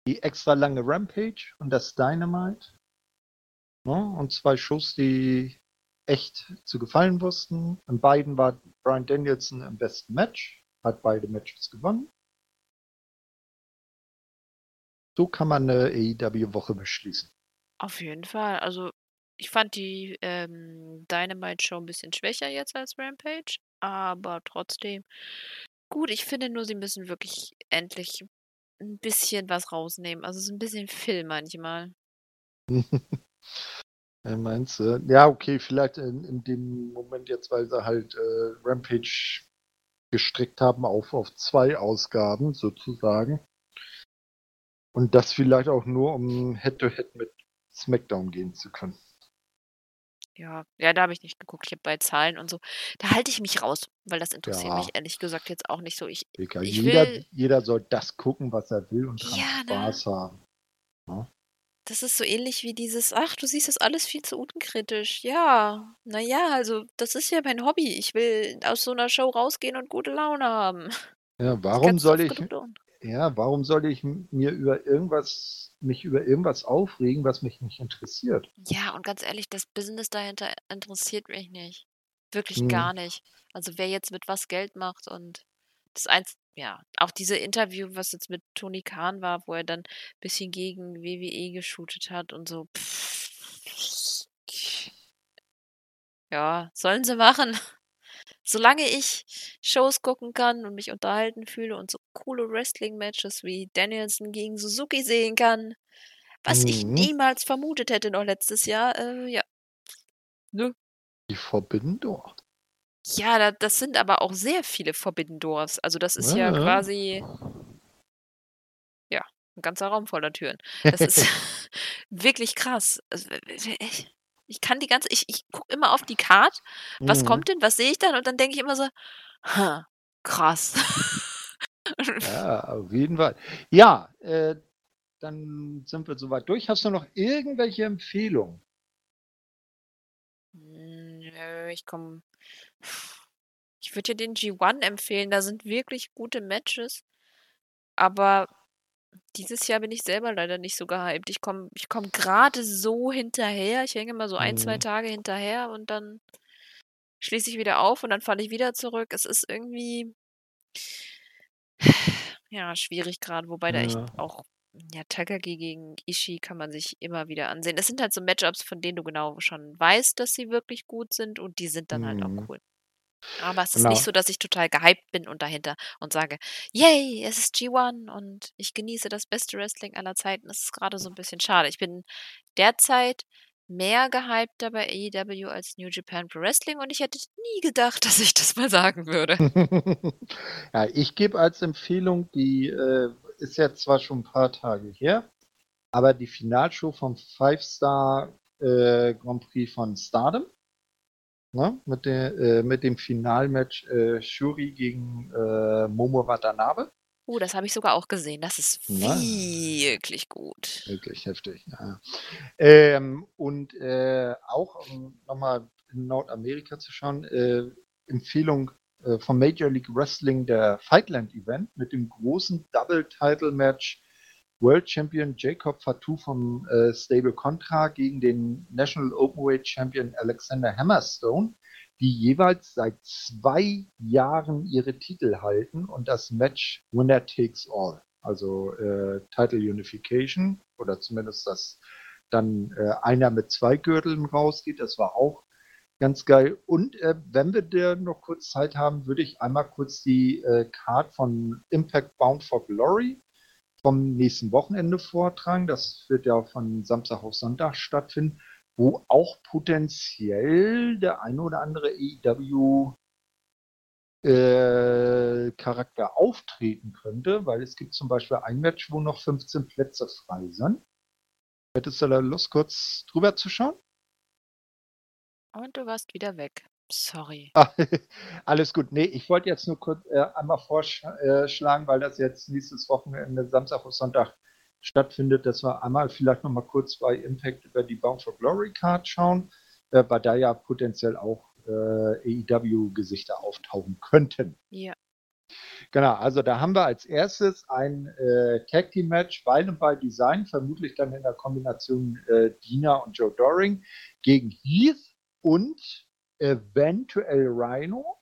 Die extra lange Rampage und das Dynamite. Ne? Und zwei Shows, die echt zu gefallen wussten. In beiden war Brian Danielson im besten Match, hat beide Matches gewonnen. So kann man eine AEW-Woche beschließen. Auf jeden Fall. Also, ich fand die ähm, Dynamite-Show ein bisschen schwächer jetzt als Rampage, aber trotzdem gut. Ich finde nur, sie müssen wirklich endlich ein bisschen was rausnehmen. Also, es ist ein bisschen Film manchmal. Ja, meinst du? Ja, okay, vielleicht in, in dem Moment jetzt, weil sie halt äh, Rampage gestrickt haben auf, auf zwei Ausgaben sozusagen. Und das vielleicht auch nur, um Head-to-Head mit SmackDown gehen zu können. Ja, ja, da habe ich nicht geguckt. Ich habe bei Zahlen und so da halte ich mich raus, weil das interessiert mich Ja. ehrlich gesagt jetzt auch nicht so. Ich ich jeder, will jeder soll das gucken, was er will und dran Ja, ne? Spaß haben. Ne? Das ist so ähnlich wie dieses: „Ach, du siehst das alles viel zu unkritisch.“ Ja, na ja, also, das ist ja mein Hobby. Ich will aus so 'ner Show rausgehen und gute Laune haben. Ja, warum soll oft ich genug. Ja, warum soll ich mir über irgendwas mich über irgendwas aufregen, was mich nicht interessiert? Ja, und ganz ehrlich, das Business dahinter interessiert mich nicht. Wirklich Mhm. gar nicht. Also, wer jetzt mit was Geld macht und das einz ja, auch diese Interview, was jetzt mit Tony Khan war, wo er dann bisschen gegen WWE geshootet hat und so. Ja, sollen sie machen. Solange ich Shows gucken kann und mich unterhalten fühle und so coole Wrestling-Matches wie Danielson gegen Suzuki sehen kann, was ich Mhm. niemals vermutet hätte noch letztes Jahr, äh, ja. Ne? Die Forbidden Door. Ja, da das sind aber auch sehr viele Forbidden Doors. Also, das ist ja Ja. quasi ja, 'n ganzer Raum voller Türen. Das ist wirklich krass. Also, ich ich kann die ganze ich ich gucke immer auf die Card. Was Mhm. kommt denn? Was sehe ich dann? Und dann denke ich immer so: „Ha, krass.“ Ja, auf jeden Fall. Ja, äh, dann sind wir so weit durch. Hast du noch irgendwelche Empfehlungen? Hm, nö, ich komme ich würde dir den G1 empfehlen, da sind wirklich gute Matches. Aber dieses Jahr bin ich selber leider nicht so gehypt. Ich komme ich komme grade so hinterher. Ich hänge immer so 1, 2 Mhm. Tage hinterher und dann schließe ich wieder auf und dann falle ich wieder zurück. Es ist irgendwie ja, schwierig grad, wobei da echt Ja. auch ja, Takagi gegen Ishii kann man sich immer wieder ansehen. Das sind halt so Matchups, von denen du genau schon weißt, dass sie wirklich gut sind und die sind dann halt auch Mhm. cool. Aber es ist Genau. nicht so, dass ich total gehypt bin und dahinter und sage: „Yay, es ist G1 und ich genieße das beste Wrestling aller Zeiten.“ Das ist grade so 'n bisschen schade. Ich bin derzeit mehr gehypter bei AEW als New Japan Pro Wrestling und ich hätte nie gedacht, dass ich das mal sagen würde. Ja, ich gebe als Empfehlung die, äh ist jetzt zwar schon 'n paar Tage her, aber die Finalshow vom Five Star, äh, Grand Prix von Stardom, ne, mit der äh, mit dem Finalmatch, äh, Shuri gegen, äh, Momo Watanabe. Oh, das habe ich sogar auch gesehen. Das ist wirklich gut. Wirklich heftig, ja. Ähm, und, äh, auch, um noch mal in Nordamerika zu schauen, äh, Empfehlung, äh, vom Major League Wrestling, der Fightland Event mit dem großen Double Title Match World Champion Jacob Fatu vom, äh, Stable Contra gegen den National Openweight Champion Alexander Hammerstone, die jeweils seit 2 Jahren ihre Titel halten und das Match Winner takes all. Also, äh, Title Unification oder zumindest, dass dann, äh, einer mit 2 Gürteln rausgeht. Das war auch ganz geil. Und, äh, wenn wir da noch kurz Zeit haben, würde ich einmal kurz die, äh, Card von Impact Bound for Glory vom nächsten Wochenende vortragen. Das wird ja von Samstag auf Sonntag stattfinden, wo auch potenziell der eine oder andere AEW äh, Charakter auftreten könnte, weil es gibt zum Beispiel ein Match, wo noch 15 Plätze frei sind. Hättest du da Lust, kurz drüber zu schauen? Und du warst wieder weg. Sorry. Alles gut. Ne, ich wollte jetzt nur kurz, äh, einmal vorsch äh, weil das jetzt nächstes Wochenende, Samstag auf Sonntag stattfindet, dass wir einmal vielleicht noch mal kurz bei Impact über die Bound for Glory Card schauen, äh, weil da ja potenziell auch, äh, AEW-Gesichter auftauchen könnten. Ja. Genau, also da haben wir als erstes ein, äh, Tag Team Match Beine by Design, vermutlich dann in der Kombination, äh, Dina und Joe Doring gegen Heath und eventuell Rhino.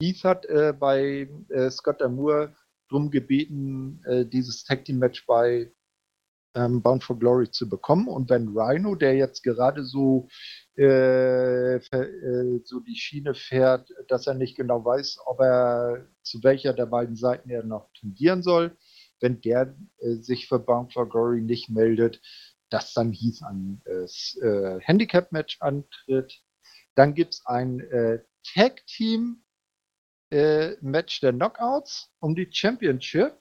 Heath hat, äh, bei, äh, Scott D'Amour drum gebeten, äh, dieses Tag Team Match bei, ähm, Bound for Glory zu bekommen. Und wenn Rhino, der jetzt gerade so, äh, äh, so die Schiene fährt, dass er nicht genau weiß, ob er zu welcher der beiden Seiten er noch tendieren soll, wenn der, äh, sich für Bound for Glory nicht meldet, dass dann Heath ein, Handicap-Match antritt. Dann gibt's ein, äh, Tag Team, äh, Match der Knockouts um die Championship.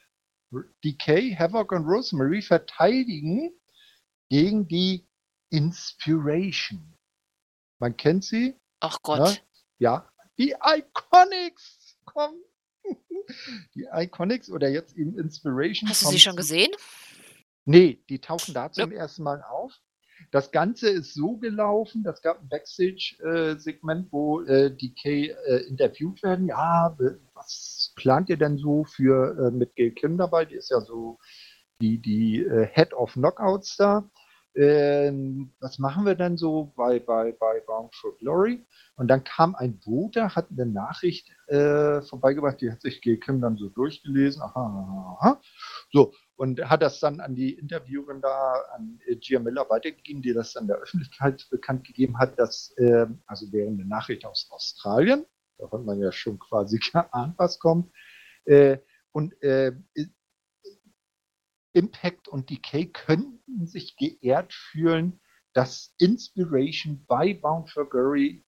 Decay, Havoc und Rosemary verteidigen gegen die Inspiration. Man kennt sie. Ach Ne? Gott. Ja, die Iconics kommen. Die Iconics oder jetzt eben Inspiration. Hast du sie schon gesehen? Nee, die tauchen da zum ersten Mal auf. Das Ganze ist so gelaufen, das gab ein Backstage-Segment, wo äh, DK äh, interviewt werden. Ja, was plant ihr denn so für äh, mit Gail Kim dabei? Die ist ja so die, die Head of Knockouts da. Ähm, was machen wir denn so bei, bei, bei Bound for Glory? Und dann kam ein Bote, hat eine Nachricht äh, vorbeigebracht, die hat sich Gail Kim dann so durchgelesen. Aha, aha, aha. So, und hat das dann an die Interviewerin da, an äh, Gia Miller weitergegeben, die das dann der Öffentlichkeit bekannt gegeben hat, dass, äh, also während eine Nachricht aus Australien, da hat man ja schon quasi geahnt, was kommt, äh, und äh, Impact und Decay könnten sich geehrt fühlen, dass Inspiration bei Bound for Glory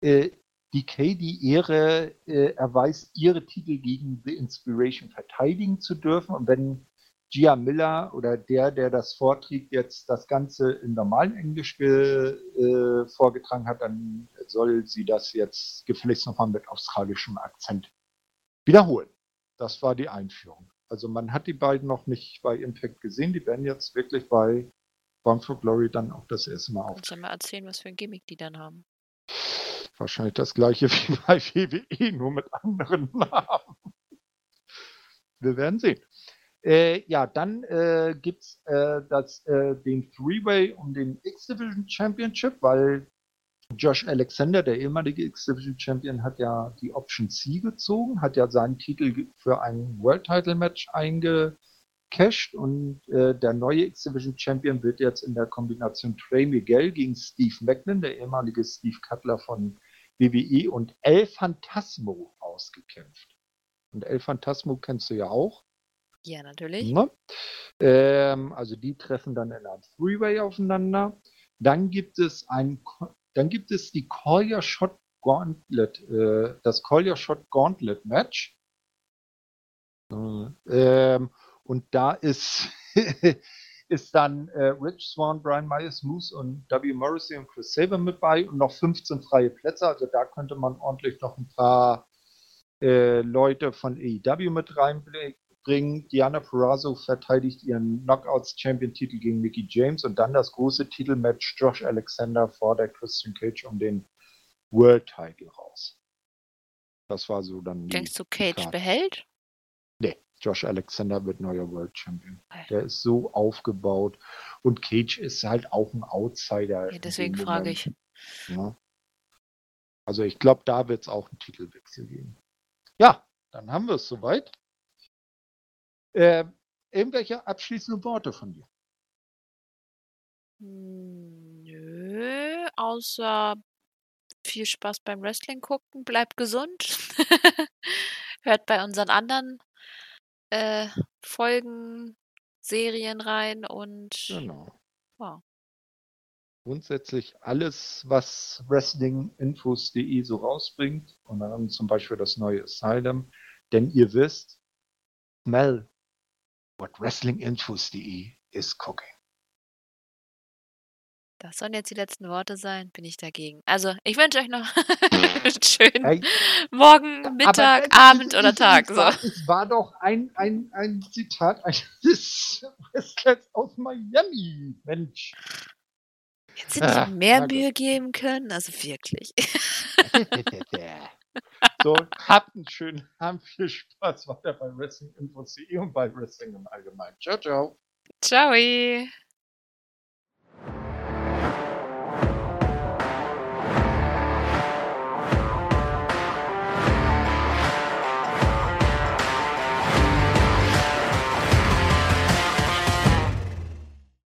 äh, Decay die Ehre äh, erweist, ihre Titel gegen The Inspiration verteidigen zu dürfen. Und wenn Gia Miller oder der, der das vorträgt, jetzt das Ganze in normalen Englisch äh, vorgetragen hat, dann soll sie das jetzt gefälligst nochmal mit australischem Akzent wiederholen. Das war die Einführung. Also man hat die beiden noch nicht bei Impact gesehen, die werden jetzt wirklich bei Bound for Glory dann auch das erste Mal auf. Kannst du mal erzählen, was für ein Gimmick die dann haben? Wahrscheinlich das gleiche wie bei WWE, nur mit anderen Namen. Wir werden sehen. Äh, ja, dann äh, gibt es äh, das, äh, den Three-Way um den X-Division Championship, weil Josh Alexander, der ehemalige X-Division Champion, hat ja die Option C gezogen, hat ja seinen Titel für ein World-Title-Match eingecashed und äh, der neue X-Division Champion wird jetzt in der Kombination Trey Miguel gegen Steve Macklin, der ehemalige Steve Cutler von WWE und El Phantasmo ausgekämpft. Und El Phantasmo kennst du ja auch. Ja, natürlich. Ne? Ähm, also die treffen dann in einem Freeway aufeinander. Dann gibt es ein, dann gibt es die Collier Shot Gauntlet, äh, das Collier Shot Gauntlet Match. Äh, Ähm, und da ist, ist dann äh, Rich Swan, Brian Myers, Moose und W. Morrissey und Chris Saber mit bei und noch 15 freie Plätze. Also da könnte man ordentlich noch ein paar äh, Leute von AEW mit reinbringen. Diana Purrazzo verteidigt ihren Knockouts-Champion-Titel gegen Mickey James und dann das große Titelmatch Josh Alexander fordert Christian Cage um den World Title raus. Das war so dann. die- Denkst du, Cage Klar. behält? Nee, Josh Alexander wird neuer World Champion. Okay. Der ist so aufgebaut und Cage ist halt auch ein Outsider. Ja, deswegen frage ich. Ne? Also ich glaube, da wird es auch einen Titelwechsel geben. Ja, dann haben wir es soweit. Äh, irgendwelche abschließenden Worte von dir? Hm, Nö, außer viel Spaß beim Wrestling gucken, bleibt gesund. Hört bei unseren anderen äh, Folgen, Serien rein und Genau. ja. Grundsätzlich alles, was Wrestlinginfos.de so rausbringt und dann zum Beispiel das neue Asylum. Denn ihr wisst, smell what Wrestlinginfos.de is cooking. Das sollen jetzt die letzten Worte sein, bin ich dagegen. Also, ich wünsche euch noch einen schönen Morgen, Aber Mittag, es- Abend oder Tag. Es So. war, es war doch ein, ein, ein Zitat eines Wrestlers aus Miami. Mensch. Jetzt sind Ah, die mehr. Mühe geben können. Also wirklich. so, habt einen schönen Abend. Viel Spaß weiter bei Wrestling Infos.de und bei Wrestling im Allgemeinen. Ciao, ciao. Ciao.